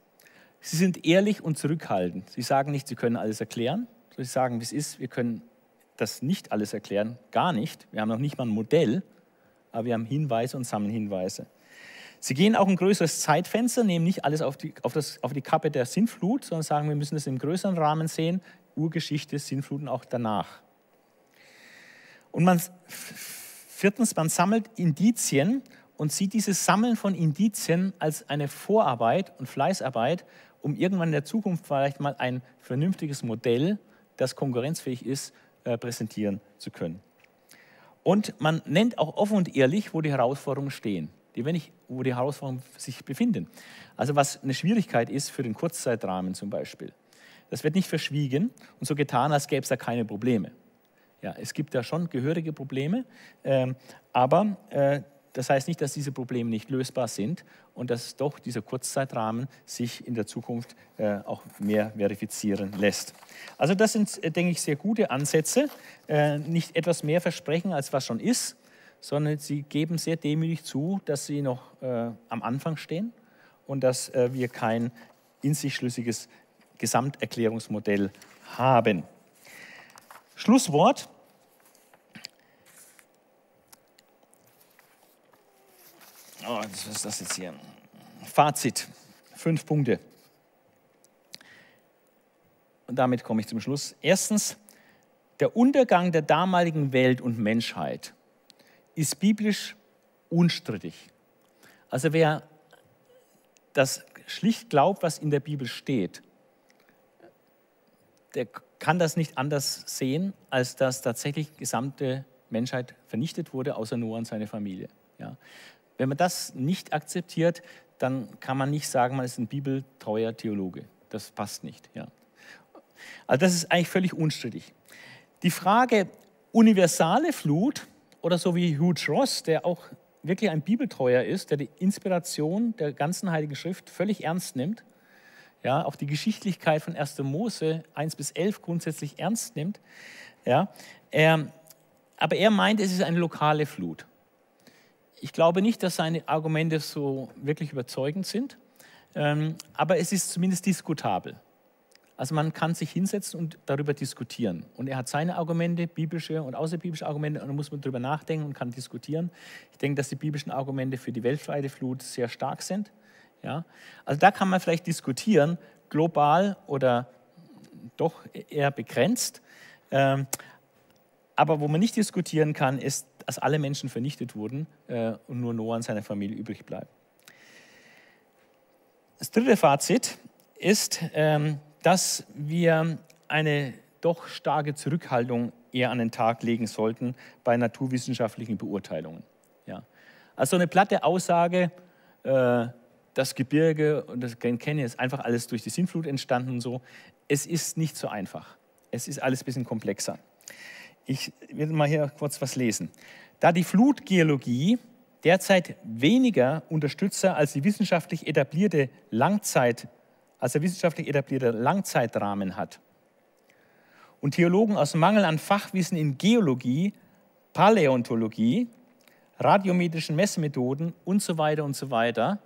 Sie sind ehrlich und zurückhaltend. Sie sagen nicht, sie können alles erklären. Sie sagen, wie es ist, wir können das nicht alles erklären, gar nicht. Wir haben noch nicht mal ein Modell, aber wir haben Hinweise und sammeln Hinweise. Sie gehen auch ein größeres Zeitfenster, nehmen nicht alles auf die, auf, das, auf die Kappe der Sintflut, sondern sagen, wir müssen es im größeren Rahmen sehen, Urgeschichte, Sintfluten auch danach. Und man, viertens, man sammelt Indizien und sieht dieses Sammeln von Indizien als eine Vorarbeit und Fleißarbeit, um irgendwann in der Zukunft vielleicht mal ein vernünftiges Modell, das konkurrenzfähig ist, äh, präsentieren zu können. Und man nennt auch offen und ehrlich, wo die Herausforderungen stehen die, wenn ich, wo die Herausforderungen sich befinden. Also was eine Schwierigkeit ist für den Kurzzeitrahmen zum Beispiel. Das wird nicht verschwiegen und so getan, als gäbe es da keine Probleme. Ja, es gibt da schon gehörige Probleme, äh, aber äh, das heißt nicht, dass diese Probleme nicht lösbar sind und dass doch dieser Kurzzeitrahmen sich in der Zukunft äh, auch mehr verifizieren lässt. Also das sind, äh, denke ich, sehr gute Ansätze. Äh, nicht etwas mehr versprechen, als was schon ist, sondern sie geben sehr demütig zu, dass sie noch äh, am Anfang stehen und dass äh, wir kein in sich schlüssiges Gesamterklärungsmodell haben. Schlusswort. Oh, was ist das jetzt hier? Fazit. Fünf Punkte. Und damit komme ich zum Schluss. Erstens, der Untergang der damaligen Welt und Menschheit ist biblisch unstrittig. Also wer das schlicht glaubt, was in der Bibel steht, der kann das nicht anders sehen, als dass tatsächlich die gesamte Menschheit vernichtet wurde, außer Noah und seine Familie. Ja. Wenn man das nicht akzeptiert, dann kann man nicht sagen, man ist ein bibeltreuer Theologe. Das passt nicht. Ja. Also das ist eigentlich völlig unstrittig. Die Frage universale Flut oder so wie Hugh Ross, der auch wirklich ein Bibeltreuer ist, der die Inspiration der ganzen Heiligen Schrift völlig ernst nimmt, ja, auch die Geschichtlichkeit von 1. Mose 1 bis 11 grundsätzlich ernst nimmt, ja, er, aber er meint, es ist eine lokale Flut. Ich glaube nicht, dass seine Argumente so wirklich überzeugend sind, ähm, aber es ist zumindest diskutabel. Also man kann sich hinsetzen und darüber diskutieren. Und er hat seine Argumente, biblische und außerbiblische Argumente, und da muss man darüber nachdenken und kann diskutieren. Ich denke, dass die biblischen Argumente für die weltweite Flut sehr stark sind. Ja? Also da kann man vielleicht diskutieren, global oder doch eher begrenzt. Ähm, aber wo man nicht diskutieren kann, ist, dass alle Menschen vernichtet wurden äh, und nur Noah und seine Familie übrig bleiben. Das dritte Fazit ist, ähm, dass wir eine doch starke Zurückhaltung eher an den Tag legen sollten bei naturwissenschaftlichen Beurteilungen. Ja. Also eine platte Aussage, äh, das Gebirge und das Grand Canyon ist einfach alles durch die Sintflut entstanden und so. Es ist nicht so einfach. Es ist alles ein bisschen komplexer. Ich will mal hier kurz was lesen. Da die Flutgeologie derzeit weniger Unterstützer als die wissenschaftlich etablierte Langzeit als er wissenschaftlich etablierter Langzeitrahmen hat. Und Theologen aus Mangel an Fachwissen in Geologie, Paläontologie, radiometrischen Messmethoden und so weiter und so weiter,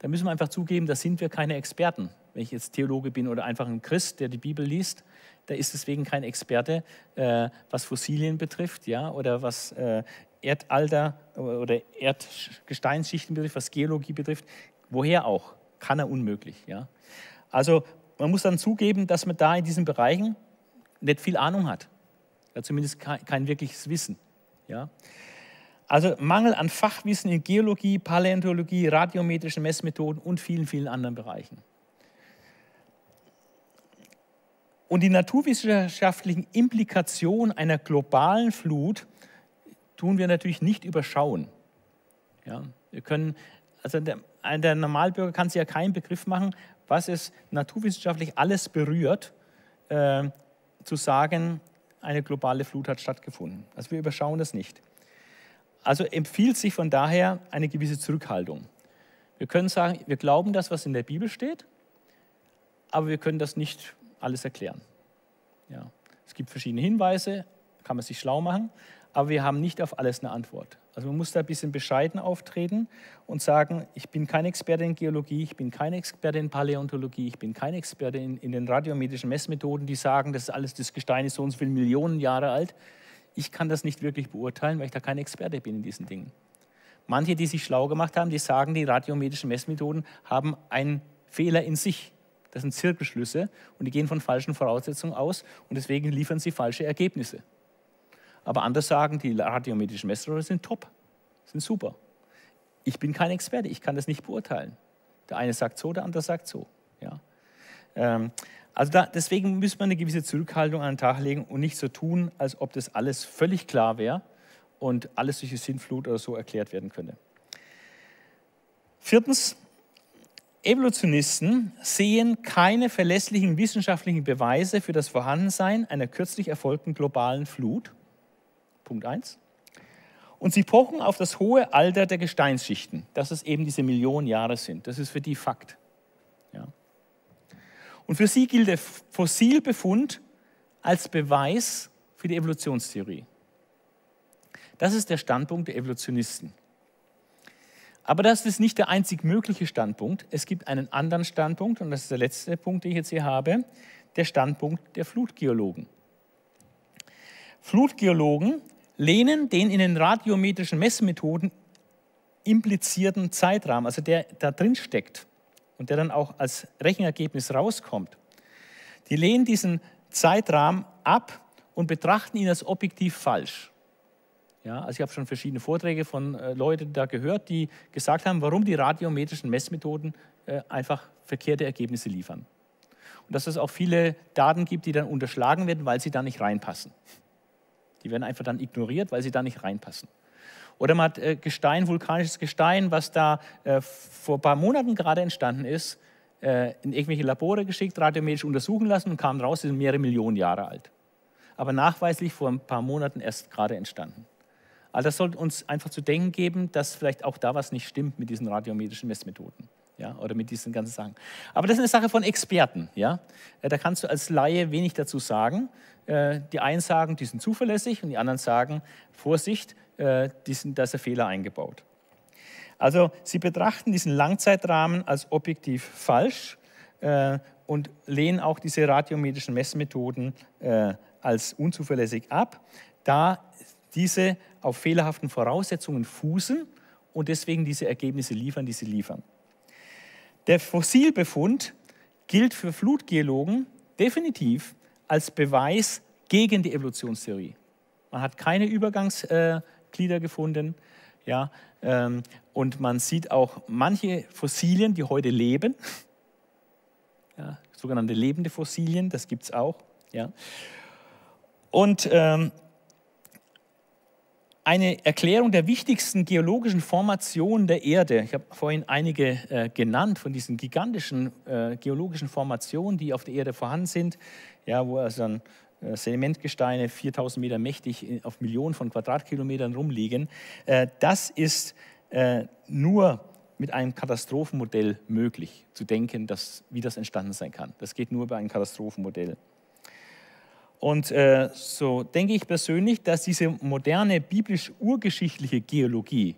da müssen wir einfach zugeben, da sind wir keine Experten. Wenn ich jetzt Theologe bin oder einfach ein Christ, der die Bibel liest, da ist deswegen kein Experte, äh, was Fossilien betrifft, ja, oder was äh, Erdalter oder Erdgesteinsschichten betrifft, was Geologie betrifft. Woher auch? Kann er unmöglich, ja. Also man muss dann zugeben, dass man da in diesen Bereichen nicht viel Ahnung hat. Ja, zumindest kein, kein wirkliches Wissen. Ja. Also Mangel an Fachwissen in Geologie, Paläontologie, radiometrischen Messmethoden und vielen, vielen anderen Bereichen. Und die naturwissenschaftlichen Implikationen einer globalen Flut tun wir natürlich nicht überschauen. Ja, wir können, also der, Normalbürger kann sich ja keinen Begriff machen, was es naturwissenschaftlich alles berührt, äh, zu sagen, eine globale Flut hat stattgefunden. Also wir überschauen das nicht. Also empfiehlt sich von daher eine gewisse Zurückhaltung. Wir können sagen, wir glauben das, was in der Bibel steht, aber wir können das nicht alles erklären. Ja. Es gibt verschiedene Hinweise, kann man sich schlau machen, aber wir haben nicht auf alles eine Antwort. Also man muss da ein bisschen bescheiden auftreten und sagen, ich bin kein Experte in Geologie, ich bin kein Experte in Paläontologie, ich bin kein Experte in, in den radiometrischen Messmethoden, die sagen, das ist alles, das Gestein ist so und so viele Millionen Jahre alt. Ich kann das nicht wirklich beurteilen, weil ich da kein Experte bin in diesen Dingen. Manche, die sich schlau gemacht haben, die sagen, die radiometrischen Messmethoden haben einen Fehler in sich. Das sind Zirkelschlüsse und die gehen von falschen Voraussetzungen aus und deswegen liefern sie falsche Ergebnisse. Aber andere sagen, die radiometrischen Messrohre sind top, sind super. Ich bin kein Experte, ich kann das nicht beurteilen. Der eine sagt so, der andere sagt so. Ja. Ähm, also da, deswegen muss man eine gewisse Zurückhaltung an den Tag legen und nicht so tun, als ob das alles völlig klar wäre und alles durch die Sinnflut oder so erklärt werden könnte. Viertens, Evolutionisten sehen keine verlässlichen wissenschaftlichen Beweise für das Vorhandensein einer kürzlich erfolgten globalen Flut Punkt 1. Und sie pochen auf das hohe Alter der Gesteinsschichten, dass es eben diese Millionen Jahre sind. Das ist für die Fakt. Ja. Und für sie gilt der Fossilbefund als Beweis für die Evolutionstheorie. Das ist der Standpunkt der Evolutionisten. Aber das ist nicht der einzig mögliche Standpunkt. Es gibt einen anderen Standpunkt, und das ist der letzte Punkt, den ich jetzt hier habe, der Standpunkt der Flutgeologen. Flutgeologen lehnen den in den radiometrischen Messmethoden implizierten Zeitrahmen, also der da drin steckt und der dann auch als Rechenergebnis rauskommt, die lehnen diesen Zeitrahmen ab und betrachten ihn als objektiv falsch. Ja, also ich habe schon verschiedene Vorträge von äh, Leuten da gehört, die gesagt haben, warum die radiometrischen Messmethoden äh, einfach verkehrte Ergebnisse liefern. und dass es auch viele Daten gibt, die dann unterschlagen werden, weil sie da nicht reinpassen. Die werden einfach dann ignoriert, weil sie da nicht reinpassen. Oder man hat äh, Gestein, vulkanisches Gestein, was da äh, vor ein paar Monaten gerade entstanden ist, äh, in irgendwelche Labore geschickt, radiomedisch untersuchen lassen und kam raus, sie sind mehrere Millionen Jahre alt. Aber nachweislich vor ein paar Monaten erst gerade entstanden. Also das sollte uns einfach zu denken geben, dass vielleicht auch da was nicht stimmt mit diesen radiometrischen Messmethoden. Ja, oder mit diesen ganzen Sachen. Aber das ist eine Sache von Experten. Ja? Da kannst du als Laie wenig dazu sagen. Äh, die einen sagen, die sind zuverlässig und die anderen sagen, Vorsicht, äh, die sind, da ist ein Fehler eingebaut. Also sie betrachten diesen Langzeitrahmen als objektiv falsch und lehnen auch diese radiometrischen Messmethoden als unzuverlässig ab, da diese auf fehlerhaften Voraussetzungen fußen und deswegen diese Ergebnisse liefern, die sie liefern. Der Fossilbefund gilt für Flutgeologen definitiv als Beweis gegen die Evolutionstheorie. Man hat keine Übergangsglieder gefunden. Ja, ähm, und man sieht auch manche Fossilien, die heute leben, ja, sogenannte lebende Fossilien, das gibt es auch. Ja. Und ähm, eine Erklärung der wichtigsten geologischen Formationen der Erde. Ich habe vorhin einige äh, genannt von diesen gigantischen äh, geologischen Formationen, die auf der Erde vorhanden sind, ja, wo also dann äh, Sedimentgesteine 4000 Meter mächtig auf Millionen von Quadratkilometern rumliegen. Äh, das ist äh, nur mit einem Katastrophenmodell möglich zu denken, dass, wie das entstanden sein kann. Das geht nur bei einem Katastrophenmodell. Und äh, so denke ich persönlich, dass diese moderne biblisch-urgeschichtliche Geologie,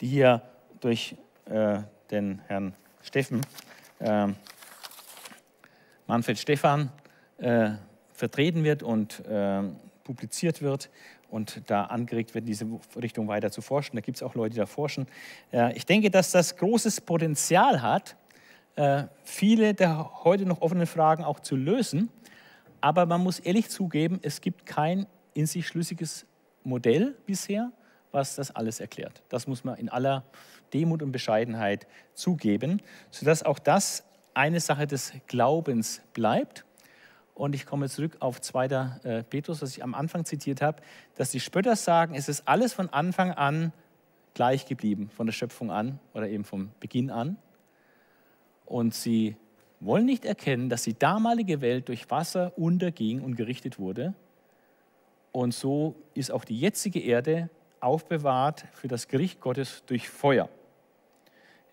die hier durch äh, den Herrn Steffen, äh, Manfred Stephan, äh, vertreten wird und äh, publiziert wird und da angeregt wird, in diese Richtung weiter zu forschen. Da gibt es auch Leute, die da forschen. Äh, ich denke, dass das großes Potenzial hat, viele der heute noch offenen Fragen auch zu lösen aber man muss ehrlich zugeben, es gibt kein in sich schlüssiges Modell bisher, was das alles erklärt. Das muss man in aller Demut und Bescheidenheit zugeben, sodass auch das eine Sache des Glaubens bleibt. Und ich komme zurück auf 2. Äh, Petrus, was ich am Anfang zitiert habe, dass die Spötter sagen, es ist alles von Anfang an gleich geblieben, von der Schöpfung an oder eben vom Beginn an. Und sie wollen nicht erkennen, dass die damalige Welt durch Wasser unterging und gerichtet wurde. Und so ist auch die jetzige Erde aufbewahrt für das Gericht Gottes durch Feuer.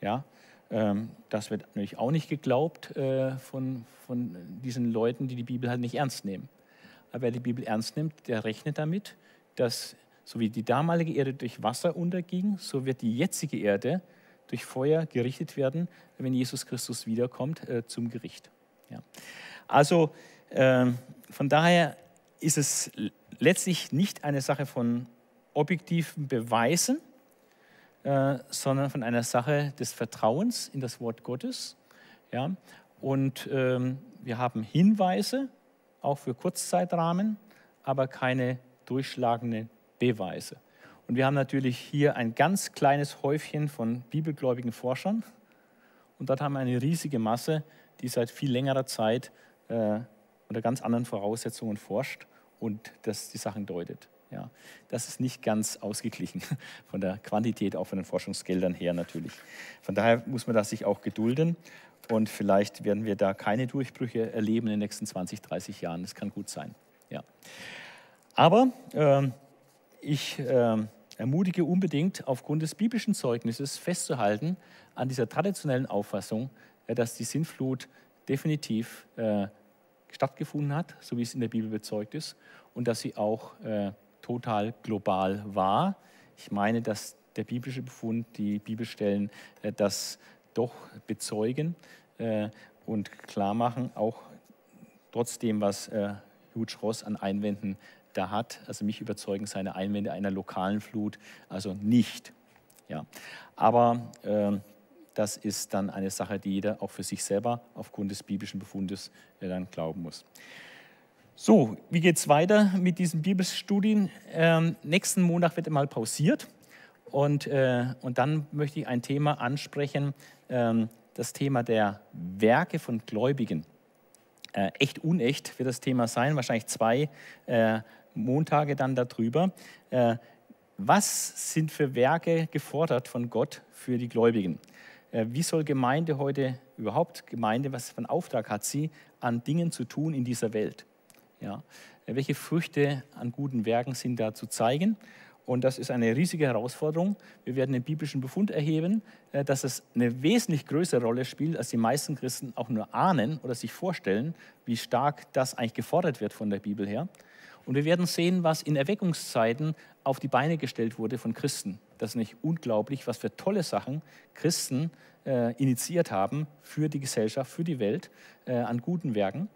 Ja, ähm, das wird natürlich auch nicht geglaubt äh, von, von diesen Leuten, die die Bibel halt nicht ernst nehmen. Aber wer die Bibel ernst nimmt, der rechnet damit, dass so wie die damalige Erde durch Wasser unterging, so wird die jetzige Erde durch Feuer gerichtet werden, wenn Jesus Christus wiederkommt äh, zum Gericht. Ja. Also äh, von daher ist es letztlich nicht eine Sache von objektiven Beweisen, äh, sondern von einer Sache des Vertrauens in das Wort Gottes. Ja. Und ähm, wir haben Hinweise, auch für Kurzzeitrahmen, aber keine durchschlagenden Beweise. Und wir haben natürlich hier ein ganz kleines Häufchen von bibelgläubigen Forschern. Und dort haben wir eine riesige Masse, die seit viel längerer Zeit äh, unter ganz anderen Voraussetzungen forscht und das die Sachen deutet. Ja, das ist nicht ganz ausgeglichen von der Quantität, auch von den Forschungsgeldern her natürlich. Von daher muss man das sich auch gedulden und vielleicht werden wir da keine Durchbrüche erleben in den nächsten 20, 30 Jahren. Das kann gut sein. Ja. Aber äh, ich äh, ermutige unbedingt, aufgrund des biblischen Zeugnisses festzuhalten an dieser traditionellen Auffassung, äh, dass die Sintflut definitiv äh, stattgefunden hat, so wie es in der Bibel bezeugt ist, und dass sie auch äh, total global war. Ich meine, dass der biblische Befund, die Bibelstellen äh, das doch bezeugen äh, und klar machen, auch trotzdem, was Hugh Ross an Einwänden da hat. Also mich überzeugen seine Einwände einer lokalen Flut also nicht. Ja. Aber äh, das ist dann eine Sache, die jeder auch für sich selber aufgrund des biblischen Befundes äh, dann glauben muss. So, wie geht es weiter mit diesen Bibelstudien? Ähm, nächsten Montag wird mal pausiert und, äh, und dann möchte ich ein Thema ansprechen, ähm, das Thema der Werke von Gläubigen. Äh, echt unecht wird das Thema sein, wahrscheinlich zwei äh, Montage dann darüber. Äh, was sind für Werke gefordert von Gott für die Gläubigen? Äh, wie soll Gemeinde heute überhaupt, Gemeinde, was für einen Auftrag hat sie, an Dingen zu tun in dieser Welt? Ja. Äh, welche Früchte an guten Werken sind da zu zeigen? Und das ist eine riesige Herausforderung. Wir werden den biblischen Befund erheben, dass es eine wesentlich größere Rolle spielt, als die meisten Christen auch nur ahnen oder sich vorstellen, wie stark das eigentlich gefordert wird von der Bibel her. Und wir werden sehen, was in Erweckungszeiten auf die Beine gestellt wurde von Christen. Das ist nicht unglaublich, was für tolle Sachen Christen äh, initiiert haben für die Gesellschaft, für die Welt, äh, an guten Werken.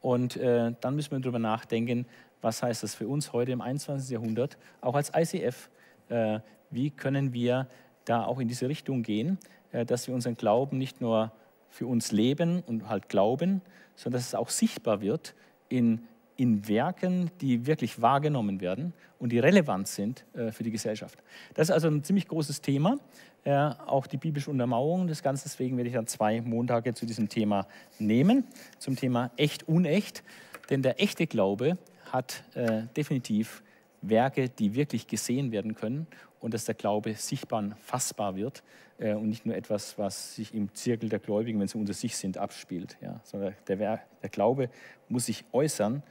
Und äh, dann müssen wir darüber nachdenken, was heißt das für uns heute im 21. Jahrhundert, auch als ICF. Äh, wie können wir da auch in diese Richtung gehen, äh, dass wir unseren Glauben nicht nur für uns leben und halt glauben, sondern dass es auch sichtbar wird in in Werken, die wirklich wahrgenommen werden und die relevant sind äh, für die Gesellschaft. Das ist also ein ziemlich großes Thema, äh, auch die biblische Untermauerung des Ganzen. Deswegen werde ich dann zwei Montage zu diesem Thema nehmen, zum Thema echt, unecht. Denn der echte Glaube hat äh, definitiv Werke, die wirklich gesehen werden können und dass der Glaube sichtbar und fassbar wird äh, und nicht nur etwas, was sich im Zirkel der Gläubigen, wenn sie unter sich sind, abspielt. Ja, sondern der, der Glaube muss sich äußern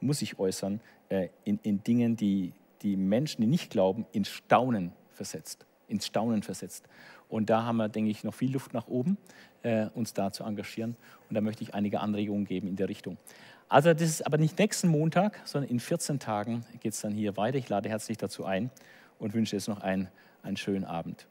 muss sich äußern äh, in, in Dingen, die die Menschen, die nicht glauben, ins Staunen versetzt. Ins Staunen versetzt. Und da haben wir, denke ich, noch viel Luft nach oben, äh, uns da zu engagieren. Und da möchte ich einige Anregungen geben in der Richtung. Also das ist aber nicht nächsten Montag, sondern in 14 Tagen geht es dann hier weiter. Ich lade herzlich dazu ein und wünsche jetzt noch einen, einen schönen Abend.